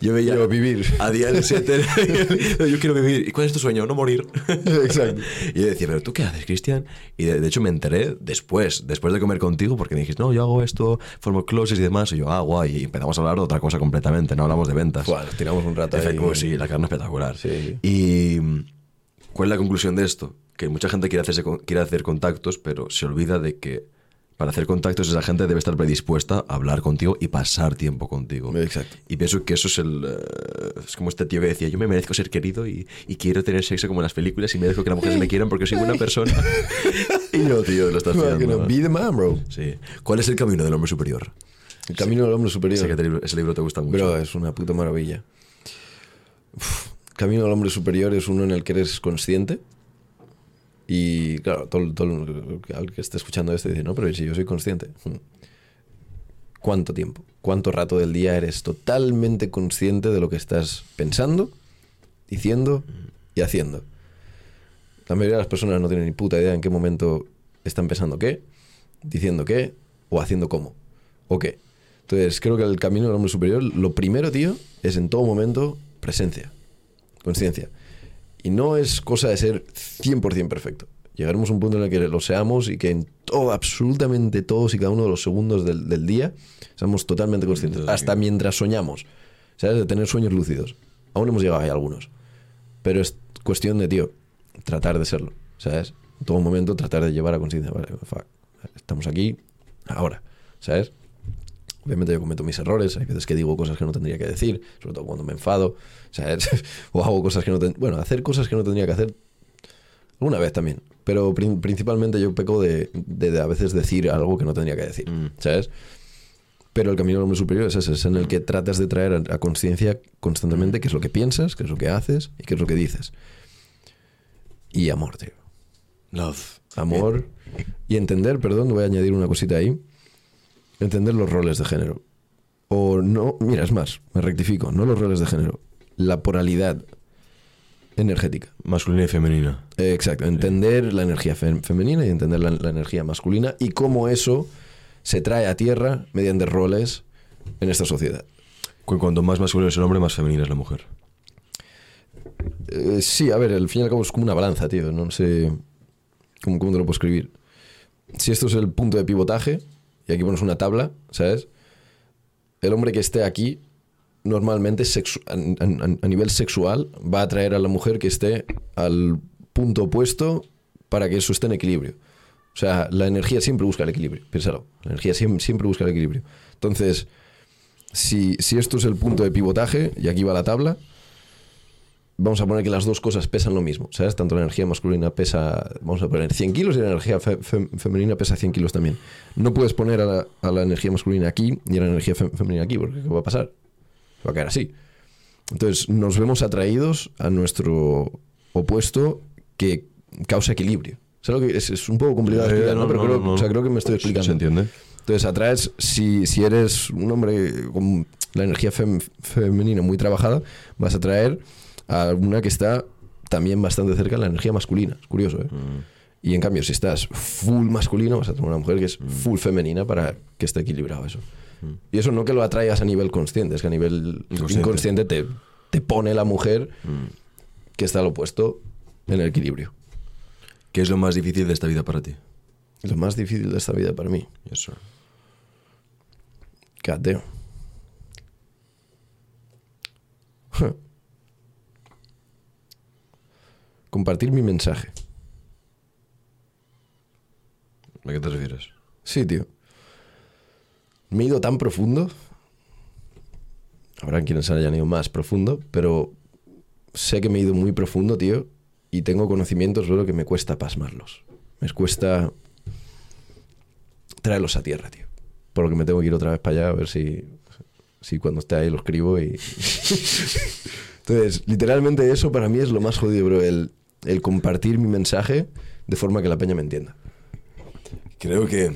yo veía Yo vivir. a día del setter, yo quiero vivir. ¿Y cuál es tu sueño? No morir. Exacto. Y yo decía, ¿pero tú qué haces, Cristian? Y de, de hecho me enteré después, después de comer contigo, porque me dijiste, no, yo hago esto, formo closes y demás. Y yo, ah, guay. Y empezamos a hablar de otra cosa completamente, no hablamos de ventas. Bueno, tiramos un rato ahí. Efectivamente, sí, la carne espectacular. Sí. Y ¿cuál es la conclusión de esto? Que mucha gente quiere, hacerse, quiere hacer contactos, pero se olvida de que para hacer contactos esa gente debe estar predispuesta a hablar contigo y pasar tiempo contigo. Exacto. Y pienso que eso es el... eh, es como este tío que decía, yo me merezco ser querido y, y quiero tener sexo como en las películas y merezco que las mujeres me quieran porque soy buena persona. y yo, tío, lo estás pillando. be the man, bro. Sí. ¿Cuál es el camino del hombre superior? El camino del hombre superior. Sé que te- ese libro te gusta mucho. Bro, es una puta maravilla. Uf, Camino al hombre superior es uno en el que eres consciente. Y claro, todo, todo el que esté escuchando esto dice, no, pero si yo soy consciente. Hmm. ¿Cuánto tiempo? ¿Cuánto rato del día eres totalmente consciente de lo que estás pensando, diciendo y haciendo? La mayoría de las personas no tienen ni puta idea en qué momento están pensando qué, diciendo qué o haciendo cómo o qué. Entonces, creo que el camino del hombre superior, lo primero, tío, es en todo momento presencia, conciencia. Y no es cosa de ser 100% perfecto. Llegaremos a un punto en el que lo seamos y que en todo, absolutamente todos y cada uno de los segundos del, del día, seamos totalmente conscientes. Hasta mientras soñamos. ¿Sabes? De tener sueños lúcidos. Aún hemos llegado ahí algunos. Pero es cuestión de, tío, tratar de serlo. ¿Sabes? En todo momento tratar de llevar a conciencia. Vale, fuck, estamos aquí, ahora. ¿Sabes? Obviamente yo cometo mis errores, hay veces que digo cosas que no tendría que decir, sobre todo cuando me enfado, ¿sabes? o hago cosas que no ten- Bueno, hacer cosas que no tendría que hacer alguna vez también, pero prin- principalmente yo peco de, de- de a veces decir algo que no tendría que decir, Mm. ¿sabes? Pero el camino del hombre superior es ese, es en el que tratas de traer a, a conciencia constantemente qué es lo que piensas, qué es lo que haces y qué es lo que dices. Y amor, tío. Love. Amor y entender, perdón, voy a añadir una cosita ahí. Entender los roles de género. O no, mira, es más, me rectifico, no los roles de género, la poralidad energética. Masculina y femenina. Eh, Exacto, entender la energía fem- femenina y entender la, la energía masculina y cómo eso se trae a tierra mediante roles en esta sociedad. Cu- Cuanto más masculino es el hombre, más femenina es la mujer. Eh, sí, a ver, al fin y al cabo es como una balanza, tío. No sé cómo, cómo te lo puedo escribir. Si esto es el punto de pivotaje, y aquí pones una tabla, ¿sabes? El hombre que esté aquí, normalmente a, nivel sexual, va a atraer a la mujer que esté al punto opuesto para que eso esté en equilibrio. O sea, la energía siempre busca el equilibrio, piénsalo. La energía siempre, siempre busca el equilibrio. Entonces, si, si esto es el punto de pivotaje, y aquí va la tabla, vamos a poner que las dos cosas pesan lo mismo, ¿sabes? Tanto la energía masculina pesa, vamos a poner 100 kilos y la energía fe- fe- femenina pesa 100 kilos también. No puedes poner a la, a la energía masculina aquí y a la energía fe- femenina aquí, porque ¿qué va a pasar? Va a caer así. Entonces, nos vemos atraídos a nuestro opuesto que causa equilibrio. ¿Sabes lo que es, es un poco complicado de Eh, explicar, ¿no? no, Pero no, creo, no, o sea, creo que me estoy Sí, explicando. ¿Se entiende? Entonces atraes, si, si eres un hombre con la energía fem- femenina muy trabajada, vas a atraer a una que está también bastante cerca de la energía masculina. Es curioso, ¿eh? Y en cambio, si estás full masculino, vas a tener una mujer que es full femenina para que esté equilibrado eso. Y eso no que lo atraigas a nivel consciente, es que a nivel Inconsciente. inconsciente te, te pone la mujer que está al opuesto en el equilibrio. ¿Qué es lo más difícil de esta vida para ti? Lo más difícil de esta vida para mí. Eso. God damn. Compartir mi mensaje. ¿A qué te refieres? Sí, tío. Me he ido tan profundo. Habrá quienes hayan ido más profundo, pero sé que me he ido muy profundo, tío. Y tengo conocimientos, bro, que me cuesta pasmarlos. Me cuesta traerlos a tierra, tío. Por lo que me tengo que ir otra vez para allá a ver si, si cuando esté ahí lo escribo y... Entonces, literalmente eso para mí es lo más jodido, bro. El, el compartir mi mensaje de forma que la peña me entienda. Creo que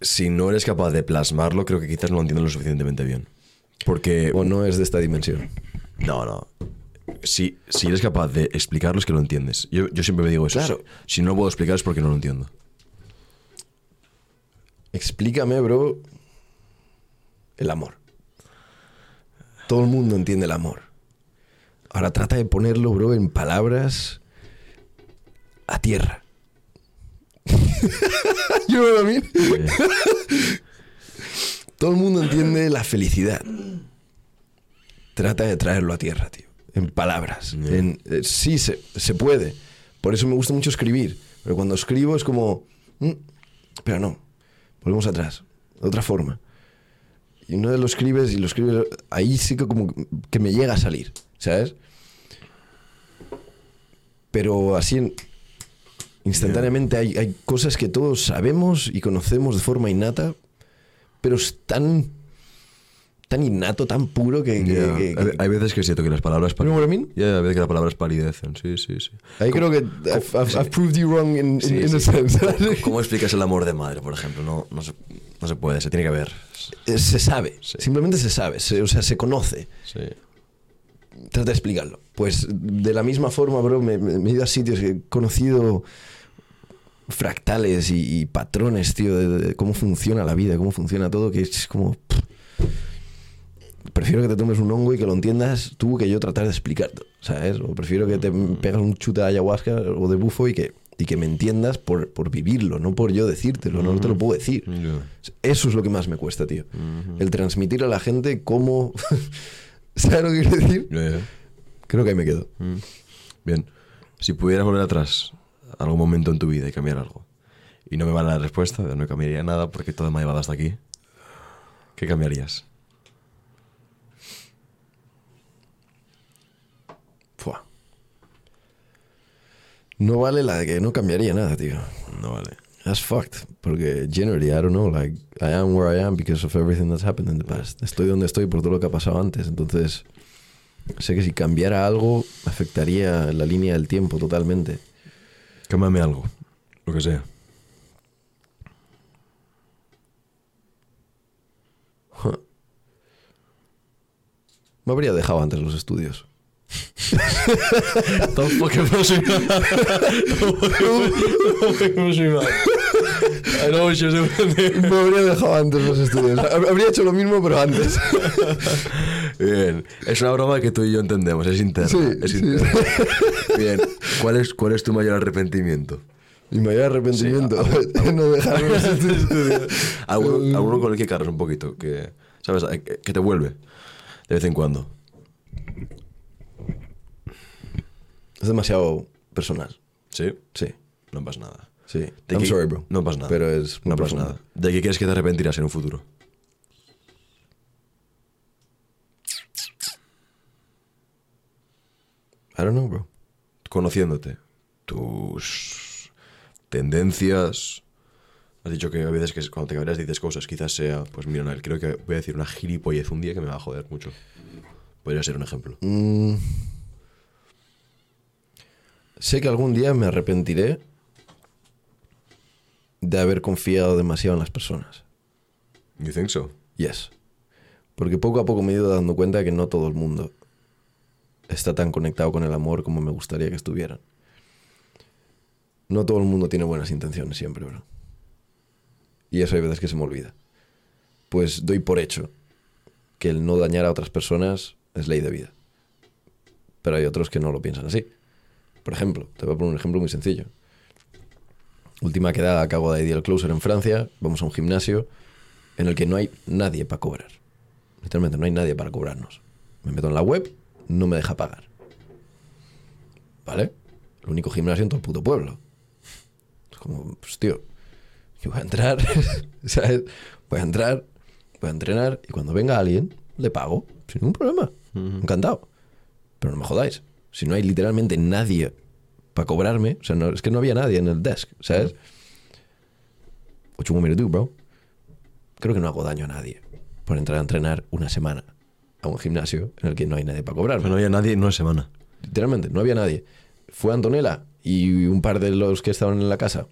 si no eres capaz de plasmarlo, creo que quizás no lo entiendes lo suficientemente bien. Porque... O no es de esta dimensión. No, no. Si, si eres capaz de explicarlo es que lo entiendes. Yo, yo siempre me digo eso. Claro. Si, si no lo puedo explicar es porque no lo entiendo. Explícame, bro, el amor. Todo el mundo entiende el amor. Ahora trata de ponerlo, bro, en palabras a tierra. you know what I mean? Todo el mundo entiende la felicidad. Trata de traerlo a tierra, tío. En palabras. En, eh, sí, se, se puede. Por eso me gusta mucho escribir. Pero cuando escribo es como... "Mm, pero no. Volvemos atrás. De otra forma. Y uno de lo escribes y lo escribes... Ahí sí que como que me llega a salir. ¿Sabes? Pero así... en- instantáneamente hay, hay cosas que todos sabemos y conocemos de forma innata. Pero es tan... Tan innato, tan puro que... que- Ya. que- Hay, que- hay veces que siento que las palabras... You know what I mean? Ya, hay veces que las palabras palidecen. Sí, sí, sí. Ahí creo que I've, I've- I've proved you wrong in, Sí, in sí. a sense. ¿Cómo explicas el amor de madre, por ejemplo? No, no, se, no se puede, se tiene que ver. Eh, se sabe, Sí. simplemente se sabe, se- o sea, se conoce. Sí. Trata de explicarlo. Pues de la misma forma, bro, me, he ido a sitios que he conocido fractales y, y patrones, tío, de, de cómo funciona la vida, cómo funciona todo, que es como... pff. Prefiero que te tomes un hongo y que lo entiendas tú que yo tratar de explicarte, ¿sabes? O prefiero que te pegas un chute de ayahuasca o de bufo y que, y que me entiendas por, por vivirlo, no por yo decírtelo, no te lo puedo decir. Eso es lo que más me cuesta, tío. El transmitir a la gente cómo... ¿Sabes lo que quiero decir? Ya, ya. Creo que ahí me quedo. Mm. Bien. Si pudieras volver atrás a algún momento en tu vida y cambiar algo, y no me vale la respuesta, no cambiaría nada porque todo me ha llevado hasta aquí, ¿qué cambiarías? Fua. No vale la de que no cambiaría nada, tío. No vale. That's fucked. Porque generally, I don't know, like, I am where I am because of everything that's happened in the past. Estoy donde estoy por todo lo que ha pasado antes. Entonces, sé que si cambiara algo, afectaría la línea del tiempo totalmente. Cámbiame algo, lo que sea. Me habría dejado antes los estudios. Tampoco no soy Me habría dejado antes los estudios. Hab- Habría hecho lo mismo, pero antes. Bien, es una broma que tú y yo entendemos, es interna. Sí, es sí. interna. Bien, ¿cuál es, ¿cuál es tu mayor arrepentimiento? Mi mayor arrepentimiento no dejar los estudios. ¿Alguno, alguno con el que cargas un poquito, que, ¿sabes? Eh, que te vuelve de vez en cuando. Es demasiado personal. ¿Sí? Sí, No pasa nada. sí. ¿De I'm qué- sorry, bro. No pasa nada. Pero es No pasa nada. ¿De qué crees que te arrepentirás en un futuro? I don't know, bro. Conociéndote, tus tendencias. Has dicho que a veces que cuando te cabreas dices cosas, quizás sea, pues mira, Noel, creo que voy a decir una gilipollez un día que me va a joder mucho. Podría ser un ejemplo. Mm. Sé que algún día me arrepentiré de haber confiado demasiado en las personas. You think so? Yes. Porque poco a poco me he ido dando cuenta que no todo el mundo está tan conectado con el amor como me gustaría que estuvieran. No todo el mundo tiene buenas intenciones siempre, bro. Y eso hay veces que se me olvida. Pues doy por hecho que el no dañar a otras personas es ley de vida. Pero hay otros que no lo piensan así. Por ejemplo, te voy a poner un ejemplo muy sencillo. Última quedada, acabo de Ideal Closer en Francia, vamos a un gimnasio en el que no hay nadie para cobrar. Literalmente no hay nadie para cobrarnos. Me meto en la web, no me deja pagar. ¿Vale? El único gimnasio en todo el puto pueblo. Es como, pues tío, yo voy a entrar, ¿sabes? Voy a entrar, voy a entrenar y cuando venga alguien, le pago, sin ningún problema. Encantado. Pero no me jodáis. Si no hay literalmente nadie para cobrarme, o sea, no, es que no había nadie en el desk, ¿sabes? What you want me to do, bro? Creo que no hago daño a nadie por entrar a entrenar una semana a un gimnasio en el que no hay nadie para cobrarme. Pero no había nadie en una semana. Literalmente, no había nadie. Fue Antonella y un par de los que estaban en la casa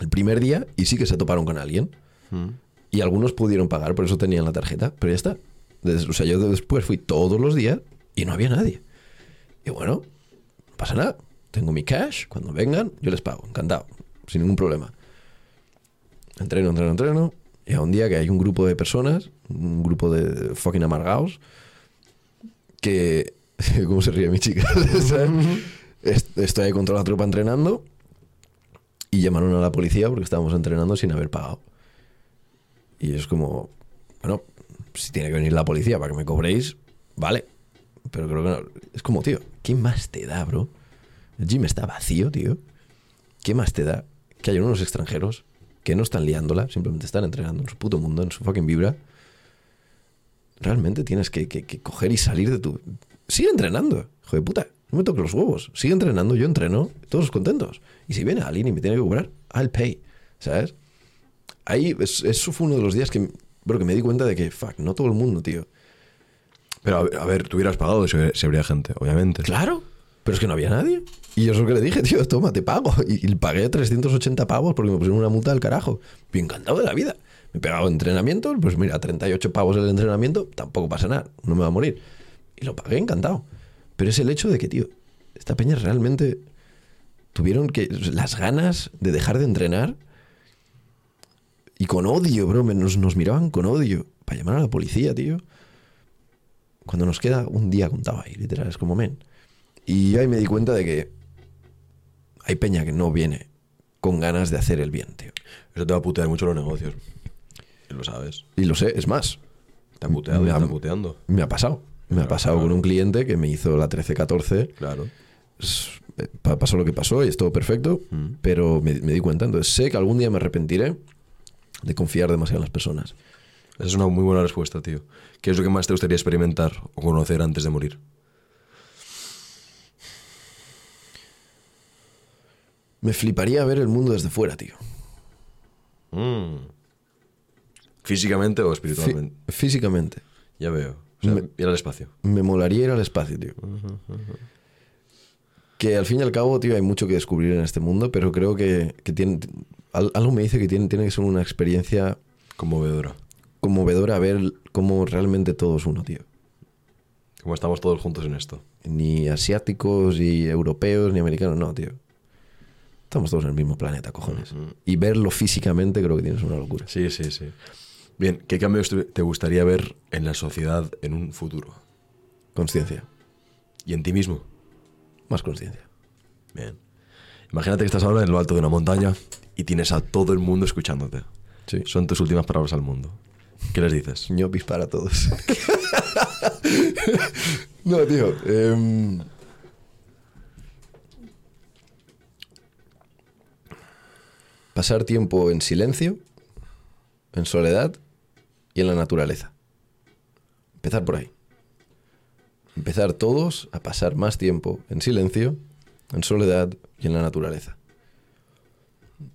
el primer día y sí que se toparon con alguien. Y algunos pudieron pagar, por eso tenían la tarjeta, pero ya está. O sea, yo después fui todos los días y no había nadie. Y bueno, no pasa nada. Tengo mi cash, cuando vengan, yo les pago, encantado, sin ningún problema. Entreno, entreno, entreno. Y a un día que hay un grupo de personas, un grupo de fucking amargados, que. ¿Cómo se ríe mi chica? Estoy ahí contra la tropa entrenando y llamaron a la policía porque estábamos entrenando sin haber pagado. Y es como, bueno, si tiene que venir la policía para que me cobréis, vale. Pero creo que no. Es como, tío, ¿qué más te da, bro? El gym está vacío, tío. ¿Qué más te da que hay unos extranjeros que no están liándola, simplemente están entrenando en su puto mundo, en su fucking vibra? Realmente tienes que, coger y salir de tu... Sigue entrenando, hijo de puta. No me toques los huevos. Sigue entrenando, yo entreno, todos contentos. Y si viene alguien y me tiene que cobrar, I'll pay. ¿Sabes? Ahí, es- eso fue uno de los días que, bro, que me di cuenta de que, fuck, no todo el mundo, tío. Pero a ver, a ver, tú hubieras pagado si, si habría gente, obviamente. Claro. Pero es que no había nadie. Y yo es lo que le dije, tío, toma, te pago. Y, y pagué 380 pavos porque me pusieron una multa del carajo. Y encantado de la vida. Me he pegado entrenamiento, pues mira, 38 pavos el entrenamiento, tampoco pasa nada, no me va a morir. Y lo pagué encantado. Pero es el hecho de que, tío, esta peña realmente tuvieron que las ganas de dejar de entrenar y con odio, bro, nos, nos miraban con odio para llamar a la policía, tío. Cuando nos queda un día contado ahí, literal, es como men. Y yo ahí me di cuenta de que hay peña que no viene con ganas de hacer el bien, tío. Eso te va a putear mucho los negocios. Y lo sabes. Y lo sé, es más, Te ha puteado, Me ha- te puteando. me ha pasado. Me ha pasado claro. con un cliente que me hizo la 13-14. Claro. Eh, pa- Pasó lo que pasó y es todo perfecto, Mm. pero me, me di cuenta. Entonces sé que algún día me arrepentiré de confiar demasiado en las personas. Esa es una muy buena respuesta, tío. ¿Qué es lo que más te gustaría experimentar o conocer antes de morir? Me fliparía ver el mundo desde fuera, tío. Mm. ¿Físicamente o Fí- espiritualmente? físicamente. Ya veo. O sea, Me- ir al espacio. Me molaría ir al espacio, tío. Que al fin y al cabo, tío, hay mucho que descubrir en este mundo, pero creo que, que tiene, al- algo me dice que tiene, tiene que ser una experiencia Conmovedora. Conmovedora ver cómo realmente todo es uno, tío. Como estamos todos juntos en esto. Ni asiáticos, ni europeos, ni americanos, no, tío. Estamos todos en el mismo planeta, cojones. Y verlo físicamente creo que tienes una locura. Sí, sí, sí. Bien, ¿qué cambios te gustaría ver en la sociedad en un futuro? Consciencia, ¿Y en ti mismo? más consciencia. Bien. Imagínate que estás ahora en lo alto de una montaña y tienes a todo el mundo escuchándote. Sí. Son tus últimas palabras al mundo. ¿Qué les dices? ñopis para todos. no, tío. em, pasar tiempo en silencio, en soledad y en la naturaleza. Empezar por ahí. Empezar todos a pasar más tiempo en silencio, en soledad y en la naturaleza.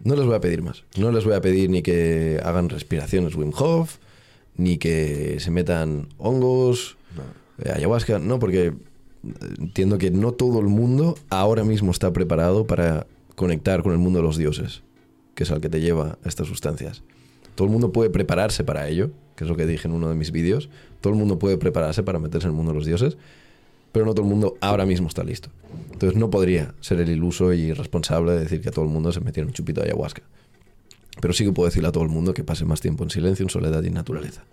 No les voy a pedir más. No les voy a pedir ni que hagan respiraciones Wim Hof, ni que se metan hongos, eh, ayahuasca. No, porque entiendo que no todo el mundo ahora mismo está preparado para conectar con el mundo de los dioses, que es al que te lleva a estas sustancias. Todo el mundo puede prepararse para ello, que es lo que dije en uno de mis vídeos. Todo el mundo puede prepararse para meterse en el mundo de los dioses, pero no todo el mundo ahora mismo está listo. Entonces no podría ser el iluso y irresponsable de decir que a todo el mundo se metiera un chupito de ayahuasca. Pero sí que puedo decirle a todo el mundo que pase más tiempo en silencio, en soledad y en naturaleza.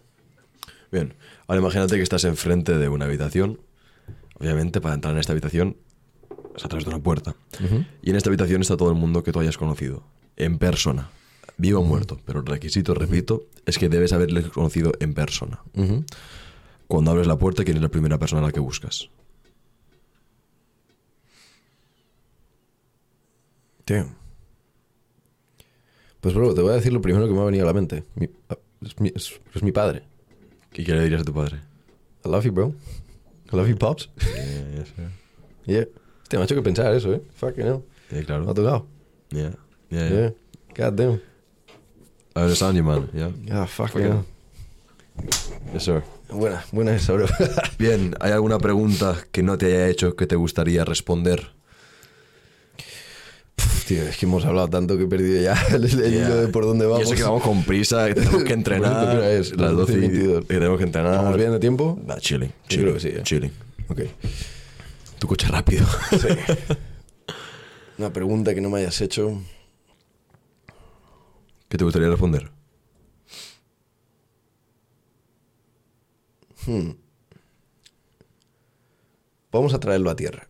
Bien, ahora imagínate que estás enfrente de una habitación obviamente, para entrar en esta habitación es a través de una puerta. Y en esta habitación está todo el mundo que tú hayas conocido, en persona, vivo o muerto. Pero el requisito, repito, es que debes haberle conocido en persona. Cuando abres la puerta, ¿quién es la primera persona a la que buscas? Tío. Pues, bro, te voy a decir lo primero que me ha venido a la mente. Mi- ah, es, mi, es- es mi padre. ¿Qué le dirías a tu padre? I love you, bro. I love you, pops. Yeah. Hostia, me ha hecho que pensar eso, ¿eh? Fucking hell. Yeah, Me ha claro. tocado. Yeah. Yeah, Yeah. yeah. God damn. I understand you, man. Yeah. Ah, Fucking hell. Yes, sir. Buena, buena esa, bro. Bien, ¿hay alguna pregunta que no te haya hecho que te gustaría responder? Tío, es que hemos hablado tanto que he perdido ya el, el hilo de por dónde Y vamos. eso que vamos con prisa, que tenemos que entrenar. ¿Qué hora es? Las 12 y 22. que tenemos que entrenar. ¿Vamos bien de tiempo? Nah, chilling. Yo chilling creo que sí, ¿eh? Chilling. Ok. Tu coche rápido. Sí. Una pregunta que no me hayas hecho. ¿Qué te gustaría responder? Vamos a traerlo a tierra.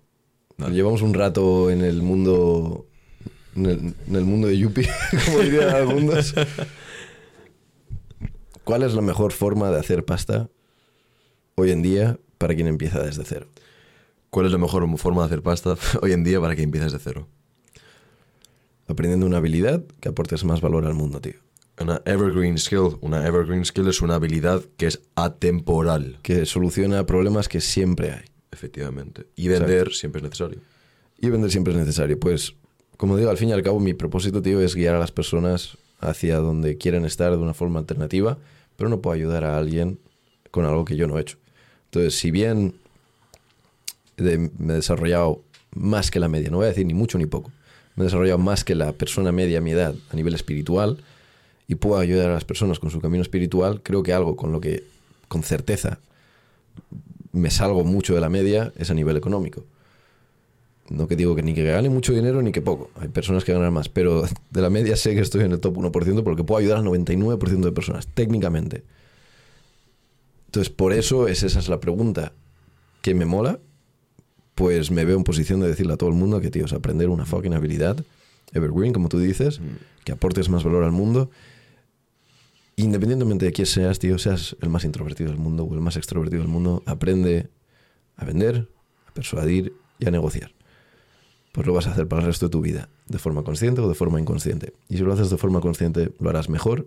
Dale. Llevamos un rato en el mundo. En el, en el mundo de Yuppie, como algunos. ¿Cuál es la mejor forma de hacer pasta hoy en día para quien empieza desde cero? ¿Cuál es la mejor forma de hacer pasta hoy en día para que empieces de cero? Aprendiendo una habilidad que aportes más valor al mundo, tío. Una evergreen skill. Una evergreen skill es una habilidad que es atemporal, Que soluciona problemas que siempre hay. efectivamente. Y vender siempre es necesario. Y vender siempre es necesario. Pues, como digo, al fin y al cabo, mi propósito, tío, es guiar a las personas hacia donde quieren estar de una forma alternativa, pero no puedo ayudar a alguien con algo que yo no he hecho. Entonces, si bien me he desarrollado más que la media, no voy a decir ni mucho ni poco, me he desarrollado más que la persona media a mi edad a nivel espiritual y puedo ayudar a las personas con su camino espiritual, creo que algo con lo que con certeza me salgo mucho de la media es a nivel económico. No que digo que ni que gane mucho dinero ni que poco. Hay personas que ganan más, pero de la media sé que estoy en el top 1% porque puedo ayudar al 99% de personas, técnicamente. Entonces, por eso es, esa es la pregunta que me mola. Pues me veo en posición de decirle a todo el mundo que, tío, es aprender una fucking habilidad, evergreen, como tú dices, que aportes más valor al mundo. Independientemente de quién seas, tío, seas el más introvertido del mundo o el más extrovertido del mundo, aprende a vender, a persuadir y a negociar. Pues lo vas a hacer para el resto de tu vida, de forma consciente o de forma inconsciente. Y si lo haces de forma consciente, lo harás mejor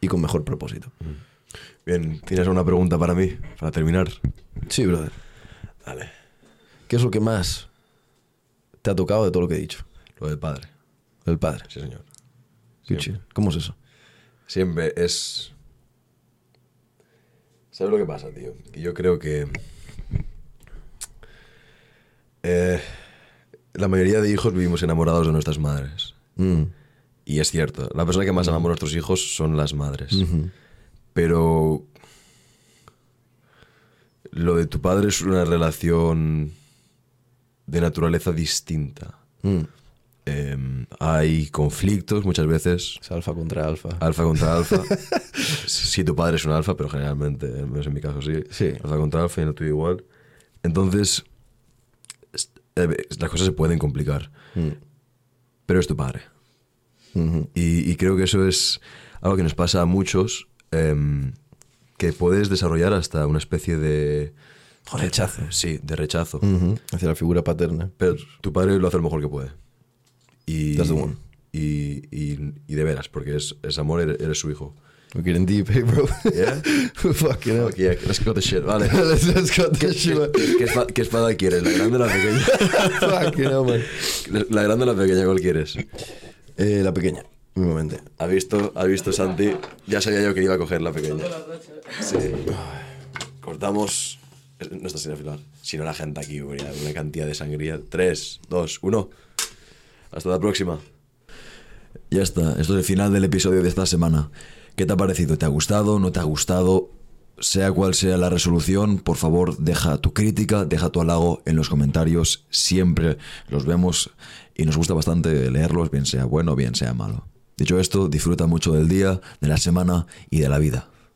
y con mejor propósito. Bien, ¿tienes una pregunta para mí? Para terminar. Sí, brother. Dale. ¿Qué es lo que más te ha tocado de todo lo que he dicho? Lo del padre. El padre. Sí, señor. Chido. ¿Cómo es eso? Siempre es. ¿Sabes lo que pasa, tío? Que yo creo que. eh, la mayoría de hijos vivimos enamorados de nuestras madres. Mm. Y es cierto, la persona que más amamos a nuestros hijos son las madres. Pero. Lo de tu padre es una relación de naturaleza distinta. Mm. Em, hay conflictos muchas veces. Es alfa contra alfa. Alfa contra alfa. si tu padre es un alfa, pero generalmente, al menos en mi caso sí. Sí. Alfa contra alfa y el tuyo igual. Entonces, es- eh, las cosas se pueden complicar. Mm. Pero es tu padre. Y, y creo que eso es algo que nos pasa a muchos, em, que puedes desarrollar hasta una especie de... Rechazo. Sí, de rechazo. Hacia la figura paterna. Pero tu padre lo hace lo mejor que puede. Y, That's the one. y, y, y de veras, porque es, es amor, eres, eres su hijo. We're getting deep, hey, bro. Yeah? Fucking hell. Ok, let's go the shit, vale. let's, let's cut ¿Qué, this shit. qué- qué espa- qué espada quieres? ¿La grande o la pequeña? Fucking hell, man. ¿La grande o la pequeña? ¿Cuál quieres? Eh, la pequeña, mismamente. ¿Ha visto, ha visto Santi? Ya sabía yo que iba a coger la pequeña. Sí. Cortamos. No está sin afilar. Si no, la gente aquí hubiera una cantidad de sangría. 3, 2, 1. Hasta la próxima. Ya está, esto es el final del episodio de esta semana. ¿Qué te ha parecido? ¿Te ha gustado? ¿No te ha gustado? Sea cual sea la resolución, por favor, deja tu crítica, deja tu halago en los comentarios. Siempre los vemos y nos gusta bastante leerlos, bien sea bueno, bien sea malo. Dicho esto, disfruta mucho del día, de la semana y de la vida.